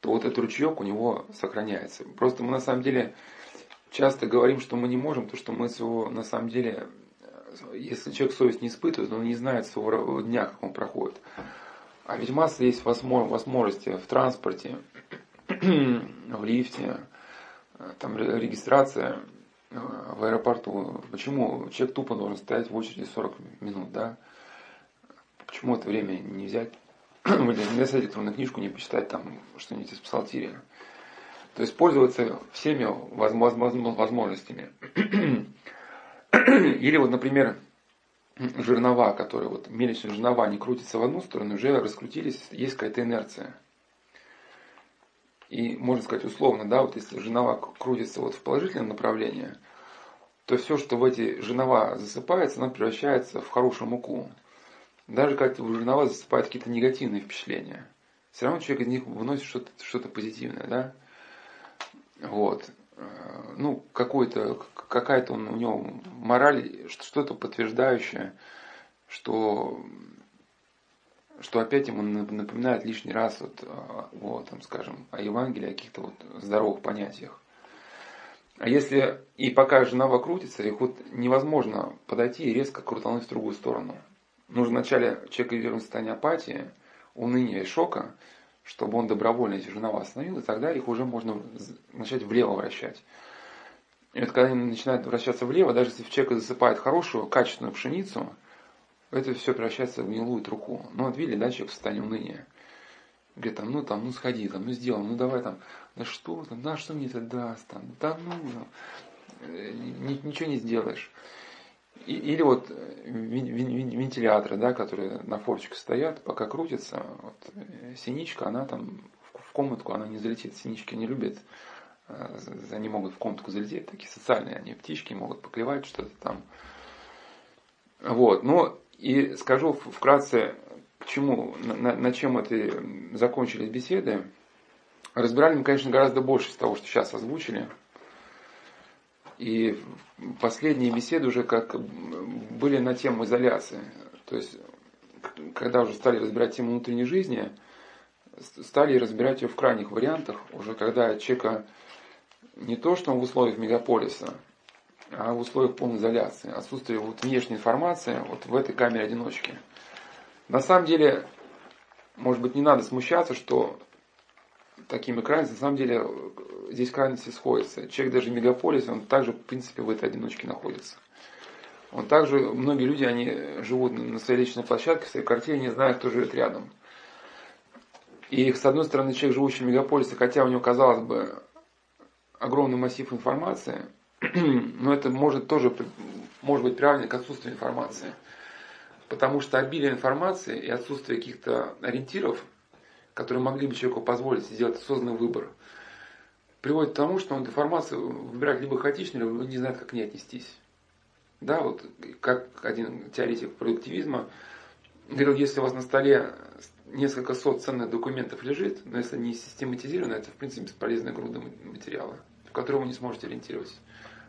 то вот этот ручеек у него сохраняется. Просто мы на самом деле часто говорим, что мы не можем, то что мы своего, на самом деле, если человек совесть не испытывает, он не знает своего дня, как он проходит. А ведь масса есть возможности в транспорте, в лифте, там регистрация э, в аэропорту. Почему человек тупо должен стоять в очереди 40 минут, да? Почему это время не взять, не достать электронную книжку, не почитать там что-нибудь из псалтирия? То есть пользоваться всеми возможностями. Или вот, например, жернова, которые вот мельничные жернова, они крутятся в одну сторону, уже раскрутились, есть какая-то инерция. И можно сказать условно, да, вот если жернова крутится вот в положительном направлении, то все, что в эти жернова засыпается, оно превращается в хорошую муку. Даже когда в жернова засыпают какие-то негативные впечатления, все равно человек из них выносит что-то что позитивное, да. Вот. Э, ну, какой-то, какая-то у него мораль, что-то подтверждающее, что, что опять ему напоминает лишний раз вот, вот там, скажем, о Евангелии, о каких-то вот здоровых понятиях. А если и пока жена крутится, их вот невозможно подойти и резко крутануть в другую сторону. Нужно вначале человек вернуть в состояние апатии, уныния и шока, чтобы он добровольно эти жернова остановил, и тогда их уже можно начать влево вращать. И вот когда они начинают вращаться влево, даже если в человека засыпает хорошую, качественную пшеницу, это все превращается в гнилую труху. Ну вот видели, да, человек в состоянии уныния. Говорит, там, ну там, ну сходи, там, ну сделай, ну давай там, да что там, да что мне это даст, там, да ну, э, ничего не сделаешь. Или вот э, вентиляторы, да, которые на форчике стоят, пока крутится, вот, э, синичка, она там в комнатку, она не залетит. Синички не любят, э, они могут в комнатку залететь, такие социальные, они птички могут поклевать что-то там. Вот, ну и скажу вкратце, почему, на, на чем это закончились беседы. Разбирали мы, конечно, гораздо больше из того, что сейчас озвучили. И последние беседы уже как были на тему изоляции. То есть, когда уже стали разбирать тему внутренней жизни, стали разбирать ее в крайних вариантах, уже когда человека не то, что он в условиях мегаполиса, а в условиях полной изоляции, отсутствие вот внешней информации вот в этой камере одиночки. На самом деле, может быть, не надо смущаться, что такими крайностями, на самом деле, здесь крайности сходятся. Человек даже в мегаполисе, он также, в принципе, в этой одиночке находится. Он также, многие люди, они живут на своей личной площадке, в своей квартире, не зная, кто живет рядом. И, с одной стороны, человек, живущий в мегаполисе, хотя у него, казалось бы, огромный массив информации, но это может тоже может быть приравнено к отсутствию информации. Потому что обилие информации и отсутствие каких-то ориентиров, которые могли бы человеку позволить сделать осознанный выбор, приводит к тому, что он информацию выбирает либо хаотично, либо не знает, как к ней отнестись. Да, вот как один теоретик продуктивизма говорил, если у вас на столе несколько сот ценных документов лежит, но если не систематизировано, это в принципе бесполезная груда материала, в котором вы не сможете ориентироваться.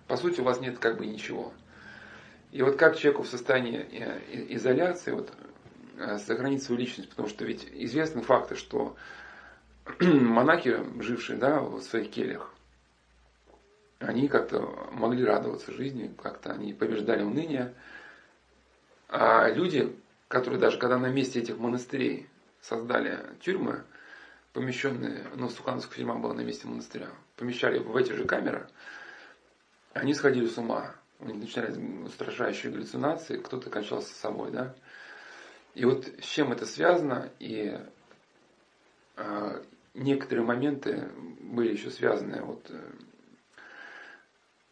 По сути, у вас нет как бы ничего. И вот как человеку в состоянии э, изоляции вот, сохранить свою личность, потому что ведь известны факты, что монахи, жившие да, в своих кельях, они как-то могли радоваться жизни, как-то они побеждали уныние. А люди, которые даже когда на месте этих монастырей создали тюрьмы, помещенные, ну, Сухановская тюрьма была на месте монастыря, помещали в эти же камеры, они сходили с ума. У них начинались устрашающие галлюцинации, кто-то кончался с собой, да. И вот с чем это связано, и э, некоторые моменты были еще связаны вот,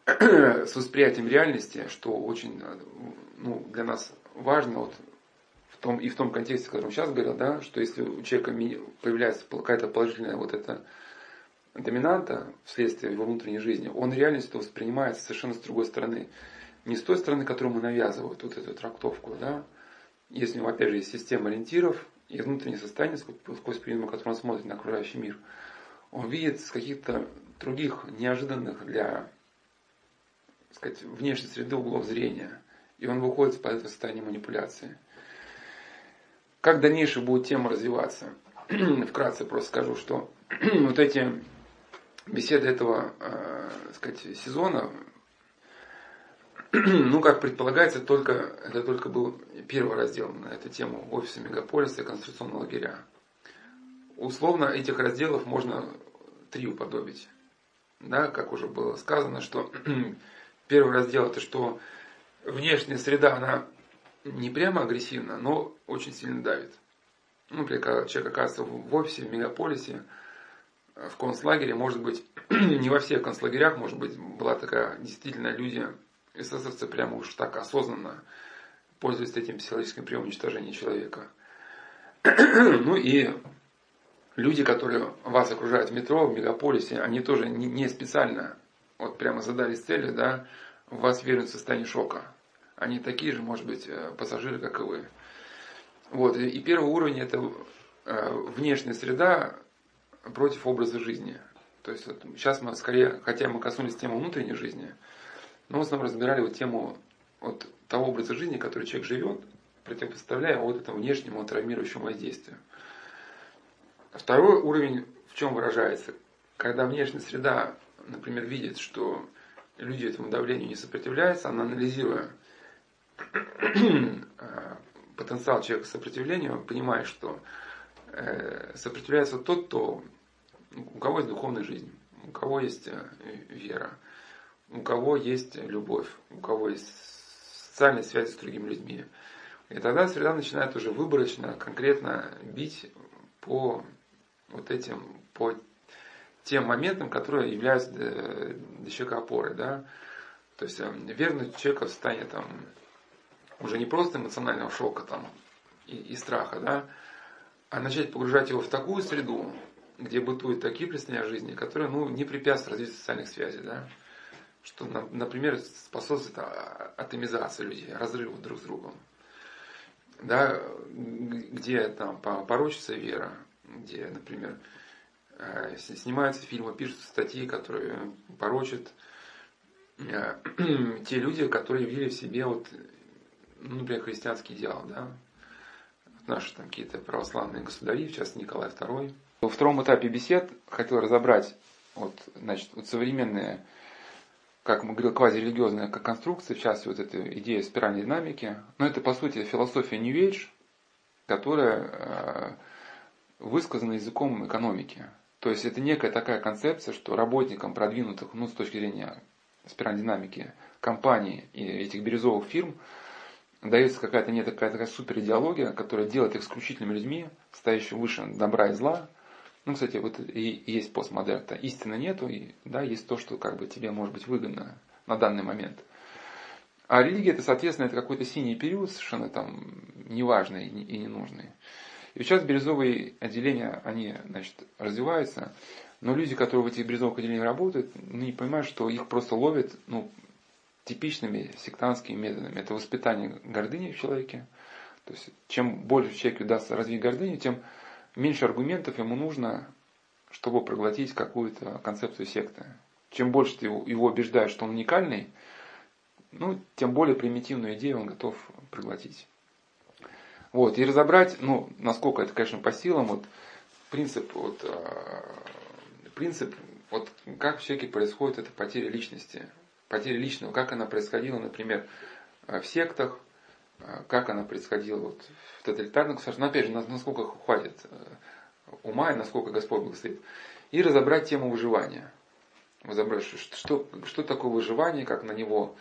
э, с восприятием реальности, что очень ну, для нас важно вот, в том, и в том контексте, о котором сейчас говорил, да, что если у человека появляется какая-то положительная вот эта доминанта вследствие его внутренней жизни, он реальность воспринимает совершенно с другой стороны. Не с той стороны, которую ему навязывают, вот эту трактовку, да. Если у него, опять же, есть система ориентиров, и внутреннее состояние, сквозь призму, которым он смотрит на окружающий мир, он видит с каких-то других неожиданных для сказать, внешней среды углов зрения. И он выходит из этого состояния манипуляции. Как дальнейшая будет тема развиваться? Вкратце просто скажу, что вот эти беседы этого э, сказать, сезона, ну, как предполагается, только, это только был первый раздел на эту тему офиса мегаполиса и конституционного лагеря. Условно этих разделов можно три уподобить. Да, как уже было сказано, что первый раздел это что внешняя среда, она не прямо агрессивна, но очень сильно давит. Ну, например, когда человек оказывается в офисе, в мегаполисе, в концлагере, может быть, не во всех концлагерях, может быть, была такая, действительно, люди, эсэсовцы прямо уж так осознанно пользуются этим психологическим приемом уничтожения человека. ну и люди, которые вас окружают в метро, в мегаполисе, они тоже не, не специально вот прямо задались целью, да, вас вернуть в состояние шока. Они такие же, может быть, э, пассажиры, как и вы. Вот. И первый уровень это э, внешняя среда против образа жизни. То есть вот сейчас мы скорее, хотя мы коснулись темы внутренней жизни, но в основном разбирали вот тему вот того образа жизни, который человек живет, противопоставляя вот этому внешнему травмирующему воздействию. Второй уровень в чем выражается? Когда внешняя среда, например, видит, что люди этому давлению не сопротивляются, она анализируя э, потенциал человека к сопротивлению, понимает, что э, сопротивляется тот, кто, у кого есть духовная жизнь, у кого есть э, вера, у кого есть любовь, у кого есть социальные связи с другими людьми. И тогда среда начинает уже выборочно, конкретно бить по вот этим, по тем моментам, которые являются для, для человека опорой. Да? То есть э, вернуть человека в состояние там, уже не просто эмоционального шока там, и, и страха, да, а начать погружать его в такую среду, где бытуют такие представления жизни, которые ну, не препятствуют развитию социальных связей. Да? Что, например, способствует а, атомизации людей, разрыву друг с другом. Да, где там порочится вера, где, например, э, снимаются фильмы, пишутся статьи, которые порочат э, те люди, которые явили в себе вот, ну, например, христианский идеал, да, наши там какие-то православные государи, в частности Николай II. Во втором этапе бесед хотел разобрать вот, значит, вот современные, как мы говорили, квазирелигиозные конструкции, в частности, вот эта идея спиральной динамики. Но это, по сути, философия New Age, которая э, высказано языком экономики. То есть это некая такая концепция, что работникам продвинутых, ну, с точки зрения спиральной динамики, компаний и этих бирюзовых фирм, дается какая-то не такая, такая супер идеология, которая делает их исключительными людьми, стоящими выше добра и зла. Ну, кстати, вот и есть постмодерн, -то. истины нету, и да, есть то, что как бы тебе может быть выгодно на данный момент. А религия это, соответственно, это какой-то синий период, совершенно там неважный и ненужный. И сейчас бирюзовые отделения, они значит, развиваются, но люди, которые в этих бирюзовых отделениях работают, ну, не понимают, что их просто ловят ну, типичными сектантскими методами. Это воспитание гордыни в человеке. То есть, чем больше человеку удастся развить гордыню, тем меньше аргументов ему нужно, чтобы проглотить какую-то концепцию секты. Чем больше ты его убеждаешь, что он уникальный, ну, тем более примитивную идею он готов проглотить. Вот, и разобрать, ну, насколько это, конечно, по силам, вот, принцип, вот, э, принцип, вот, как в человеке происходит эта потеря личности, потеря личного, как она происходила, например, в сектах, как она происходила вот, в тоталитарных государствах, но опять же, насколько хватит э, ума и насколько Господь благословит. И разобрать тему выживания. Разобрать, что, что такое выживание, как на него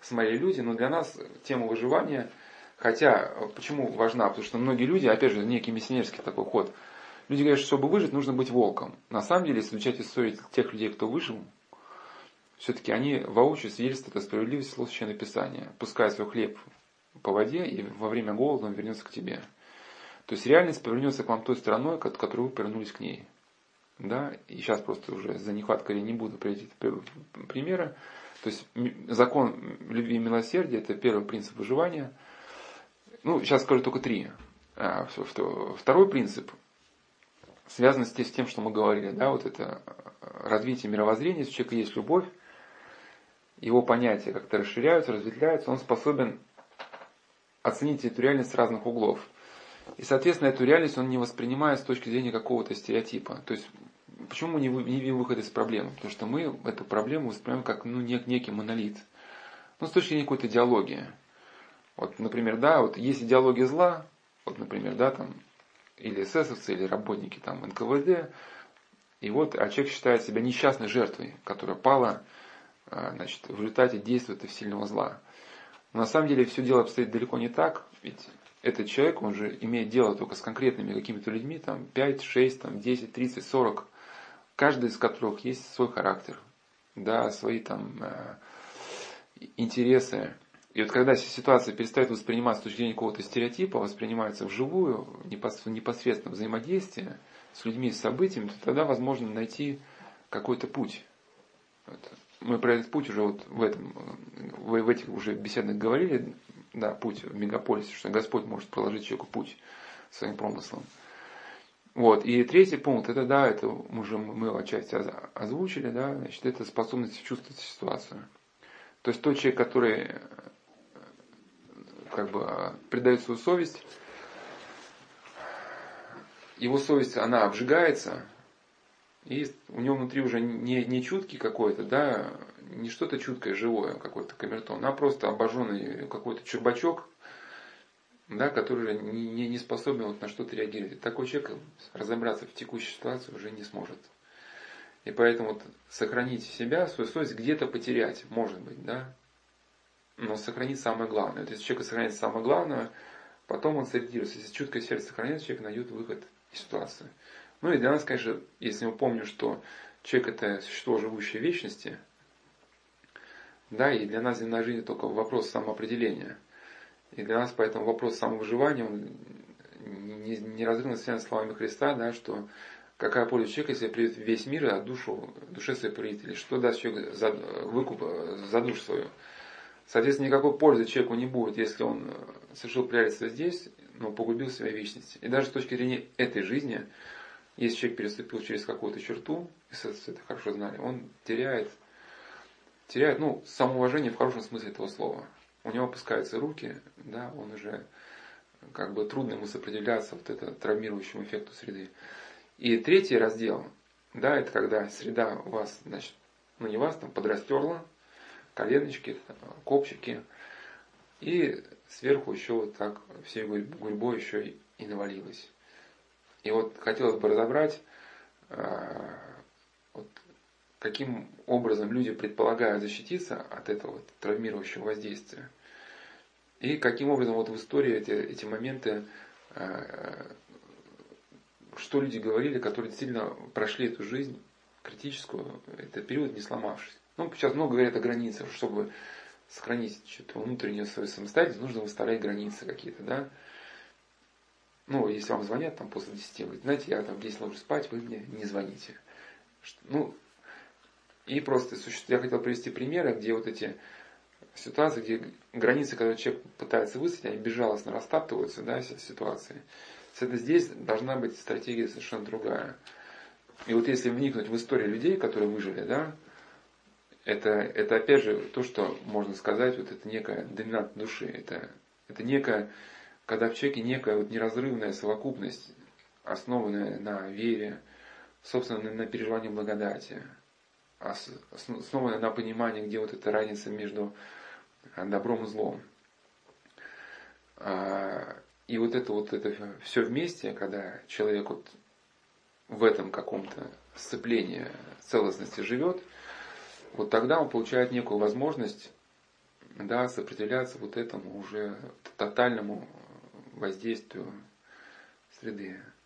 смотрели люди, но для нас тема выживания – Хотя, почему важна? Потому что многие люди, опять же, некий миссионерский такой ход, люди говорят, что чтобы выжить, нужно быть волком. На самом деле, если изучать историю тех людей, кто выжил, все-таки они воочию свидетельствуют о справедливости слов Священного Писания. Пускай свой хлеб по воде, и во время голода он вернется к тебе. То есть реальность повернется к вам той стороной, к которой вы повернулись к ней. Да? И сейчас просто уже за нехваткой не буду приводить примеры. То есть закон любви и милосердия – это первый принцип выживания – ну, сейчас скажу только три. А, второй принцип. связано с тем, что мы говорили, да, вот это развитие мировоззрения, если у человека есть любовь, его понятия как-то расширяются, разветвляются, он способен оценить эту реальность с разных углов. И, соответственно, эту реальность он не воспринимает с точки зрения какого-то стереотипа. То есть, почему мы не видим выход из проблемы? Потому что мы эту проблему воспринимаем как ну, нек, некий монолит. Ну, с точки зрения какой-то идеологии. Вот, например, да, вот есть идеология зла, вот, например, да, там, или эсэсовцы, или работники там НКВД, и вот, а человек считает себя несчастной жертвой, которая пала, а, значит, в результате действия этого сильного зла. Но на самом деле все дело обстоит далеко не так, ведь этот человек, он же имеет дело только с конкретными какими-то людьми, там 5, 6, там 10, 30, 40, каждый из которых есть свой характер, да, свои там э, интересы. И вот когда ситуация перестает восприниматься с точки зрения какого-то стереотипа, воспринимается вживую, непосредственно взаимодействие с людьми, с событиями, то тогда возможно найти какой-то путь. Мы про этот путь уже вот в, этом, в этих уже беседах говорили, да, путь в мегаполисе, что Господь может проложить человеку путь своим промыслом. Вот. И третий пункт, это да, это уже мы отчасти озвучили, да, значит, это способность чувствовать ситуацию. То есть тот человек, который как бы предает свою совесть, его совесть, она обжигается, и у него внутри уже не, не чуткий какой-то, да, не что-то чуткое, живое, какой-то камертон, а просто обожженный какой-то чурбачок, да, который не, не способен вот на что-то реагировать. Такой человек разобраться в текущей ситуации уже не сможет. И поэтому вот сохранить себя, свою совесть где-то потерять, может быть, да, но сохранить самое главное. То есть человек сохраняет самое главное, потом он сориентируется. Если чуткое сердце сохраняется, человек найдет выход из ситуации. Ну и для нас, конечно, если мы помним, что человек это существо, живущее вечности, да, и для нас земная жизнь только вопрос самоопределения. И для нас поэтому вопрос самовыживания, он неразрывно связан с словами Христа, да, что какая польза человека, если придет весь мир, а душу, душе своей придет, или что даст человек за выкуп за душу свою. Соответственно, никакой пользы человеку не будет, если он совершил предательство здесь, но погубил себя вечности. И даже с точки зрения этой жизни, если человек переступил через какую-то черту, и это хорошо знали, он теряет, теряет, ну, самоуважение в хорошем смысле этого слова. У него опускаются руки, да, он уже как бы трудно ему сопротивляться вот это травмирующему эффекту среды. И третий раздел, да, это когда среда у вас, значит, ну не вас, там подрастерла, коленочки, копчики, и сверху еще вот так всей гурьбой еще и навалилось. И вот хотелось бы разобрать, э, вот, каким образом люди предполагают защититься от этого травмирующего воздействия. И каким образом вот в истории эти, эти моменты, э, что люди говорили, которые действительно прошли эту жизнь критическую, этот период не сломавшись. Ну, сейчас много говорят о границах, чтобы сохранить что-то внутреннюю свою самостоятельность, нужно выставлять границы какие-то, да ну, если вам звонят там после 10, вы знаете, я там в 10 ложусь спать, вы мне не звоните. Ну, и просто я хотел привести примеры, где вот эти ситуации, где границы, когда человек пытается высадить, они безжалостно растаптываются, да, ситуации. Это здесь должна быть стратегия совершенно другая. И вот если вникнуть в историю людей, которые выжили, да, это, это опять же то, что можно сказать, вот это некая доминант души, это, это некая когда в человеке некая вот неразрывная совокупность, основанная на вере, собственно, на переживании благодати, основанная на понимании, где вот эта разница между а, добром и злом. А, и вот это вот это все вместе, когда человек вот в этом каком-то сцеплении целостности живет, вот тогда он получает некую возможность да, сопротивляться вот этому уже тотальному воздействию среды.